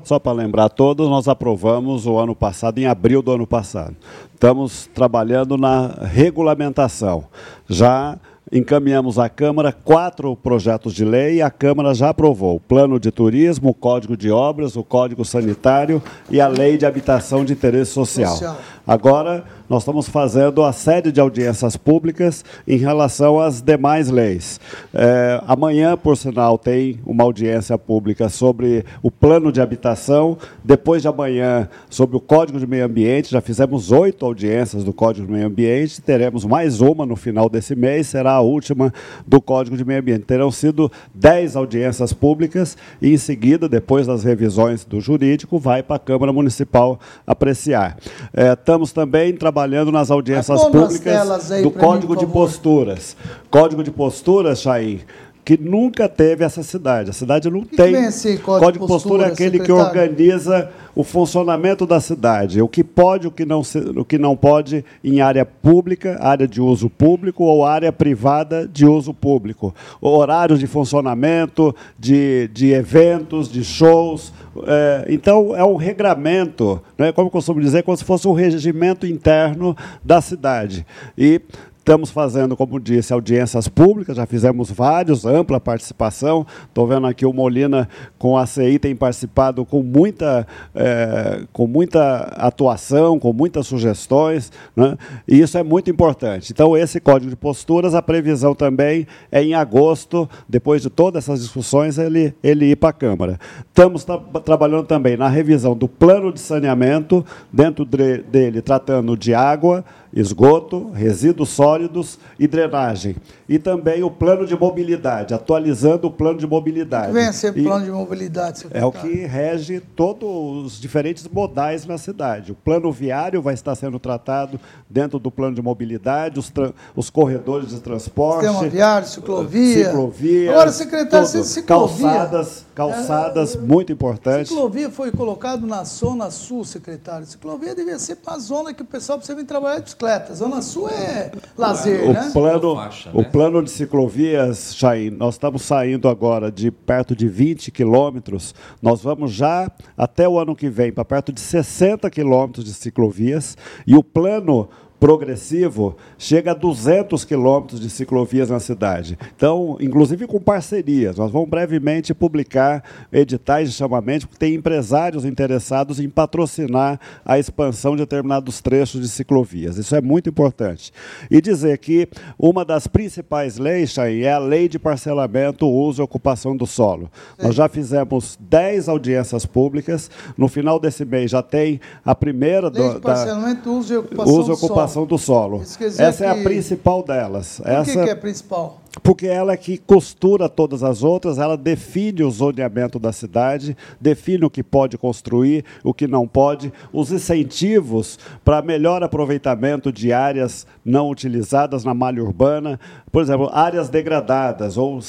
Só para lembrar a todos, nós aprovamos o ano passado, em abril do ano passado. Estamos trabalhando na regulamentação. Já encaminhamos à Câmara quatro projetos de lei e a Câmara já aprovou o Plano de Turismo, o Código de Obras, o Código Sanitário e a Lei de Habitação de Interesse Social. Social. Agora, nós estamos fazendo a série de audiências públicas em relação às demais leis. É, amanhã, por sinal, tem uma audiência pública sobre o plano de habitação. Depois de amanhã, sobre o Código de Meio Ambiente. Já fizemos oito audiências do Código de Meio Ambiente. Teremos mais uma no final desse mês, será a última do Código de Meio Ambiente. Terão sido dez audiências públicas e, em seguida, depois das revisões do jurídico, vai para a Câmara Municipal apreciar. É, estamos também trabalhando nas audiências públicas do Código mim, de Posturas. Código de Posturas, Chaim, que nunca teve essa cidade. A cidade não que tem. Que esse código, código de postura, é aquele secretário? que organiza o funcionamento da cidade, o que pode, o que não, o que não pode em área pública, área de uso público ou área privada de uso público. Horários de funcionamento, de, de eventos, de shows. É, então, é um regramento, né, como eu costumo dizer, como se fosse um regimento interno da cidade. E Estamos fazendo, como disse, audiências públicas, já fizemos vários, ampla participação. Estou vendo aqui o Molina com a CI tem participado com muita, é, com muita atuação, com muitas sugestões, né? e isso é muito importante. Então, esse código de posturas, a previsão também é em agosto, depois de todas essas discussões, ele, ele ir para a Câmara. Estamos tra trabalhando também na revisão do plano de saneamento, dentro de, dele tratando de água, esgoto, resíduos sólidos e drenagem. E também o plano de mobilidade, atualizando o plano de mobilidade. Vem a ser e plano de mobilidade, secretário. É o que rege todos os diferentes modais na cidade. O plano viário vai estar sendo tratado dentro do plano de mobilidade, os, os corredores de transporte. Sistema viário, ciclovia. Ciclovia. Agora, secretário, tudo. ciclovia. Calçadas, calçadas é, muito importantes. Ciclovia foi colocado na Zona Sul, secretário. Ciclovia devia ser para a zona que o pessoal precisa vir trabalhar de bicicleta. Zona Sul é lazer, o né? Plano, faixa, o né? plano de ciclovias, Chain, nós estamos saindo agora de perto de 20 quilômetros. Nós vamos já, até o ano que vem, para perto de 60 quilômetros de ciclovias. E o plano progressivo chega a 200 quilômetros de ciclovias na cidade. Então, inclusive com parcerias. Nós vamos brevemente publicar editais de chamamento, porque tem empresários interessados em patrocinar a expansão de determinados trechos de ciclovias. Isso é muito importante. E dizer que uma das principais leis, Chay, é a lei de parcelamento, uso e ocupação do solo. Sim. Nós já fizemos 10 audiências públicas. No final desse mês já tem a primeira... Lei do, de parcelamento, da, uso e ocupação uso do solo do solo. Essa é a principal delas. Por Essa... que é a principal? Porque ela é que costura todas as outras, ela define o zoneamento da cidade, define o que pode construir, o que não pode, os incentivos para melhor aproveitamento de áreas não utilizadas na malha urbana, por exemplo, áreas degradadas ou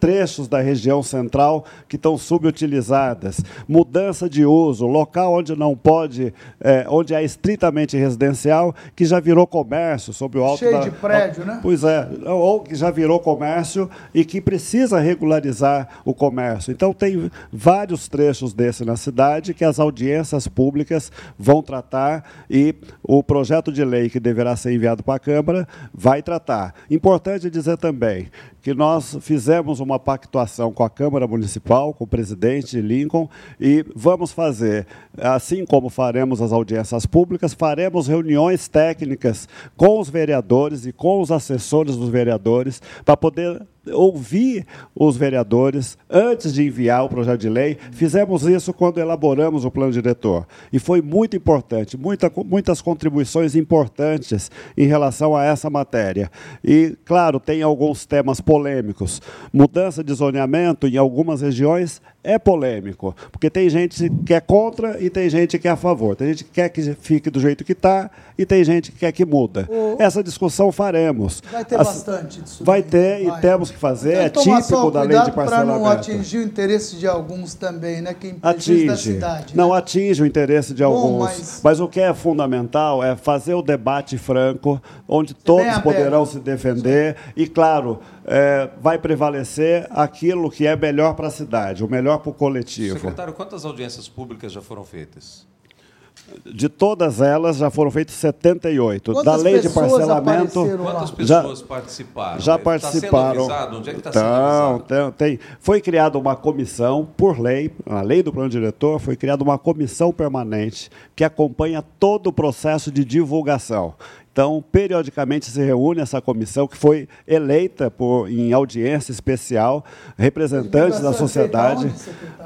trechos da região central que estão subutilizadas, mudança de uso, local onde não pode, é, onde é estritamente residencial, que já virou comércio, sob o alto Cheio da, de prédio, né? Pois é, ou que já virou comércio e que precisa regularizar o comércio. Então, tem vários trechos desse na cidade que as audiências públicas vão tratar e o projeto de lei que deverá ser enviado para a Câmara vai tratar. Importante dizer também que nós fizemos uma pactuação com a Câmara Municipal, com o presidente Lincoln, e vamos fazer, assim como faremos as audiências públicas, faremos reuniões técnicas com os vereadores e com os assessores dos vereadores para poder ouvir os vereadores antes de enviar o projeto de lei. Fizemos isso quando elaboramos o plano diretor. E foi muito importante, muita, muitas contribuições importantes em relação a essa matéria. E, claro, tem alguns temas polêmicos. Mudança de zoneamento em algumas regiões é polêmico, porque tem gente que é contra e tem gente que é a favor. Tem gente que quer que fique do jeito que está e tem gente que quer que muda. O... Essa discussão faremos. Vai ter As... bastante disso. Vai ter vai. e temos que fazer. é típico da lei de parcelamento. para não atingir o interesse de alguns também, né? Que atinge. da cidade. Né? Não atinge o interesse de Bom, alguns. Mas... mas... o que é fundamental é fazer o debate franco, onde todos poderão se defender e, claro, é, vai prevalecer aquilo que é melhor para a cidade, o melhor coletivo. Secretário, quantas audiências públicas já foram feitas? De todas elas, já foram feitas 78. Quantas da lei de parcelamento. Quantas pessoas já, participaram? Já participaram. Está sendo Onde é que está sendo então, tem, Foi criada uma comissão, por lei, na lei do plano diretor, foi criada uma comissão permanente que acompanha todo o processo de divulgação. Então, periodicamente se reúne essa comissão que foi eleita por, em audiência especial, representantes da sociedade,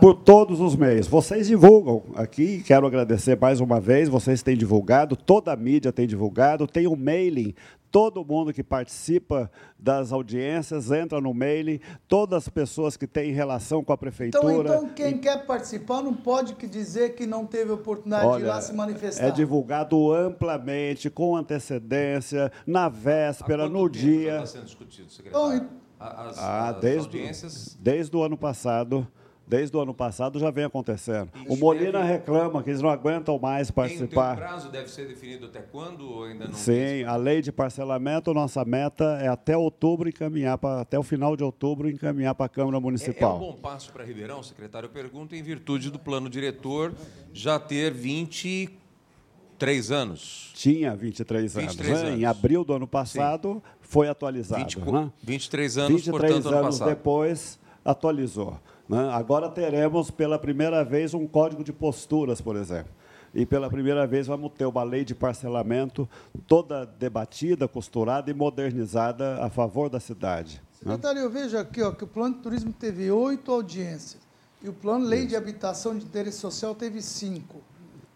por todos os meios. Vocês divulgam aqui, quero agradecer mais uma vez, vocês têm divulgado, toda a mídia tem divulgado, tem um mailing todo mundo que participa das audiências entra no mailing, todas as pessoas que têm relação com a prefeitura. Então, então quem quer participar não pode dizer que não teve oportunidade Olha, de ir lá se manifestar. É divulgado amplamente, com antecedência, na véspera, no dia. está sendo discutido, secretário? Então, as, ah, as desde, audiências? Desde o ano passado desde o ano passado já vem acontecendo. o Molina deve... reclama que eles não aguentam mais participar. Tem, tem um prazo deve ser definido até quando ou ainda não? Sim, a lei de parcelamento, nossa meta é até outubro encaminhar para até o final de outubro encaminhar para a Câmara Municipal. É, é um bom passo para Ribeirão, secretário. Eu pergunto em virtude do plano diretor já ter 23 anos. Tinha 23, 23 anos. Né? Em abril do ano passado Sim. foi atualizado. 20, né? 23 anos, 23 portanto, anos depois atualizou. Né? Agora teremos pela primeira vez um código de posturas, por exemplo. E pela primeira vez vamos ter uma lei de parcelamento toda debatida, costurada e modernizada a favor da cidade. Né? Secretário, eu vejo aqui ó, que o plano de turismo teve oito audiências e o plano lei de habitação de interesse social teve cinco.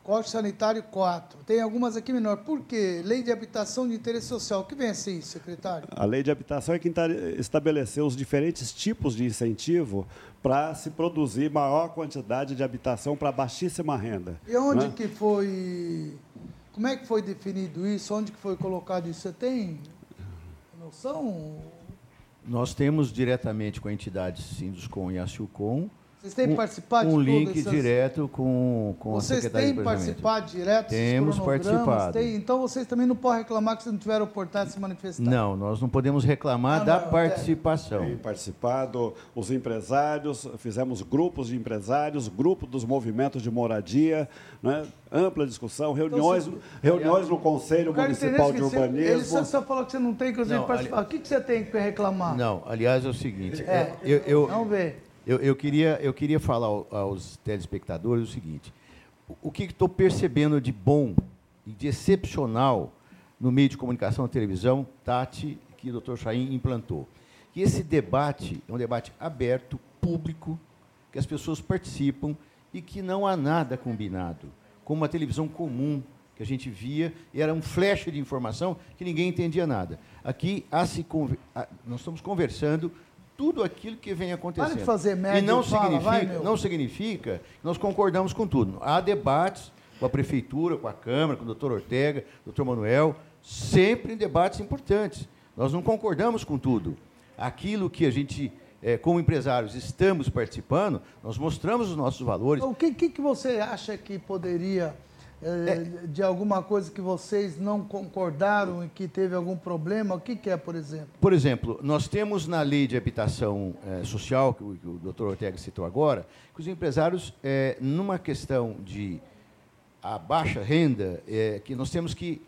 Código Sanitário 4. Tem algumas aqui menor. Por quê? Lei de Habitação de Interesse Social. O que vem assim, secretário? A Lei de Habitação é quem estabeleceu os diferentes tipos de incentivo para se produzir maior quantidade de habitação para baixíssima renda. E onde né? que foi... Como é que foi definido isso? Onde que foi colocado isso? Você tem noção? Nós temos diretamente com a entidade Sinduscom e a Silcom vocês têm um, participado um link essas... direto com, com vocês a Secretaria Vocês têm participado direto? Temos participado. Tem, então vocês também não podem reclamar que vocês não tiveram oportunidade de se manifestar. Não, nós não podemos reclamar da não, participação. Tem participado os empresários, fizemos grupos de empresários, grupo dos movimentos de moradia, né? ampla discussão, reuniões, então, reuniões no Conselho Municipal de Urbanismo. Ele só, só falou que você não tem que participar. Ali... O que, que você tem que reclamar? Não, aliás é o seguinte. É, eu, eu, vamos ver. Eu, eu, queria, eu queria falar aos telespectadores o seguinte: o que estou percebendo de bom e de excepcional no meio de comunicação e televisão, Tati, que o doutor Chaim implantou. Que esse debate é um debate aberto, público, que as pessoas participam e que não há nada combinado, como uma televisão comum que a gente via, e era um flash de informação que ninguém entendia nada. Aqui se, nós estamos conversando tudo aquilo que vem acontecendo. Para de fazer média, e não fala, significa, vai, não significa que nós concordamos com tudo. Há debates com a prefeitura, com a Câmara, com o doutor Ortega, doutor Manuel, sempre em debates importantes. Nós não concordamos com tudo. Aquilo que a gente, é, como empresários, estamos participando, nós mostramos os nossos valores. O que, que, que você acha que poderia é, de alguma coisa que vocês não concordaram e que teve algum problema? O que, que é, por exemplo? Por exemplo, nós temos na lei de habitação é, social, que o, que o doutor Ortega citou agora, que os empresários, é, numa questão de a baixa renda, é, que nós temos que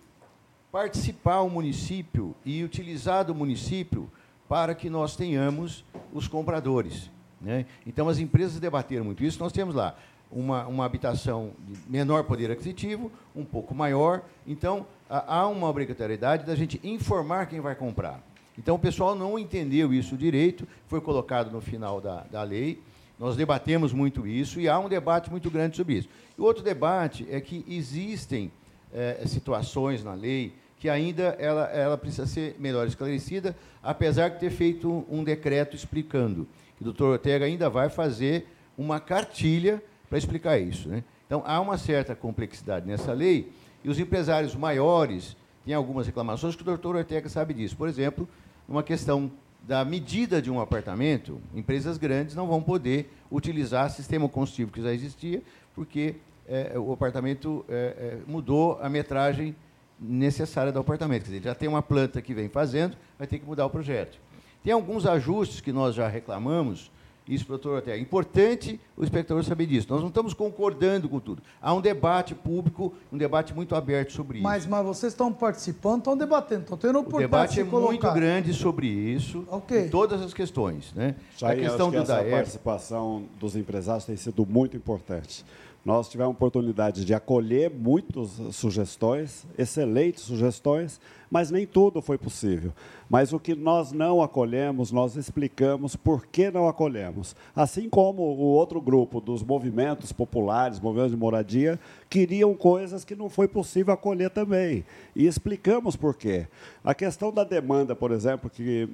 participar o município e utilizar do município para que nós tenhamos os compradores. Né? Então, as empresas debateram muito isso. Nós temos lá uma, uma habitação de menor poder aquisitivo, um pouco maior. Então, há uma obrigatoriedade da gente informar quem vai comprar. Então, o pessoal não entendeu isso direito, foi colocado no final da, da lei. Nós debatemos muito isso e há um debate muito grande sobre isso. E outro debate é que existem é, situações na lei que ainda ela, ela precisa ser melhor esclarecida, apesar de ter feito um decreto explicando. Que o doutor Ortega ainda vai fazer uma cartilha para explicar isso. Né? Então, há uma certa complexidade nessa lei e os empresários maiores têm algumas reclamações que o doutor Ortega sabe disso. Por exemplo, uma questão da medida de um apartamento, empresas grandes não vão poder utilizar sistema combustível que já existia, porque é, o apartamento é, é, mudou a metragem necessária do apartamento. Quer dizer, já tem uma planta que vem fazendo, vai ter que mudar o projeto. Tem alguns ajustes que nós já reclamamos, isso, doutor Ortega. É importante o espectador saber disso. Nós não estamos concordando com tudo. Há um debate público, um debate muito aberto sobre mas, isso. Mas vocês estão participando, estão debatendo, estão tendo oportunidade O debate de é colocar. muito grande sobre isso, okay. todas as questões. Né? Já a questão que do essa participação dos empresários tem sido muito importante. Nós tivemos a oportunidade de acolher muitas sugestões, excelentes sugestões, mas nem tudo foi possível. Mas o que nós não acolhemos, nós explicamos por que não acolhemos. Assim como o outro grupo dos movimentos populares, movimentos de moradia, queriam coisas que não foi possível acolher também. E explicamos por quê. A questão da demanda, por exemplo, que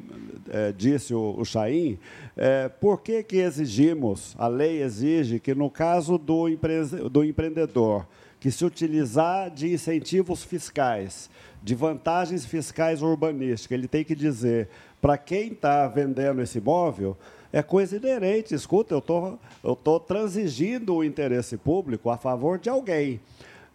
é, disse o, o Chaim, é, por que, que exigimos, a lei exige que no caso do, empre, do empreendedor, que se utilizar de incentivos fiscais, de vantagens fiscais urbanísticas, ele tem que dizer para quem está vendendo esse imóvel, é coisa inerente. Escuta, eu tô, estou tô transigindo o interesse público a favor de alguém,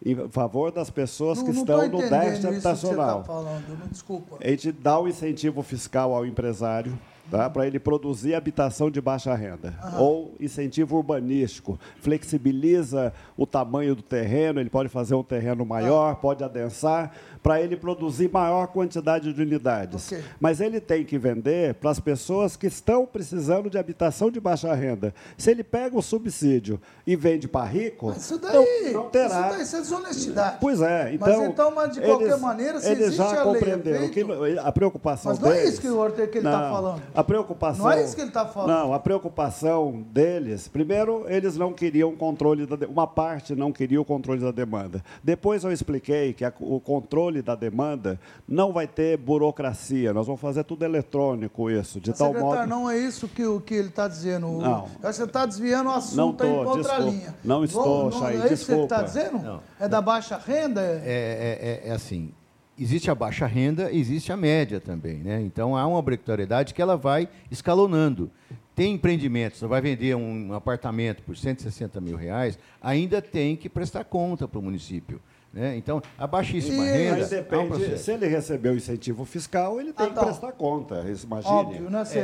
em favor das pessoas não, que estão no déficit habitacional. Tá desculpa. A gente dá o incentivo fiscal ao empresário tá? para ele produzir habitação de baixa renda. Aham. Ou incentivo urbanístico, flexibiliza o tamanho do terreno, ele pode fazer um terreno maior, ah. pode adensar, para ele produzir maior quantidade de unidades. Okay. Mas ele tem que vender para as pessoas que estão precisando de habitação de baixa renda. Se ele pega o subsídio e vende para rico, mas isso daí, não, não terá. Isso, daí, isso é desonestidade. Pois é. Então, mas então, mas de qualquer eles, maneira, se eles já compreenderam que a preocupação Mas não deles, é isso que o Ortega está falando. A preocupação. Não é isso que ele está falando. Não, a preocupação deles, primeiro, eles não queriam controle da uma parte não queria o controle da demanda. Depois eu expliquei que a, o controle da demanda não vai ter burocracia. Nós vamos fazer tudo eletrônico isso, de Mas, tal modo. Não é isso que o que ele está dizendo. Não. Você está desviando o assunto não tô, em contra linha. Não estou, Chay, É isso que ele está dizendo? Não. É da baixa renda? É, é, é, é assim existe a baixa renda, existe a média também. Né? Então, há uma obrigatoriedade que ela vai escalonando. Tem empreendimentos, você vai vender um apartamento por 160 mil reais, ainda tem que prestar conta para o município. Né? Então, a baixíssima e, renda. Mas depende, é um se ele recebeu incentivo fiscal, ele tem ah, que prestar conta. Imagine. Óbvio, né? Se é,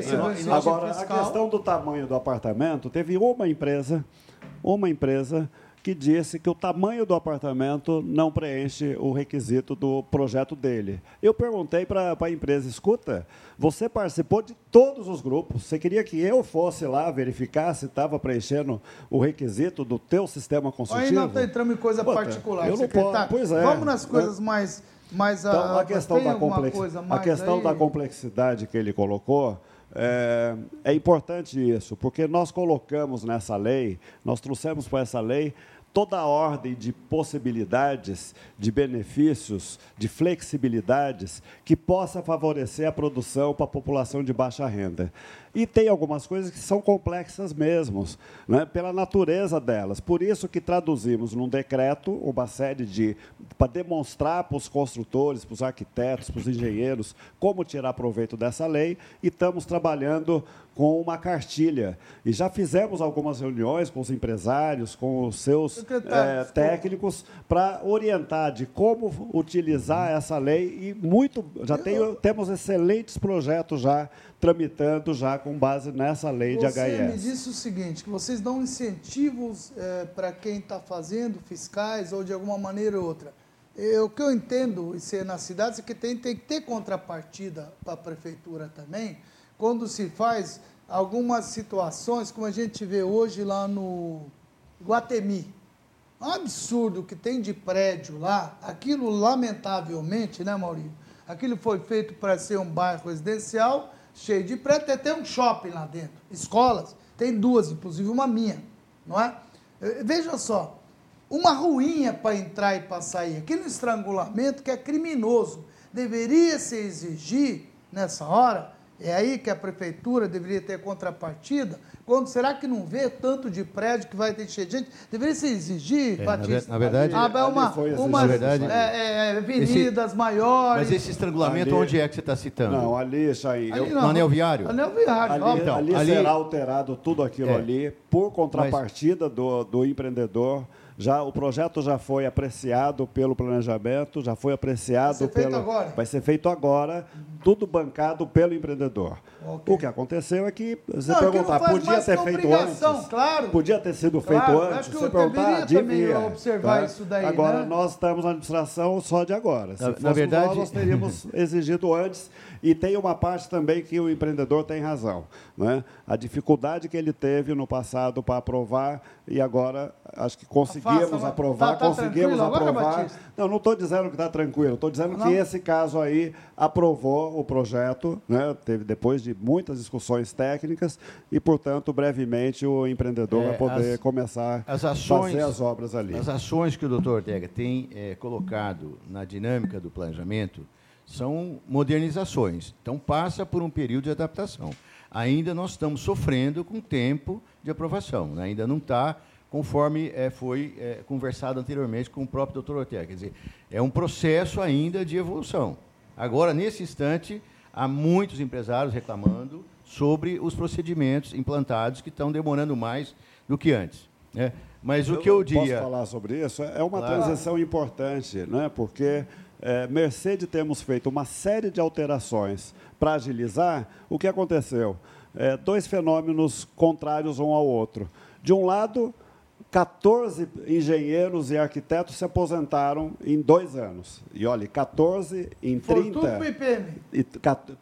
agora, fiscal... a questão do tamanho do apartamento, teve uma empresa, uma empresa que disse que o tamanho do apartamento não preenche o requisito do projeto dele. Eu perguntei para a empresa, escuta, você participou de todos os grupos, você queria que eu fosse lá verificar se estava preenchendo o requisito do teu sistema consultivo? Aí não está entrando em coisa Pô, particular, eu secretário. Não posso, pois é. Vamos nas coisas mais... mais então, a, a questão, da, complex... a questão da complexidade que ele colocou é, é, importante isso, porque nós colocamos nessa lei, nós trouxemos para essa lei toda a ordem de possibilidades, de benefícios, de flexibilidades que possa favorecer a produção para a população de baixa renda. E tem algumas coisas que são complexas mesmo, né, pela natureza delas. Por isso que traduzimos num decreto uma série de para demonstrar para os construtores, para os arquitetos, para os engenheiros como tirar proveito dessa lei e estamos trabalhando com uma cartilha. E já fizemos algumas reuniões com os empresários, com os seus é, técnicos, para orientar de como utilizar essa lei. E muito, já tenho, temos excelentes projetos já tramitando já com base nessa lei Você de HIS. Você me disse o seguinte, que vocês dão incentivos é, para quem está fazendo, fiscais ou de alguma maneira ou outra. É, o que eu entendo ser nas cidades é que tem, tem que ter contrapartida para a prefeitura também, quando se faz algumas situações, como a gente vê hoje lá no Guatemi. Um absurdo que tem de prédio lá, aquilo lamentavelmente, né, Maurício? Aquilo foi feito para ser um bairro residencial, cheio de prédio, tem até um shopping lá dentro. Escolas, tem duas, inclusive uma minha, não é? Eh, veja só, uma ruinha para entrar e para sair, aquele estrangulamento que é criminoso, deveria se exigir, nessa hora, é aí que a prefeitura deveria ter contrapartida. Quando será que não vê tanto de prédio que vai ter cheio de gente? Deveria se exigir, é, Batista. Na, verdade, ah, é uma, uma verdade, é, é, avenidas esse, maiores. Mas esse estrangulamento, ali, onde é que você está citando? Não, ali, isso aí. Ali, eu, no anel viário? Anel viário, ali, então, ali, ali será alterado tudo aquilo é. ali por contrapartida mas, do, do empreendedor já o projeto já foi apreciado pelo planejamento, já foi apreciado vai pelo agora. vai ser feito agora, tudo bancado pelo empreendedor. Okay. O que aconteceu é que você não, perguntar, podia ter feito antes? Claro. Podia ter sido feito claro, antes? Você perguntar, devia observar tá? isso daí. Agora né? nós estamos na administração só de agora. Se na, na verdade, nós, nós teríamos exigido antes e tem uma parte também que o empreendedor tem razão. Né? A dificuldade que ele teve no passado para aprovar e agora acho que conseguimos Faça, aprovar, tá, tá conseguimos aprovar. não, não estou dizendo que está tranquilo, estou dizendo não. que esse caso aí aprovou o projeto, né? teve depois de muitas discussões técnicas e, portanto, brevemente o empreendedor é, vai poder as, começar a fazer as obras ali. As ações que o doutor Ortega tem é, colocado na dinâmica do planejamento são modernizações. Então, passa por um período de adaptação. Ainda nós estamos sofrendo com tempo de aprovação, né? ainda não está conforme é, foi é, conversado anteriormente com o próprio doutor Ortega. Quer dizer, é um processo ainda de evolução. Agora, nesse instante, há muitos empresários reclamando sobre os procedimentos implantados que estão demorando mais do que antes. Né? Mas o que eu diria... Posso falar sobre isso? É uma claro. transição importante, né? porque é, mercê de termos feito uma série de alterações para agilizar, o que aconteceu? É, dois fenômenos contrários um ao outro. De um lado, 14 engenheiros e arquitetos se aposentaram em dois anos. E olha, 14 em 30. Foi tudo para o IPM. E,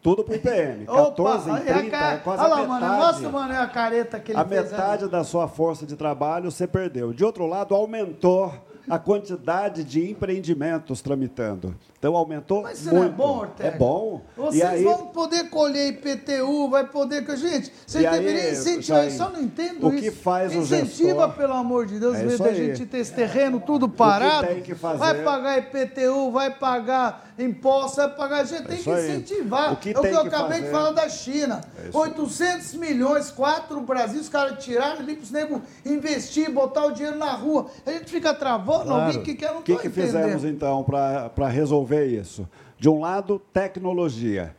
tudo para o IPM. 14 Opa, em 30, ca... quase olha lá, a metade. Mano, mostra, mano, a careta que ele A metade ali. da sua força de trabalho você perdeu. De outro lado, aumentou a quantidade de empreendimentos tramitando. Então aumentou Mas muito. Não é bom, Ortega? É bom. Vocês aí... vão poder colher IPTU, vai poder... Gente, você deveria incentivar, eu só não entendo o isso. que faz Incentiva, o gestor... pelo amor de Deus, é da gente ter esse terreno tudo parado, tem que fazer... vai pagar IPTU, vai pagar imposto, vai pagar... A gente é tem que incentivar. O que é o que eu acabei fazer... de falar da China. É 800 milhões, quatro Brasil, os caras tiraram ali para os negros investir, botar o dinheiro na rua. A gente fica travando, claro. alguém que quer, não O que, que fizemos, então, para resolver isso? De um lado, tecnologia.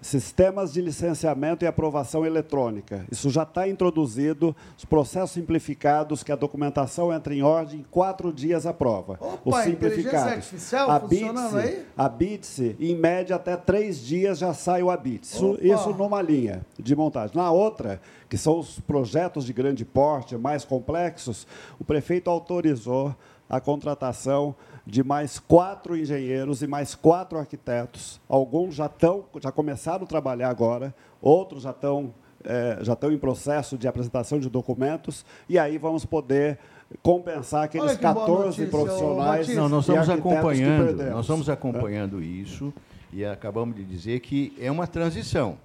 Sistemas de licenciamento e aprovação eletrônica. Isso já está introduzido, os processos simplificados, que a documentação entra em ordem, em quatro dias a prova. Opa, os simplificados. Artificial a funcionando BITS, aí? A BITS, em média, até três dias já sai o ABITS. Isso, isso numa linha de montagem. Na outra, que são os projetos de grande porte, mais complexos, o prefeito autorizou a contratação de mais quatro engenheiros e mais quatro arquitetos. Alguns já estão, já começaram a trabalhar agora, outros já estão, é, já estão em processo de apresentação de documentos, e aí vamos poder compensar aqueles 14 notícia, profissionais. Não, nós estamos acompanhando, nós estamos acompanhando é. isso e acabamos de dizer que é uma transição.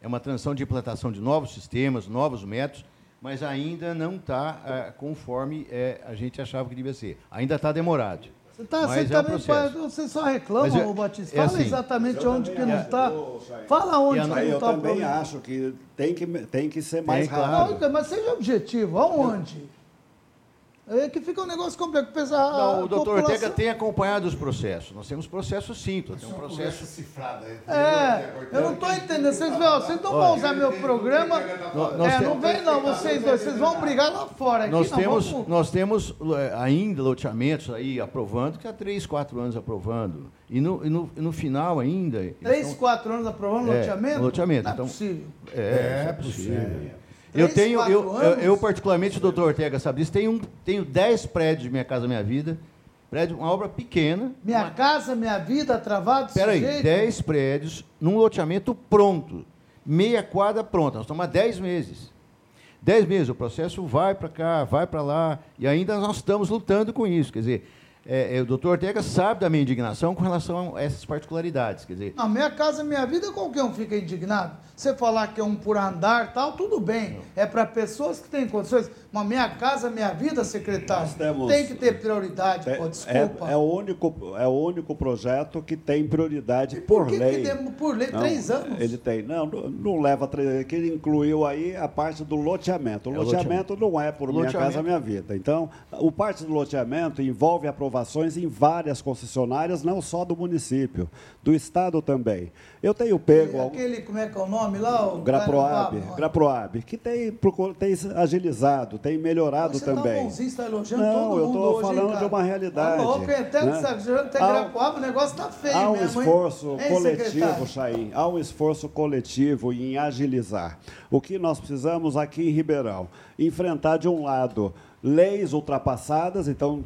É uma transição de implantação de novos sistemas, novos métodos, mas ainda não está é, conforme é, a gente achava que devia ser. Ainda está demorado. Você, tá, você, é também, um você só reclama, eu, Batista. Fala assim, exatamente onde que não está. Fala onde que não está. Eu também acho que tem que, tem que ser mais tem, rápido. Claro. Mas seja objetivo. Aonde? É que fica um negócio complexo. Pensar, não, o doutor população... Ortega tem acompanhado os processos. Nós temos processos sim, tem um processo cifrado aí. É, eu não estou entendendo. Vocês, vocês não vão usar meu programa. é, não vem não, vocês dois. Vocês vão brigar lá fora. Aqui, nós, não, temos, vamos... nós temos é, ainda loteamentos aí aprovando, que há três, quatro anos aprovando. E no, e no, e no final ainda. Três, estão... quatro anos aprovando é, loteamento? Loteamento. Não então, é possível. É, é possível. Eu tenho, eu, eu, eu, particularmente, o doutor Ortega sabe disso, tenho, tenho dez prédios de Minha Casa Minha Vida, prédio, uma obra pequena. Minha uma... Casa Minha Vida, travado Espera aí, dez prédios num loteamento pronto, meia quadra pronta, nós estamos há dez meses. Dez meses, o processo vai para cá, vai para lá, e ainda nós estamos lutando com isso, quer dizer... É, é, o doutor Ortega sabe da minha indignação com relação a essas particularidades. Quer dizer, a minha casa, minha vida, qualquer um fica indignado. Você falar que é um por andar tal, tudo bem. É para pessoas que têm condições. Mas minha casa, minha vida, secretário, temos, tem que ter prioridade, é, pô, desculpa. É, é, o único, é o único projeto que tem prioridade por, por que lei. Que por lei, não, três anos? Ele tem. Não, não, não leva três que ele incluiu aí a parte do loteamento. O é loteamento, loteamento não é por minha casa, minha vida. Então, o parte do loteamento envolve aprovações em várias concessionárias, não só do município, do Estado também. Eu tenho pego... E aquele, como é que é o nome lá? O Graproab, Graproab, que tem, tem agilizado, tem melhorado você também. Tá bonzinho, está elogiando Não, todo eu estou falando de uma realidade. Tá louco, até né? até Graproab, o negócio está feio Há um mesmo, esforço hein? coletivo, Chaim, há um esforço coletivo em agilizar. O que nós precisamos aqui em Ribeirão? Enfrentar, de um lado, leis ultrapassadas, então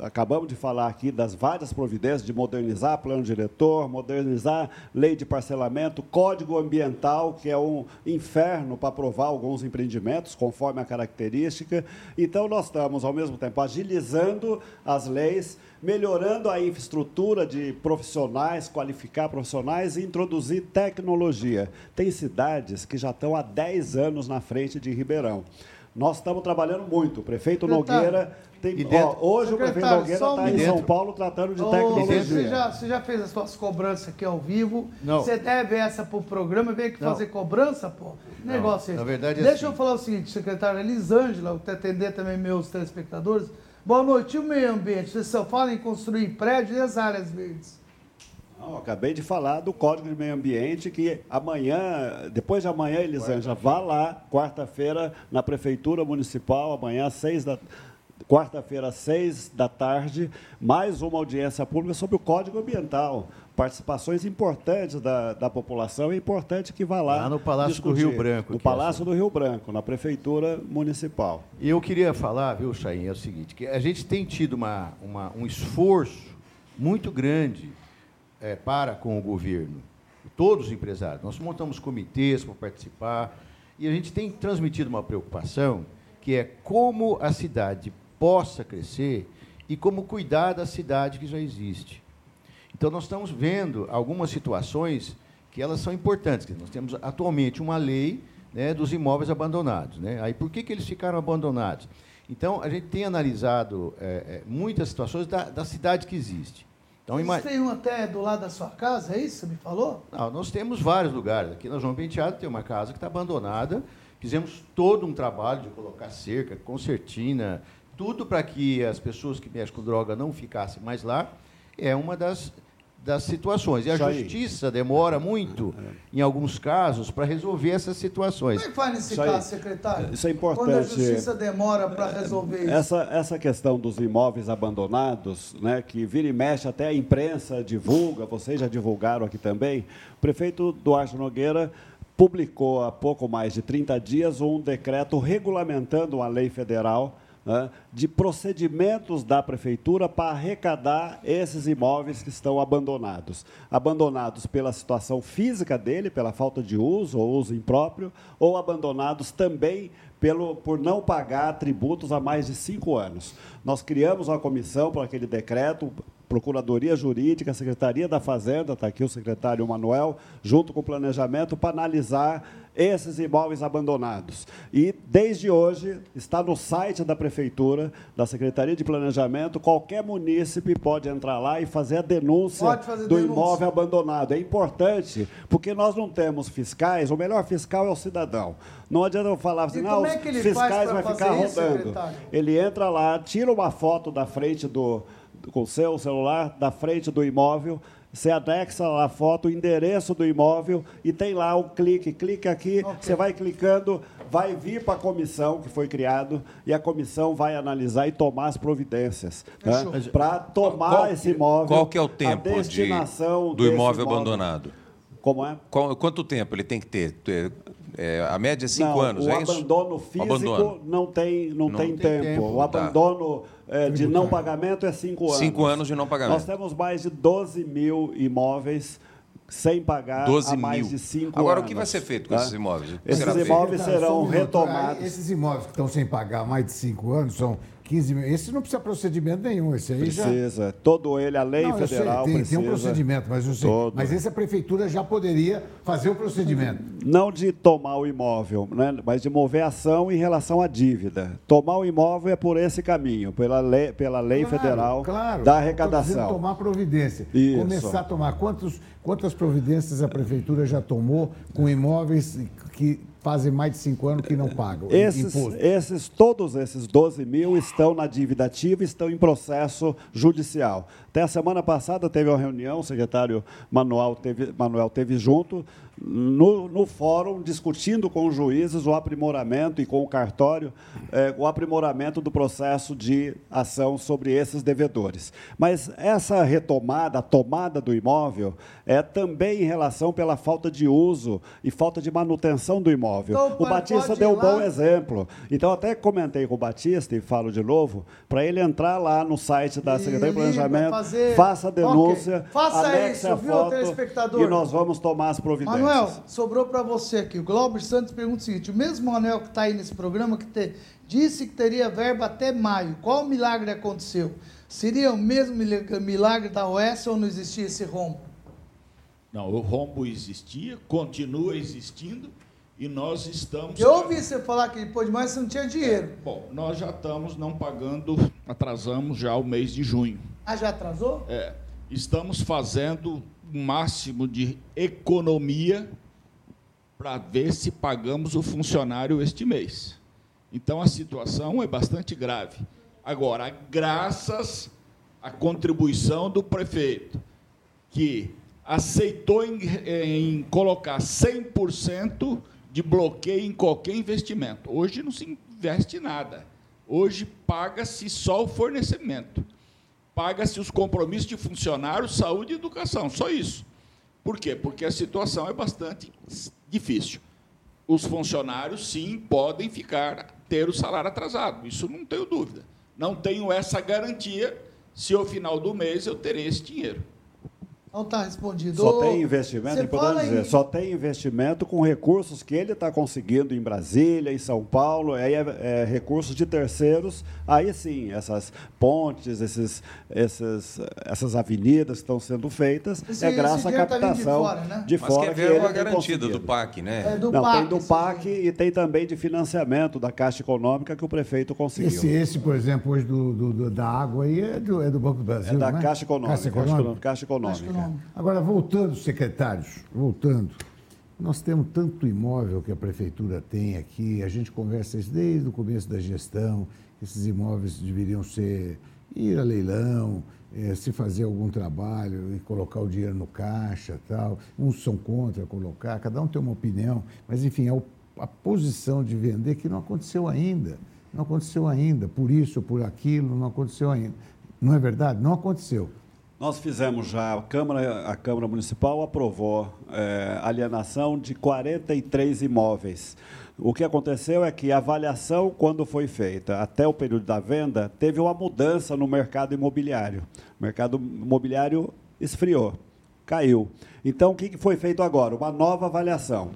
acabamos de falar aqui das várias providências de modernizar plano diretor, modernizar lei de parcelamento, código ambiental, que é um inferno para aprovar alguns empreendimentos, conforme a característica. Então nós estamos, ao mesmo tempo, agilizando as leis, melhorando a infraestrutura de profissionais, qualificar profissionais e introduzir tecnologia. Tem cidades que já estão há 10 anos na frente de Ribeirão. Nós estamos trabalhando muito. O prefeito Nogueira tem. Ó, hoje o prefeito Nogueira está em São Paulo tratando de tecnologia. Você já, você já fez as suas cobranças aqui ao vivo? Não. Você deve essa para o programa, vem aqui Não. fazer cobrança, pô. Negócio Na verdade, Deixa assim. eu falar o seguinte, secretário Elisângela, vou atender também meus telespectadores. Boa noite. E o meio ambiente? Vocês só falam em construir prédios e as áreas verdes? Não, acabei de falar do Código de Meio Ambiente, que amanhã, depois de amanhã, Elisângela, vá lá, quarta-feira, na Prefeitura Municipal, amanhã, seis da quarta-feira, seis da tarde, mais uma audiência pública sobre o Código Ambiental. Participações importantes da, da população, é importante que vá lá. Lá no Palácio discutir. do Rio Branco. No Palácio é do Rio Branco, na Prefeitura Municipal. E eu queria falar, viu, Chain, é o seguinte, que a gente tem tido uma, uma um esforço muito grande é, para com o governo, todos os empresários. Nós montamos comitês para participar e a gente tem transmitido uma preocupação que é como a cidade possa crescer e como cuidar da cidade que já existe. Então, nós estamos vendo algumas situações que elas são importantes. Nós temos atualmente uma lei né, dos imóveis abandonados. Né? Aí, por que, que eles ficaram abandonados? Então, a gente tem analisado é, é, muitas situações da, da cidade que existe. Então, Vocês têm um até do lado da sua casa, é isso? Você me falou? Não, nós temos vários lugares. Aqui na João Penteado tem uma casa que está abandonada. Fizemos todo um trabalho de colocar cerca, concertina, tudo para que as pessoas que mexem com droga não ficassem mais lá. É uma das das situações. E a Isso justiça aí. demora muito, em alguns casos, para resolver essas situações. Como é que faz nesse Isso caso, aí. secretário? Isso é importante. Quando a justiça demora para resolver isso. Essa, essa questão dos imóveis abandonados, né, que vira e mexe, até a imprensa divulga, vocês já divulgaram aqui também, o prefeito Duarte Nogueira publicou há pouco mais de 30 dias um decreto regulamentando uma lei federal né, de procedimentos da prefeitura para arrecadar esses imóveis que estão abandonados. Abandonados pela situação física dele, pela falta de uso ou uso impróprio, ou abandonados também pelo, por não pagar tributos há mais de cinco anos. Nós criamos uma comissão para aquele decreto, Procuradoria Jurídica, Secretaria da Fazenda, está aqui o secretário Manuel, junto com o planejamento, para analisar esses imóveis abandonados. E, desde hoje, está no site da Prefeitura, da Secretaria de Planejamento, qualquer munícipe pode entrar lá e fazer a denúncia fazer do denúncia. imóvel abandonado. É importante, porque nós não temos fiscais, o melhor fiscal é o cidadão. Não adianta eu falar assim, não, é os fiscais vão ficar isso, rodando. Secretário? Ele entra lá, tira uma foto da frente do, com o seu celular, da frente do imóvel, você anexa lá a foto, o endereço do imóvel e tem lá um clique. Clique aqui, okay. você vai clicando, vai vir para a comissão que foi criado e a comissão vai analisar e tomar as providências né? para tomar qual, esse imóvel. Qual que é o tempo de, do imóvel abandonado? Como é? Qual, quanto tempo ele tem que ter? É, a média é cinco não, anos, o é isso? abandono físico abandono. não tem, não, não tem, tem, tempo. tempo. O tá. É, de não pagamento é cinco anos. Cinco anos de não pagamento. Nós temos mais de 12 mil imóveis sem pagar 12 há mais mil. de cinco Agora, anos. o que vai ser feito com tá? esses imóveis? Esses imóveis serão retomados. Esses imóveis que estão sem pagar há mais de cinco anos são 15 mil. Esse não precisa procedimento nenhum. Esse aí precisa. Já... Todo ele, a lei não, federal sei, tem, precisa. Tem um procedimento, mas eu sei. Todo. Mas esse a prefeitura já poderia fazer o procedimento. Não de tomar o imóvel, né? mas de mover ação em relação à dívida. Tomar o imóvel é por esse caminho, pela lei, pela lei claro, federal claro. da arrecadação. tomar providência. Isso. Começar a tomar. Quantos, quantas providências a prefeitura já tomou com imóveis que fazem mais de cinco anos que não pagam esses, imposto. Esses, todos esses 12 mil estão na dívida ativa, estão em processo judicial. Até a semana passada teve uma reunião, o secretário Manuel teve, Manuel teve junto, no, no fórum, discutindo com os juízes o aprimoramento e com o cartório, é, o aprimoramento do processo de ação sobre esses devedores. Mas essa retomada, a tomada do imóvel, é também em relação pela falta de uso e falta de manutenção do imóvel. Então, o Batista deu um bom exemplo. Então, até comentei com o Batista, e falo de novo, para ele entrar lá no site da Secretaria de Planejamento, fazer... faça a denúncia, okay. faça isso, a foto viu, e nós vamos tomar as providências. Manuel, sobrou para você aqui. O Glauber Santos pergunta o seguinte: o mesmo Manuel que está aí nesse programa que te, disse que teria verba até maio, qual milagre aconteceu? Seria o mesmo milagre da OS ou não existia esse rombo? Não, o rombo existia, continua existindo e nós estamos. Eu ouvi você falar que depois de mais você não tinha dinheiro. É, bom, nós já estamos não pagando, atrasamos já o mês de junho. Ah, já atrasou? É. Estamos fazendo o máximo de economia para ver se pagamos o funcionário este mês. Então a situação é bastante grave. Agora, graças à contribuição do prefeito, que aceitou em, em colocar 100% de bloqueio em qualquer investimento. Hoje não se investe nada. Hoje paga-se só o fornecimento. Paga-se os compromissos de funcionários, saúde e educação, só isso. Por quê? Porque a situação é bastante difícil. Os funcionários, sim, podem ficar, ter o salário atrasado, isso não tenho dúvida. Não tenho essa garantia se ao final do mês eu terei esse dinheiro. Não está respondido. Só tem investimento, importante dizer, só tem investimento com recursos que ele está conseguindo em Brasília, em São Paulo, aí é, é, recursos de terceiros, aí sim, essas pontes, esses, esses, essas avenidas que estão sendo feitas, esse, é graças à captação tá de fora, né? de fora Mas que é verba garantida do PAC, né? É do Não, PAC, tem do PAC e tem também de financiamento da Caixa Econômica que o prefeito conseguiu. Esse, esse por exemplo, hoje do, do, do da água aí é do, é do Banco do Brasil, É da né? Caixa Econômica. Caixa Econômica. Caixa Econômica. Caixa Econômica. Agora, voltando, secretários, voltando. Nós temos tanto imóvel que a prefeitura tem aqui, a gente conversa isso desde o começo da gestão, esses imóveis deveriam ser ir a leilão, é, se fazer algum trabalho e colocar o dinheiro no caixa tal. Uns são contra colocar, cada um tem uma opinião, mas enfim, é a posição de vender que não aconteceu ainda. Não aconteceu ainda, por isso, por aquilo, não aconteceu ainda. Não é verdade? Não aconteceu. Nós fizemos já, a Câmara, a Câmara Municipal aprovou é, alienação de 43 imóveis. O que aconteceu é que a avaliação, quando foi feita até o período da venda, teve uma mudança no mercado imobiliário. O mercado imobiliário esfriou, caiu. Então, o que foi feito agora? Uma nova avaliação.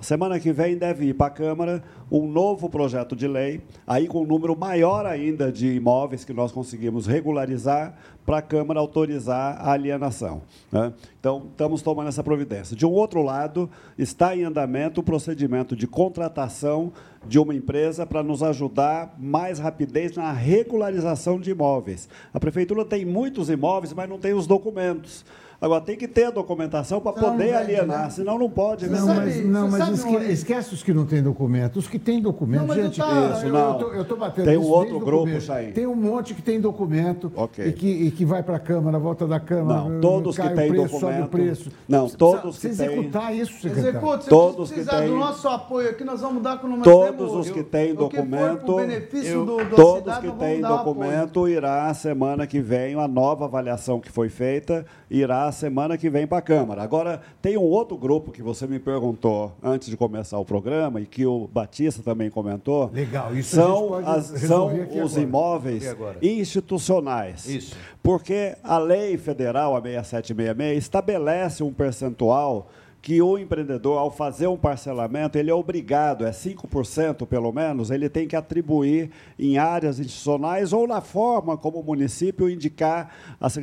Semana que vem deve ir para a Câmara um novo projeto de lei, aí com um número maior ainda de imóveis que nós conseguimos regularizar para a Câmara autorizar a alienação. Né? Então, estamos tomando essa providência. De um outro lado, está em andamento o procedimento de contratação de uma empresa para nos ajudar mais rapidez na regularização de imóveis. A Prefeitura tem muitos imóveis, mas não tem os documentos. Agora, tem que ter a documentação para poder alienar, né? senão não pode. Não, sabe, mas, não, mas esque, esquece os que não têm documento. Os que têm documento, não, gente, tá, isso, não. eu estou batendo Tem um outro grupo, Chay. Tem um monte que tem documento okay. e, que, e que vai para a Câmara, volta da Câmara. Não, todos que têm documento. preço. Não, todos que têm. executar isso, secretário. Execute, se todos que têm. do nosso apoio aqui, nós vamos dar com o Todos os que têm documento. Todos que têm documento irá semana que vem a nova avaliação que foi feita irá semana que vem para a Câmara. Agora, tem um outro grupo que você me perguntou antes de começar o programa e que o Batista também comentou. Legal, isso são, as, são os agora. imóveis institucionais. Isso. Porque a lei federal, a 6766, estabelece um percentual que o empreendedor, ao fazer um parcelamento, ele é obrigado, é 5% pelo menos, ele tem que atribuir em áreas institucionais ou na forma como o município indicar,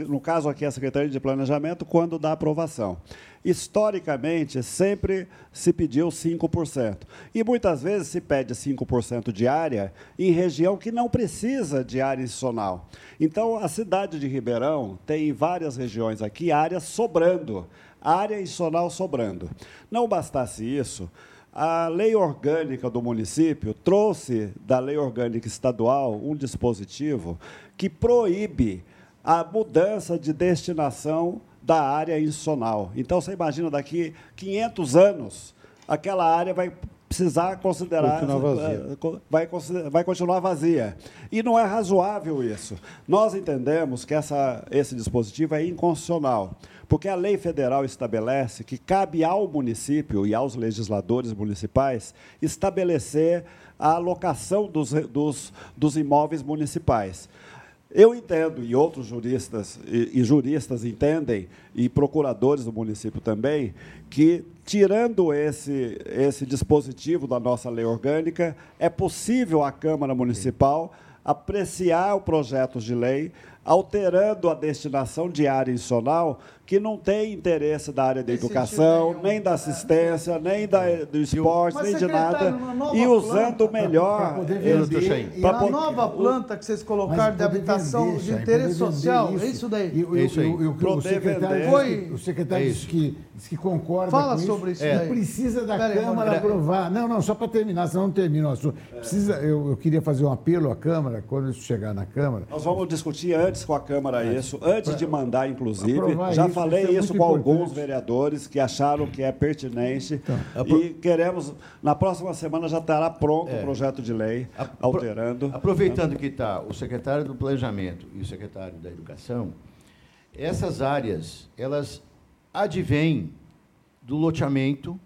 no caso aqui a Secretaria de Planejamento, quando dá aprovação. Historicamente, sempre se pediu 5%. E muitas vezes se pede 5% de área em região que não precisa de área institucional. Então, a cidade de Ribeirão tem várias regiões aqui, áreas sobrando área institucional sobrando. Não bastasse isso, a lei orgânica do município trouxe da lei orgânica estadual um dispositivo que proíbe a mudança de destinação da área institucional. Então, você imagina, daqui 500 anos, aquela área vai precisar considerar eh, vai, vai continuar vazia. E não é razoável isso. Nós entendemos que essa, esse dispositivo é inconstitucional. Porque a lei federal estabelece que cabe ao município e aos legisladores municipais estabelecer a alocação dos, dos, dos imóveis municipais. Eu entendo, e outros juristas e, e, juristas entendem, e procuradores do município também, que, tirando esse, esse dispositivo da nossa lei orgânica, é possível a Câmara Municipal apreciar o projeto de lei, alterando a destinação de área institucional que não tem interesse da área da educação, nem da assistência, nem da, do esporte, nem de nada, e usando melhor... E a nova planta que vocês colocaram de habitação de interesse social, é isso daí? É isso aí. O secretário, o secretário disse que, disse que concorda Fala sobre isso daí. Precisa da Câmara aprovar. Não, não, só para terminar, senão não termina o assunto. Precisa, eu, eu queria fazer um apelo à Câmara, quando isso chegar na Câmara... Nós vamos discutir antes com a Câmara isso, antes de mandar, inclusive, já falei isso, isso com alguns vereadores que acharam que é pertinente então, e queremos, na próxima semana já estará pronto é, o projeto de lei alterando. Aproveitando que está o secretário do Planejamento e o secretário da Educação, essas áreas, elas advêm do loteamento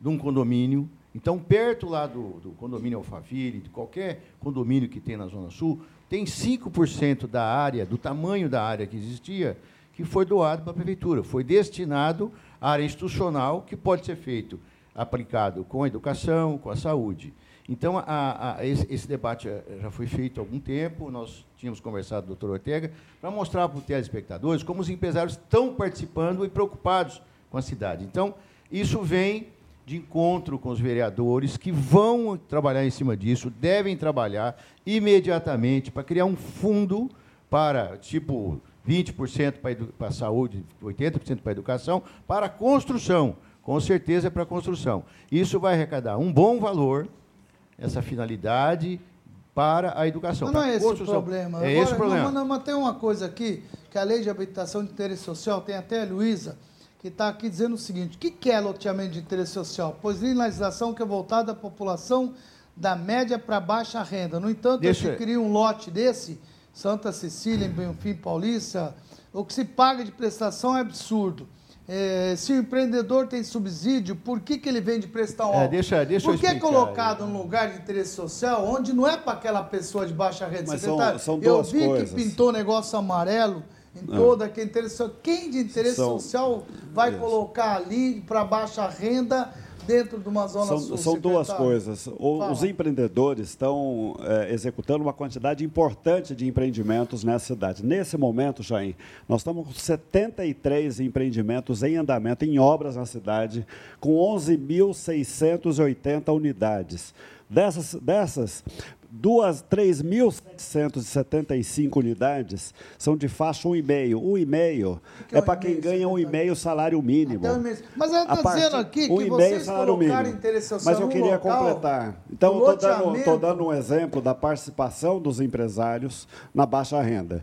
de um condomínio. Então, perto lá do, do condomínio Alphaville, de qualquer condomínio que tem na Zona Sul, tem 5% da área, do tamanho da área que existia, que foi doado para a prefeitura, foi destinado à área institucional, que pode ser feito aplicado com a educação, com a saúde. Então, a, a, esse, esse, debate já foi feito há algum tempo, nós tínhamos conversado com o doutor Ortega, para mostrar para os telespectadores como os empresários estão participando e preocupados com a cidade. Então, isso vem de encontro com os vereadores que vão trabalhar em cima disso, devem trabalhar imediatamente para criar um fundo para, tipo, 20% para, a saúde, 80% para a educação, para a construção. Com certeza é para a construção. Isso vai arrecadar um bom valor, essa finalidade, para a educação. Mas não é esse o problema. É Agora, esse o problema. Não, mas tem uma coisa aqui, que a lei de habitação de interesse social, tem até a Luísa, que está aqui dizendo o seguinte: o que é loteamento de interesse social? Pois legislação que é voltada à população da média para baixa renda. No entanto, Deixa... se cria um lote desse, Santa Cecília, em Benfim Paulista, o que se paga de prestação é absurdo. É, se o empreendedor tem subsídio, por que, que ele vende prestar um é, deixa, deixa Por que é colocado num lugar de interesse social onde não é para aquela pessoa de baixa renda? Mas são, são Eu vi coisas. que pintou negócio amarelo em não. toda aquele interesse social. Quem de interesse são, social vai isso. colocar ali para baixa renda dentro de uma zona são, sul, São duas coisas. O, os empreendedores estão é, executando uma quantidade importante de empreendimentos nessa cidade. Nesse momento, Jair, nós estamos com 73 empreendimentos em andamento, em obras na cidade, com 11.680 unidades. Dessas, dessas Duas, 3.775 unidades são de faixa 1,5. 1,5 é, é para quem ganha 1,5 salário mínimo. Mas eu estou dizendo aqui que vocês salário mínimo. interesse social Mas eu queria completar. Então, estou dando, dando um exemplo da participação dos empresários na baixa renda.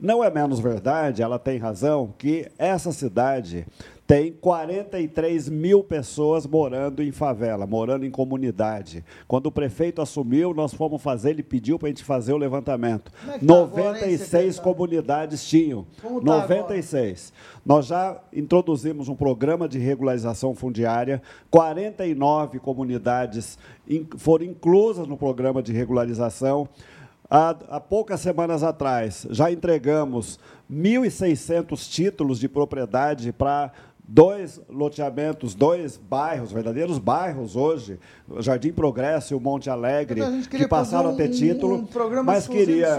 Não é menos verdade, ela tem razão, que essa cidade tem 43 mil pessoas morando em favela, morando em comunidade. Quando o prefeito assumiu, nós fomos fazer, ele pediu para a gente fazer o levantamento. É tá 96 agora, comunidades tinham. Como 96. Tá nós já introduzimos um programa de regularização fundiária, 49 comunidades foram inclusas no programa de regularização. Há, há poucas semanas atrás, já entregamos 1.600 títulos de propriedade para dois loteamentos, dois bairros, verdadeiros bairros hoje, Jardim Progresso e o Monte Alegre, que passaram um, a ter título, um mas queria,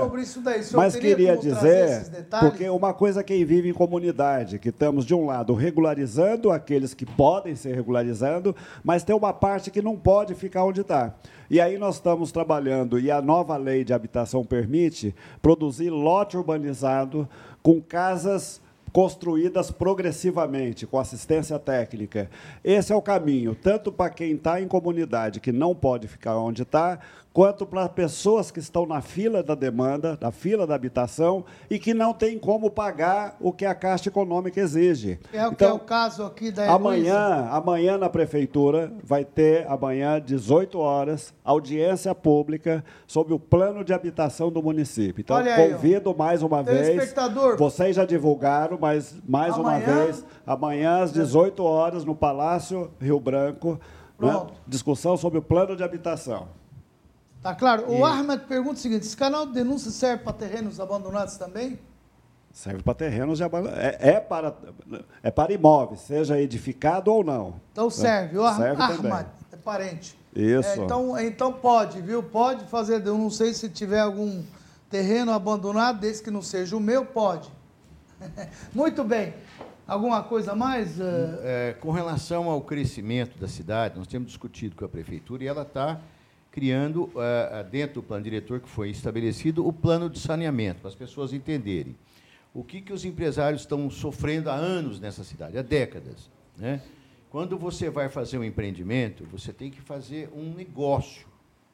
mas queria dizer, porque uma coisa quem vive em comunidade, que estamos de um lado regularizando aqueles que podem ser regularizando, mas tem uma parte que não pode ficar onde está. E aí nós estamos trabalhando, e a nova lei de habitação permite produzir lote urbanizado com casas construídas progressivamente, com assistência técnica. Esse é o caminho, tanto para quem está em comunidade, que não pode ficar onde está, quanto para pessoas que estão na fila da demanda, na fila da habitação, e que não tem como pagar o que a Caixa Econômica exige. É o então, que é o caso aqui da Amanhã, amanhã na Prefeitura vai ter, amanhã, 18 horas, audiência pública sobre o plano de habitação do município. Então, aí, convido ó. mais uma vez. Vocês já divulgaram, mas mais amanhã, uma vez, amanhã às 18 horas, no Palácio Rio Branco, né, discussão sobre o plano de habitação. Tá claro? E... O Ahmed pergunta o seguinte: esse canal de denúncia serve para terrenos abandonados também? Serve para terrenos abandonados. É, é, para, é para imóveis, seja edificado ou não. Então serve. O serve Ahmed também. é parente. Isso. É, então, então pode, viu? Pode fazer. Eu não sei se tiver algum terreno abandonado, desde que não seja o meu, pode. Muito bem. Alguma coisa mais? É, com relação ao crescimento da cidade, nós temos discutido com a prefeitura e ela está criando, uh, dentro do plano diretor que foi estabelecido, o plano de saneamento, para as pessoas entenderem o que, que os empresários estão sofrendo há anos nessa cidade, há décadas. Né? Quando você vai fazer um empreendimento, você tem que fazer um negócio.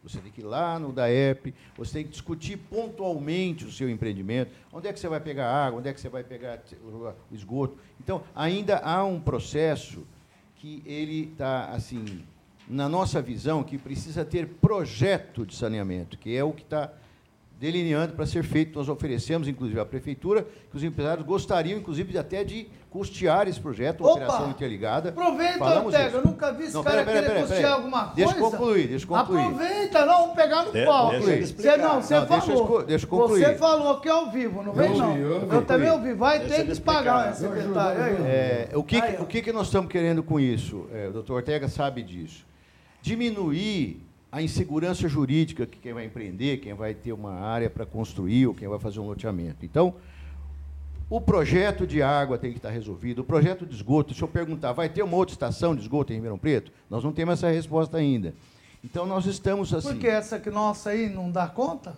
Você tem que ir lá no DAEP, você tem que discutir pontualmente o seu empreendimento, onde é que você vai pegar água, onde é que você vai pegar o esgoto. Então, ainda há um processo que ele está assim na nossa visão, que precisa ter projeto de saneamento, que é o que está delineando para ser feito. Nós oferecemos, inclusive, à Prefeitura, que os empresários gostariam, inclusive, até de custear esse projeto, uma Opa, operação interligada. Aproveita, Falamos Ortega, eu nunca vi esse não, cara pera, pera, querer pera, custear alguma coisa. Deixa eu concluir, deixa eu concluir. Aproveita, não, vamos pegar no de, pau. Você não, você não, falou. Deixa eu, deixa eu concluir. Você falou que é ao vivo, não vem não. Eu, eu também ouvi, vai ter que pagar, secretário. É, o que, o que, que nós estamos querendo com isso? É, o doutor Ortega sabe disso. Diminuir a insegurança jurídica que quem vai empreender, quem vai ter uma área para construir ou quem vai fazer um loteamento. Então, o projeto de água tem que estar resolvido, o projeto de esgoto, se eu perguntar, vai ter uma outra estação de esgoto em Ribeirão Preto? Nós não temos essa resposta ainda. Então, nós estamos assim... Porque essa que nossa aí não dá conta?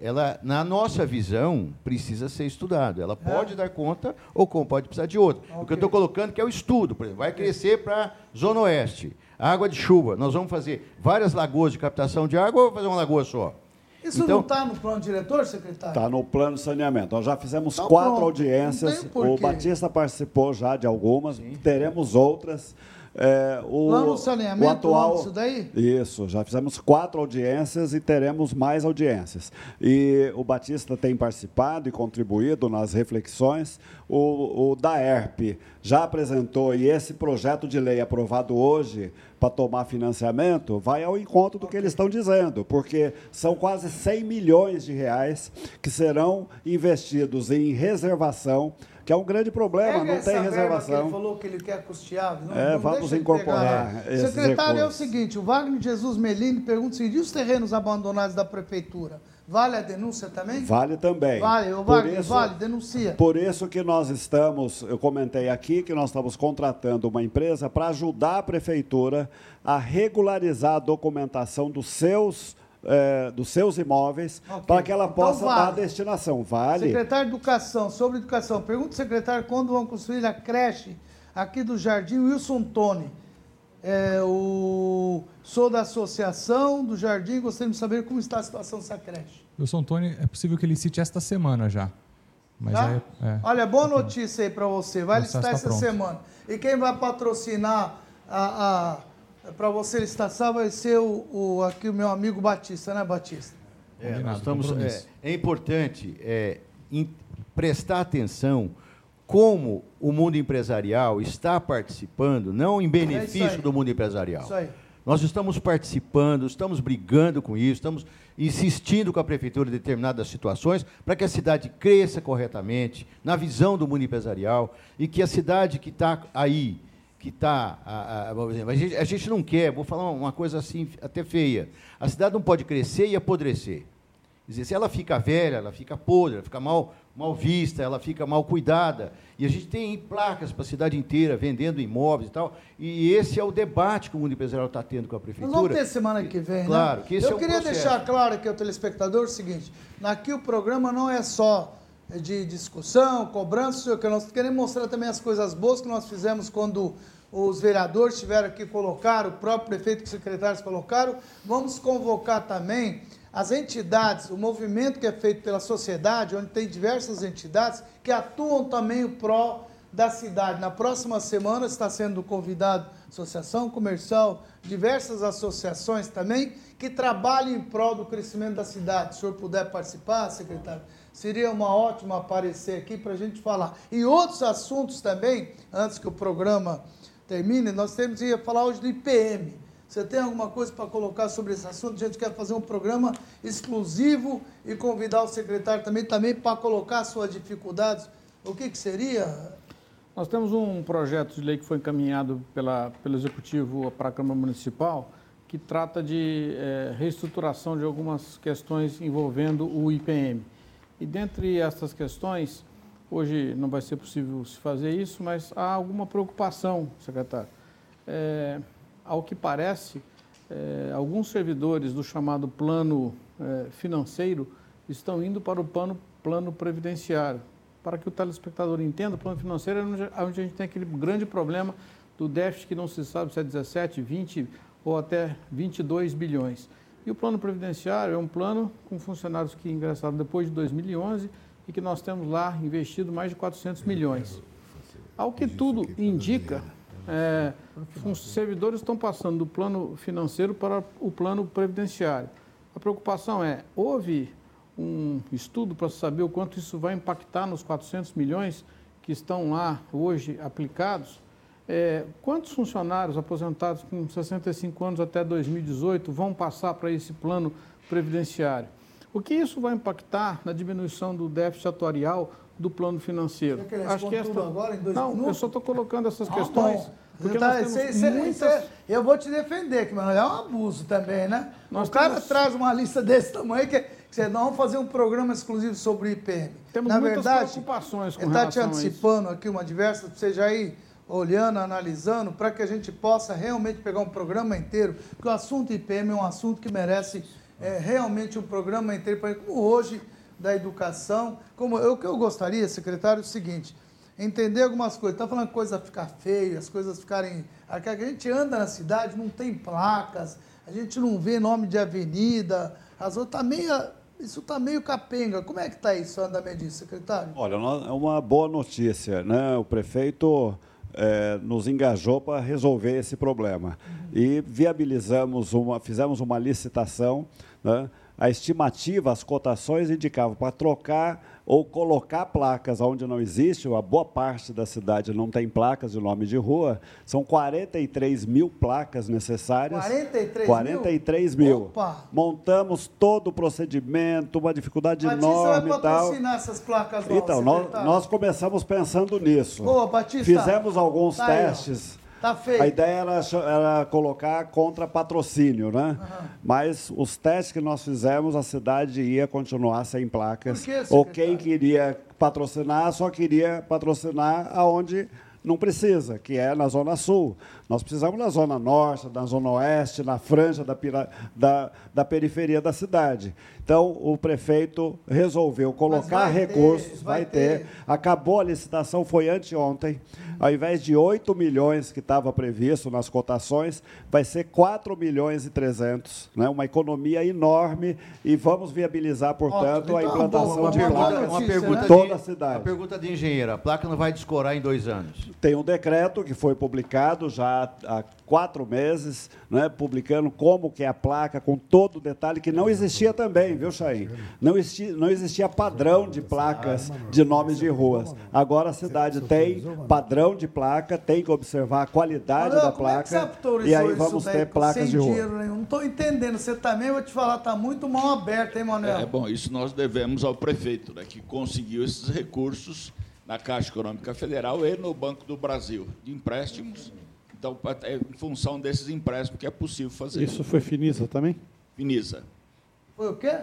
Ela, na nossa visão, precisa ser estudado. Ela é. pode dar conta ou pode precisar de outra. Okay. O que eu estou colocando que é o estudo. Por exemplo, vai crescer para a Zona Oeste. Água de chuva. Nós vamos fazer várias lagoas de captação de água ou fazer uma lagoa só? Isso então, não está no plano diretor, secretário? Está no plano de saneamento. Nós já fizemos então, quatro pronto. audiências. O Batista participou já de algumas. Sim. Teremos outras. É, o, Plano saneamento, o atual, isso daí? Isso, já fizemos quatro audiências e teremos mais audiências. E o Batista tem participado e contribuído nas reflexões. O, o DAERP já apresentou, e esse projeto de lei aprovado hoje para tomar financiamento vai ao encontro do que eles estão dizendo, porque são quase 100 milhões de reais que serão investidos em reservação que é um grande problema, Pega não tem reservação. ele falou que ele quer custear. Não, é, não vamos incorporar. É. Secretário, recursos. é o seguinte: o Wagner Jesus Melini pergunta se e os terrenos abandonados da prefeitura? Vale a denúncia também? Vale também. Vale, o Wagner, isso, vale, denuncia. Por isso que nós estamos, eu comentei aqui que nós estamos contratando uma empresa para ajudar a prefeitura a regularizar a documentação dos seus é, dos seus imóveis okay. para que ela então, possa vale. dar destinação. Vale. Secretário de Educação, sobre educação, pergunta ao secretário quando vão construir a creche aqui do Jardim Wilson Tony. É, o, sou da associação do Jardim, gostaria de saber como está a situação dessa creche. Wilson Tony, é possível que ele cite esta semana já. Mas tá? é, é, Olha, boa notícia aí para você. Vai licitar essa pronto. semana. E quem vai patrocinar a, a para você estação vai ser o, o, aqui o meu amigo Batista, né, Batista? É, nós estamos, é, é importante é, in, prestar atenção como o mundo empresarial está participando, não em benefício é do mundo empresarial. Isso aí. Nós estamos participando, estamos brigando com isso, estamos insistindo com a prefeitura em determinadas situações para que a cidade cresça corretamente, na visão do mundo empresarial, e que a cidade que está aí que está. A, a, a, gente, a gente não quer, vou falar uma coisa assim até feia. A cidade não pode crescer e apodrecer. Quer dizer, se ela fica velha, ela fica podre, ela fica mal, mal vista, ela fica mal cuidada. E a gente tem placas para a cidade inteira vendendo imóveis e tal. E esse é o debate que o mundo empresarial está tendo com a prefeitura. Nós vamos ter semana que vem, claro, né? Que esse Eu é queria processo. deixar claro aqui ao telespectador o seguinte: aqui o programa não é só de discussão, cobrança, que nós queremos mostrar também as coisas boas que nós fizemos quando os vereadores tiveram que colocar, o próprio prefeito e os secretários colocaram. Vamos convocar também as entidades, o movimento que é feito pela sociedade, onde tem diversas entidades que atuam também o pró da cidade. Na próxima semana está sendo convidado Associação Comercial, diversas associações também, que trabalham em prol do crescimento da cidade. Se o senhor puder participar, secretário, seria uma ótima aparecer aqui para a gente falar. E outros assuntos também, antes que o programa termine, nós temos que falar hoje do IPM. Você tem alguma coisa para colocar sobre esse assunto? A gente quer fazer um programa exclusivo e convidar o secretário também, também para colocar suas dificuldades. O que, que seria? Nós temos um projeto de lei que foi encaminhado pela, pelo Executivo para a Câmara Municipal que trata de é, reestruturação de algumas questões envolvendo o IPM. E dentre essas questões, Hoje não vai ser possível se fazer isso, mas há alguma preocupação, secretário. É, ao que parece, é, alguns servidores do chamado plano é, financeiro estão indo para o plano, plano previdenciário. Para que o telespectador entenda, o plano financeiro é onde, a gente tem aquele grande problema do déficit que não se sabe se é 17, 20 ou até 22 bilhões. E o plano previdenciário é um plano com funcionários que ingressaram depois de 2011 e que nós temos lá investido mais de 400 milhões. Ao que tudo indica, é, os servidores estão passando do plano financeiro para o plano previdenciário. A preocupação é, houve um estudo para saber o quanto isso vai impactar nos 400 milhões que estão lá hoje aplicados. É, quantos funcionários aposentados com 65 anos até 2018 vão passar para esse plano previdenciário? O que isso vai impactar na diminuição do déficit atuarial do plano financeiro? Você Acho que esta... agora em dois Não, minutos? eu só estou colocando essas ah, questões. Bom. Porque tá, cê, cê, muitas... cê, eu vou te defender, que é um abuso também, né? Nós o cara temos... traz uma lista desse tamanho que você não vamos fazer um programa exclusivo sobre o IPM. Temos Na muitas verdade, preocupações com ele está te antecipando aqui uma diversa, você já ir olhando, analisando, para que a gente possa realmente pegar um programa inteiro, porque o assunto IPM é um assunto que merece é, realmente um programa inteiro, como hoje da educação. Como eu, o que eu gostaria, secretário, é o seguinte entender algumas coisas. Está falando coisa ficar feia, as coisas ficarem. A gente anda na cidade, não tem placas, a gente não vê nome de avenida, as outras tá meio. Isso está meio capenga. Como é que está isso, andamento disso, secretário? Olha, é uma boa notícia. Né? O prefeito é, nos engajou para resolver esse problema. E viabilizamos uma, fizemos uma licitação. Né? A estimativa, as cotações indicavam para trocar ou colocar placas onde não existe, a boa parte da cidade não tem placas de nome de rua, são 43 mil placas necessárias. 43, 43 mil? mil. Opa. Montamos todo o procedimento, uma dificuldade Batista enorme vai patrocinar essas placas Então, nós, nós, começamos pensando nisso. Boa, Batista. Fizemos alguns tá testes. Aí, Tá feio. A ideia era, era colocar contra patrocínio, né? Uhum. Mas os testes que nós fizemos, a cidade ia continuar sem placas. Que, ou quem queria patrocinar, só queria patrocinar aonde não precisa, que é na Zona Sul. Nós precisamos na Zona Norte, na Zona Oeste, na franja da, da, da periferia da cidade. Então, o prefeito resolveu colocar vai recursos, ter, vai, vai ter. ter. Acabou a licitação, foi anteontem. Ao invés de 8 milhões que estava previsto nas cotações, vai ser 4 milhões e 300. Né? Uma economia enorme e vamos viabilizar, portanto, Ótimo. a então, implantação uma de placas uma pergunta em toda a cidade. A pergunta de engenheiro, a placa não vai descorar em dois anos? Tem um decreto que foi publicado já há quatro meses, né, publicando como que é a placa, com todo o detalhe, que não existia também, viu, Chaim? Não existia, não existia padrão de placas de nomes de ruas. Agora a cidade tem padrão de placa, tem que observar a qualidade da placa. É e aí vamos ter placas de rua. Não estou entendendo. Você também, vou te falar, está muito mal aberto, hein, Manuel? É bom, isso nós devemos ao prefeito, né, que conseguiu esses recursos na Caixa Econômica Federal e no Banco do Brasil, de empréstimos então, é em função desses empréstimos que é possível fazer. Isso foi Finisa também? Finisa. Foi o quê?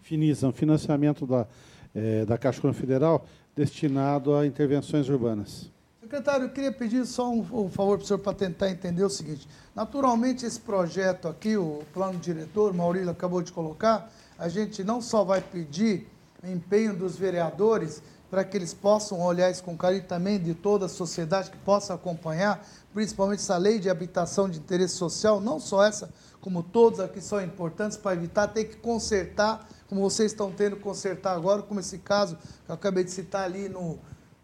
Finisa, um financiamento da, é, da Caixa Econômica Federal destinado a intervenções urbanas. Secretário, eu queria pedir só um, um favor para o senhor para tentar entender o seguinte. Naturalmente, esse projeto aqui, o plano diretor, o Maurílio acabou de colocar, a gente não só vai pedir empenho dos vereadores para que eles possam olhar isso com carinho também de toda a sociedade que possa acompanhar, principalmente essa lei de habitação de interesse social, não só essa, como todas aqui são importantes para evitar ter que consertar, como vocês estão tendo que consertar agora, como esse caso que eu acabei de citar ali no,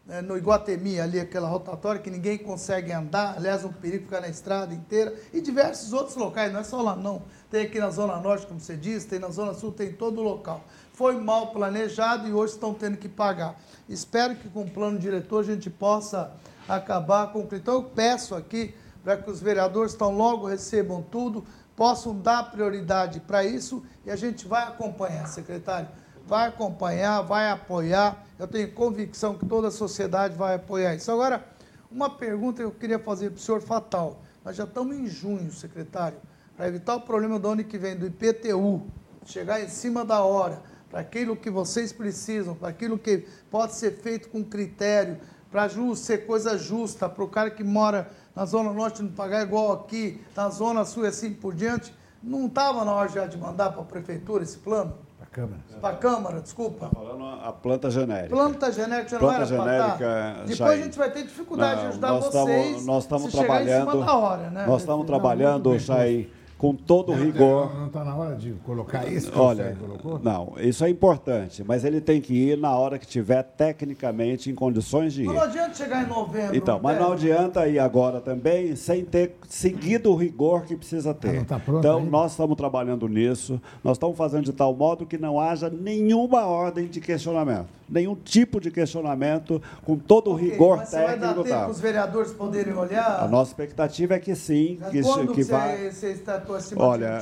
né, no Iguatemi, ali aquela rotatória que ninguém consegue andar, aliás, um perigo ficar na estrada inteira, e diversos outros locais, não é só lá não. Tem aqui na Zona Norte, como você disse, tem na Zona Sul, tem todo o local. Foi mal planejado e hoje estão tendo que pagar. Espero que com o plano diretor a gente possa acabar com o Então eu peço aqui para que os vereadores tão logo recebam tudo, possam dar prioridade para isso e a gente vai acompanhar, secretário. Vai acompanhar, vai apoiar. Eu tenho convicção que toda a sociedade vai apoiar isso. Agora, uma pergunta que eu queria fazer para o senhor fatal. Nós já estamos em junho, secretário, para evitar o problema do ano que vem do IPTU, chegar em cima da hora, para aquilo que vocês precisam, para aquilo que pode ser feito com critério, para ser coisa justa, para o cara que mora na Zona Norte não pagar igual aqui, na Zona Sul e assim por diante. Não estava na hora já de mandar para a Prefeitura esse plano? Para a Câmara. Para a Câmara, desculpa. Está falando a planta genérica. Planta genérica já planta não era genérica, Depois a gente vai ter dificuldade não, de ajudar nós vocês. Tamo, nós estamos trabalhando. Hora, né? Nós estamos trabalhando, Chay, com todo não, rigor. Não está na hora de colocar isso que Olha, você colocou? Não, isso é importante, mas ele tem que ir na hora que tiver tecnicamente em condições de ir. não adianta chegar em novembro. Então, mas não adianta ir agora também sem ter seguido o rigor que precisa ter. Ah, tá pronto, então, ainda? nós estamos trabalhando nisso, nós estamos fazendo de tal modo que não haja nenhuma ordem de questionamento nenhum tipo de questionamento, com todo o okay, rigor mas técnico. Mas vai dar tempo os vereadores poderem olhar? A nossa expectativa é que sim. Que, quando que, vai... você, está Olha,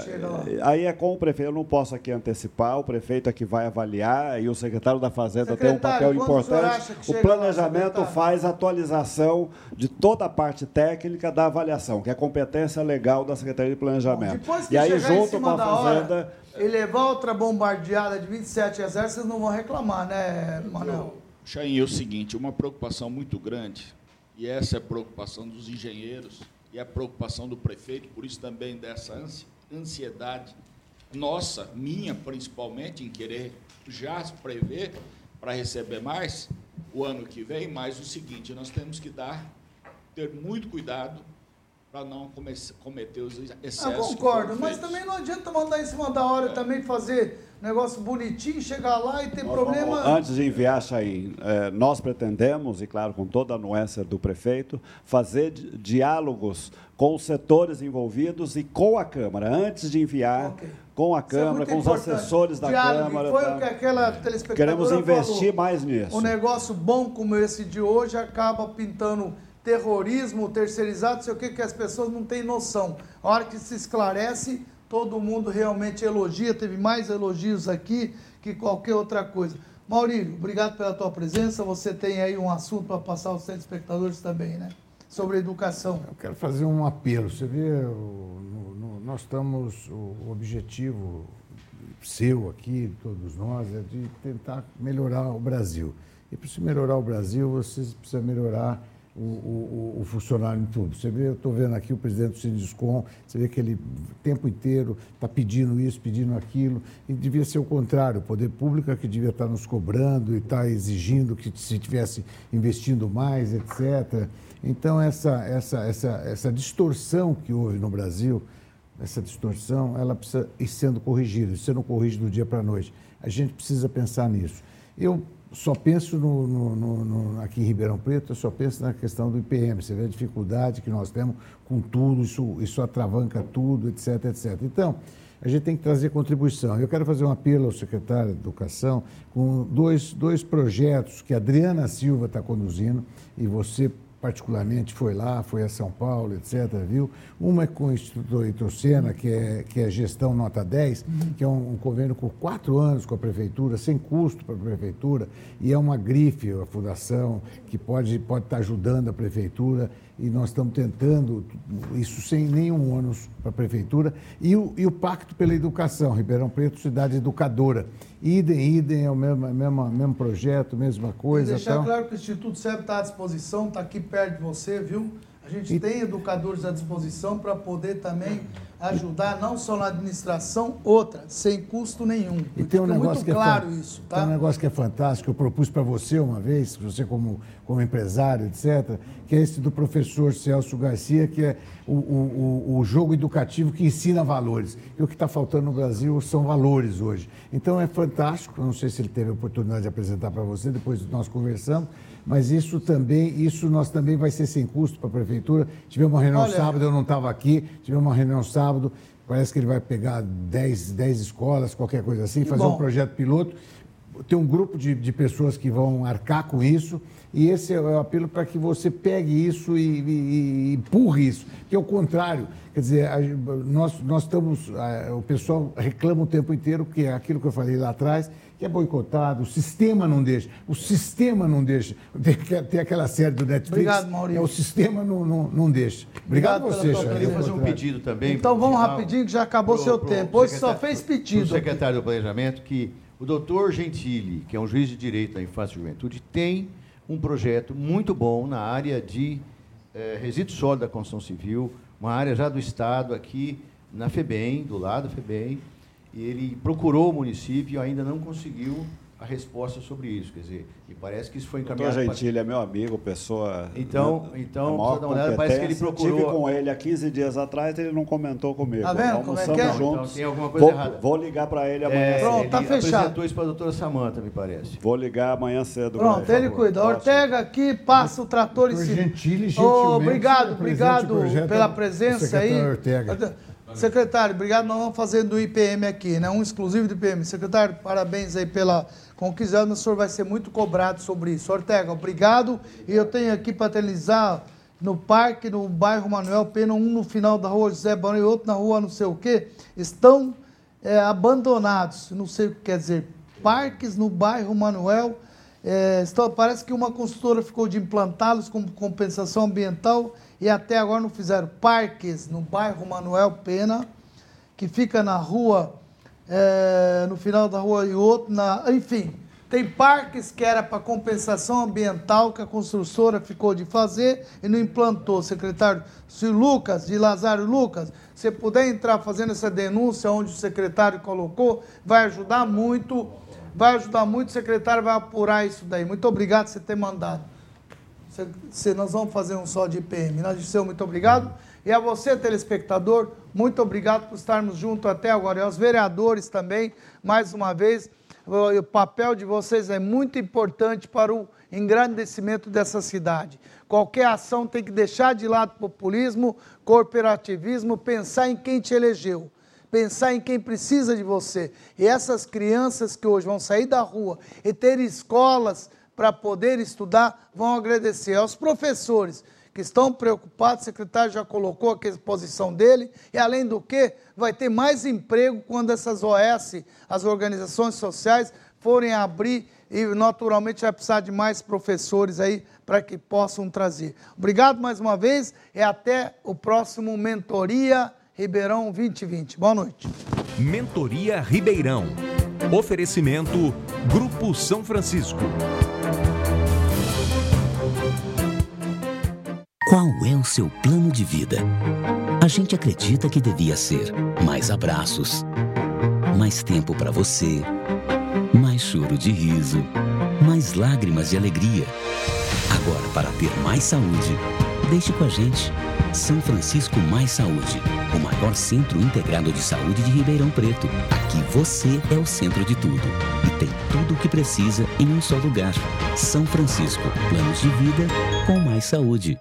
aí é com o prefeito, eu não posso aqui antecipar, o prefeito é que vai avaliar e o secretário da Fazenda secretário, tem um papel importante. O, o planejamento faz atualização de toda a parte técnica da avaliação, que é competência legal da Secretaria de Planejamento. Bom, e aí, junto com a Fazenda... Hora, e levar outra bombardeada de 27 exércitos, vocês não vão reclamar, né, Manuel? Chain, é o seguinte, uma preocupação muito grande, e essa é a preocupação dos engenheiros, e a preocupação do prefeito, por isso também dessa ansiedade nossa, minha principalmente, em querer já prever para receber mais o ano que vem, mas o seguinte, nós temos que dar, ter muito cuidado para não cometer os excessos. Eu concordo, mas também não adianta mandar em cima da hora é. também fazer negócio bonitinho, chegar lá e ter nós problema. Vamos, antes de enviar, Chain, é, nós pretendemos, e claro, com toda a anuência do prefeito, fazer diálogos com os setores envolvidos e com a Câmara, antes de enviar. Okay. Com a é Câmara, é com os assessores da Diálogo, Câmara. Foi tá? o que aquela telespectadora Queremos investir falou. mais nisso. Um negócio bom como esse de hoje acaba pintando terrorismo terceirizado, sei o que, que as pessoas não têm noção. A hora que se esclarece, todo mundo realmente elogia, teve mais elogios aqui que qualquer outra coisa. Maurílio, obrigado pela tua presença. Você tem aí um assunto para passar aos telespectadores também, né? Sobre educação. Eu quero fazer um apelo. Você vê, no, no, nós estamos, o objetivo seu aqui, todos nós, é de tentar melhorar o Brasil. E para se melhorar o Brasil, vocês precisam melhorar o, o, o, funcionário em tudo. Você vê, eu estou vendo aqui o presidente do Sinduscom, você vê que ele o tempo inteiro está pedindo isso, pedindo aquilo, e devia ser o contrário, o poder público é que devia estar tá nos cobrando e estar tá exigindo que se tivesse investindo mais, etc. Então, essa, essa, essa, essa distorção que houve no Brasil, essa distorção, ela precisa ir sendo corrigida, você não corrige do dia para a noite. A gente precisa pensar nisso. Eu só penso no, no, no, aqui em Ribeirão Preto, eu só penso na questão do IPM. Você vê a dificuldade que nós temos com tudo, isso, isso atravanca tudo, etc, etc. Então, a gente tem que trazer contribuição. Eu quero fazer um apelo ao secretário de Educação com dois, dois projetos que a Adriana Silva está conduzindo e você particularmente foi lá, foi a São Paulo, etc., viu? Uma é com o Instituto Heitor Senna, que é, que é gestão nota 10, uhum. que é um, um, convênio por quatro anos com a prefeitura, sem custo para a prefeitura, e é uma grife, a fundação, que pode, pode estar ajudando a prefeitura e nós estamos tentando isso sem nenhum ônus para a prefeitura, e o, e o Pacto pela Educação, Ribeirão Preto, cidade educadora. Idem, idem, é o mesmo, mesmo, mesmo projeto, mesma coisa. E deixar então... claro que o Instituto SEB está à disposição, está aqui perto de você, viu? A gente e... tem educadores à disposição para poder também ajudar não só na administração, outra, sem custo nenhum. E tem um negócio que é claro isso, tá? Tem um negócio que é fantástico, eu propus para você uma vez, você como, como empresário, etc., que é esse do professor Celso Garcia, que é o, o, o jogo educativo que ensina valores. E o que está faltando no Brasil são valores hoje. Então é fantástico, não sei se ele teve a oportunidade de apresentar para você, depois nós conversamos, mas isso também, isso nós também vai ser sem custo para a prefeitura. Tivemos uma reunião Olha, sábado, eu não estava aqui, tivemos uma reunião sábado, parece que ele vai pegar 10, 10 escolas, qualquer coisa assim, fazer bom. um projeto piloto. Tem um grupo de, de pessoas que vão arcar com isso, e esse é o apelo para que você pegue isso e, e, e empurre isso, que é o contrário. Quer dizer, a, nós, nós estamos. A, o pessoal reclama o tempo inteiro, que é aquilo que eu falei lá atrás, que é boicotado, o sistema não deixa. O sistema não deixa. Tem, aquela série do Netflix. Obrigado, Maurício. É, o sistema não, não, não deixa. Obrigado, Obrigado você, Eu vou fazer um pedido também. Então vamos rapidinho, que já acabou pro, seu pro, tempo. Hoje só fez pedido. O secretário do Planejamento que o doutor Gentili, que é um juiz de direito da infância e juventude, tem um projeto muito bom na área de eh, resíduo sólido da construção civil, uma área já do Estado aqui na FEBEM, do lado da FEBEM, e ele procurou o município e ainda não conseguiu a resposta sobre isso. Quer dizer, e parece que isso foi encaminhado. Doutor Gentili para... é meu amigo, pessoa. Então, então precisa dar uma parece que ele procurou. Estive com ele há 15 dias atrás, ele não comentou comigo. Tá vendo? Como é que é? Juntos. Então, tem alguma coisa vou, errada. Vou ligar para ele amanhã é, Pronto, tá fechado. apresentou isso para a doutora Samanta, me parece. Vou ligar amanhã cedo. Pronto, ele cuida. Ortega aqui, passa o trator em cima. Gentili, oh, Obrigado, obrigado pela presença aí. Ortega. Secretário, obrigado. Nós vamos fazer do IPM aqui, né? um exclusivo do IPM. Secretário, parabéns aí pela conquista. O senhor vai ser muito cobrado sobre isso. Ortega, obrigado. E eu tenho aqui para atelizar no parque, no bairro Manuel Pena, um no final da rua José Barão e outro na rua não sei o quê, estão é, abandonados. Não sei o que quer dizer. Parques no bairro Manuel. É, estão, parece que uma consultora ficou de implantá-los com compensação ambiental e até agora não fizeram parques no bairro Manuel Pena, que fica na rua, é, no final da rua e outro, na, enfim, tem parques que era para compensação ambiental que a construtora ficou de fazer e não implantou. Secretário se Lucas, de Lazário Lucas, se puder entrar fazendo essa denúncia onde o secretário colocou, vai ajudar muito, vai ajudar muito, o secretário vai apurar isso daí. Muito obrigado por você ter mandado. Se nós vamos fazer um só de IPM. Dissemos muito obrigado. E a você, telespectador, muito obrigado por estarmos juntos até agora. E aos vereadores também, mais uma vez, o papel de vocês é muito importante para o engrandecimento dessa cidade. Qualquer ação tem que deixar de lado populismo, corporativismo, pensar em quem te elegeu pensar em quem precisa de você. E essas crianças que hoje vão sair da rua e ter escolas para poder estudar, vão agradecer aos professores que estão preocupados, o secretário já colocou aqui a posição dele, e além do que, vai ter mais emprego quando essas OS, as organizações sociais, forem abrir e naturalmente vai precisar de mais professores aí para que possam trazer. Obrigado mais uma vez e até o próximo Mentoria Ribeirão 2020. Boa noite. Mentoria Ribeirão. Oferecimento Grupo São Francisco. Qual é o seu plano de vida? A gente acredita que devia ser mais abraços, mais tempo para você, mais choro de riso, mais lágrimas de alegria. Agora, para ter mais saúde, deixe com a gente. São Francisco Mais Saúde, o maior centro integrado de saúde de Ribeirão Preto. Aqui você é o centro de tudo e tem tudo o que precisa em um só lugar. São Francisco, planos de vida com mais saúde.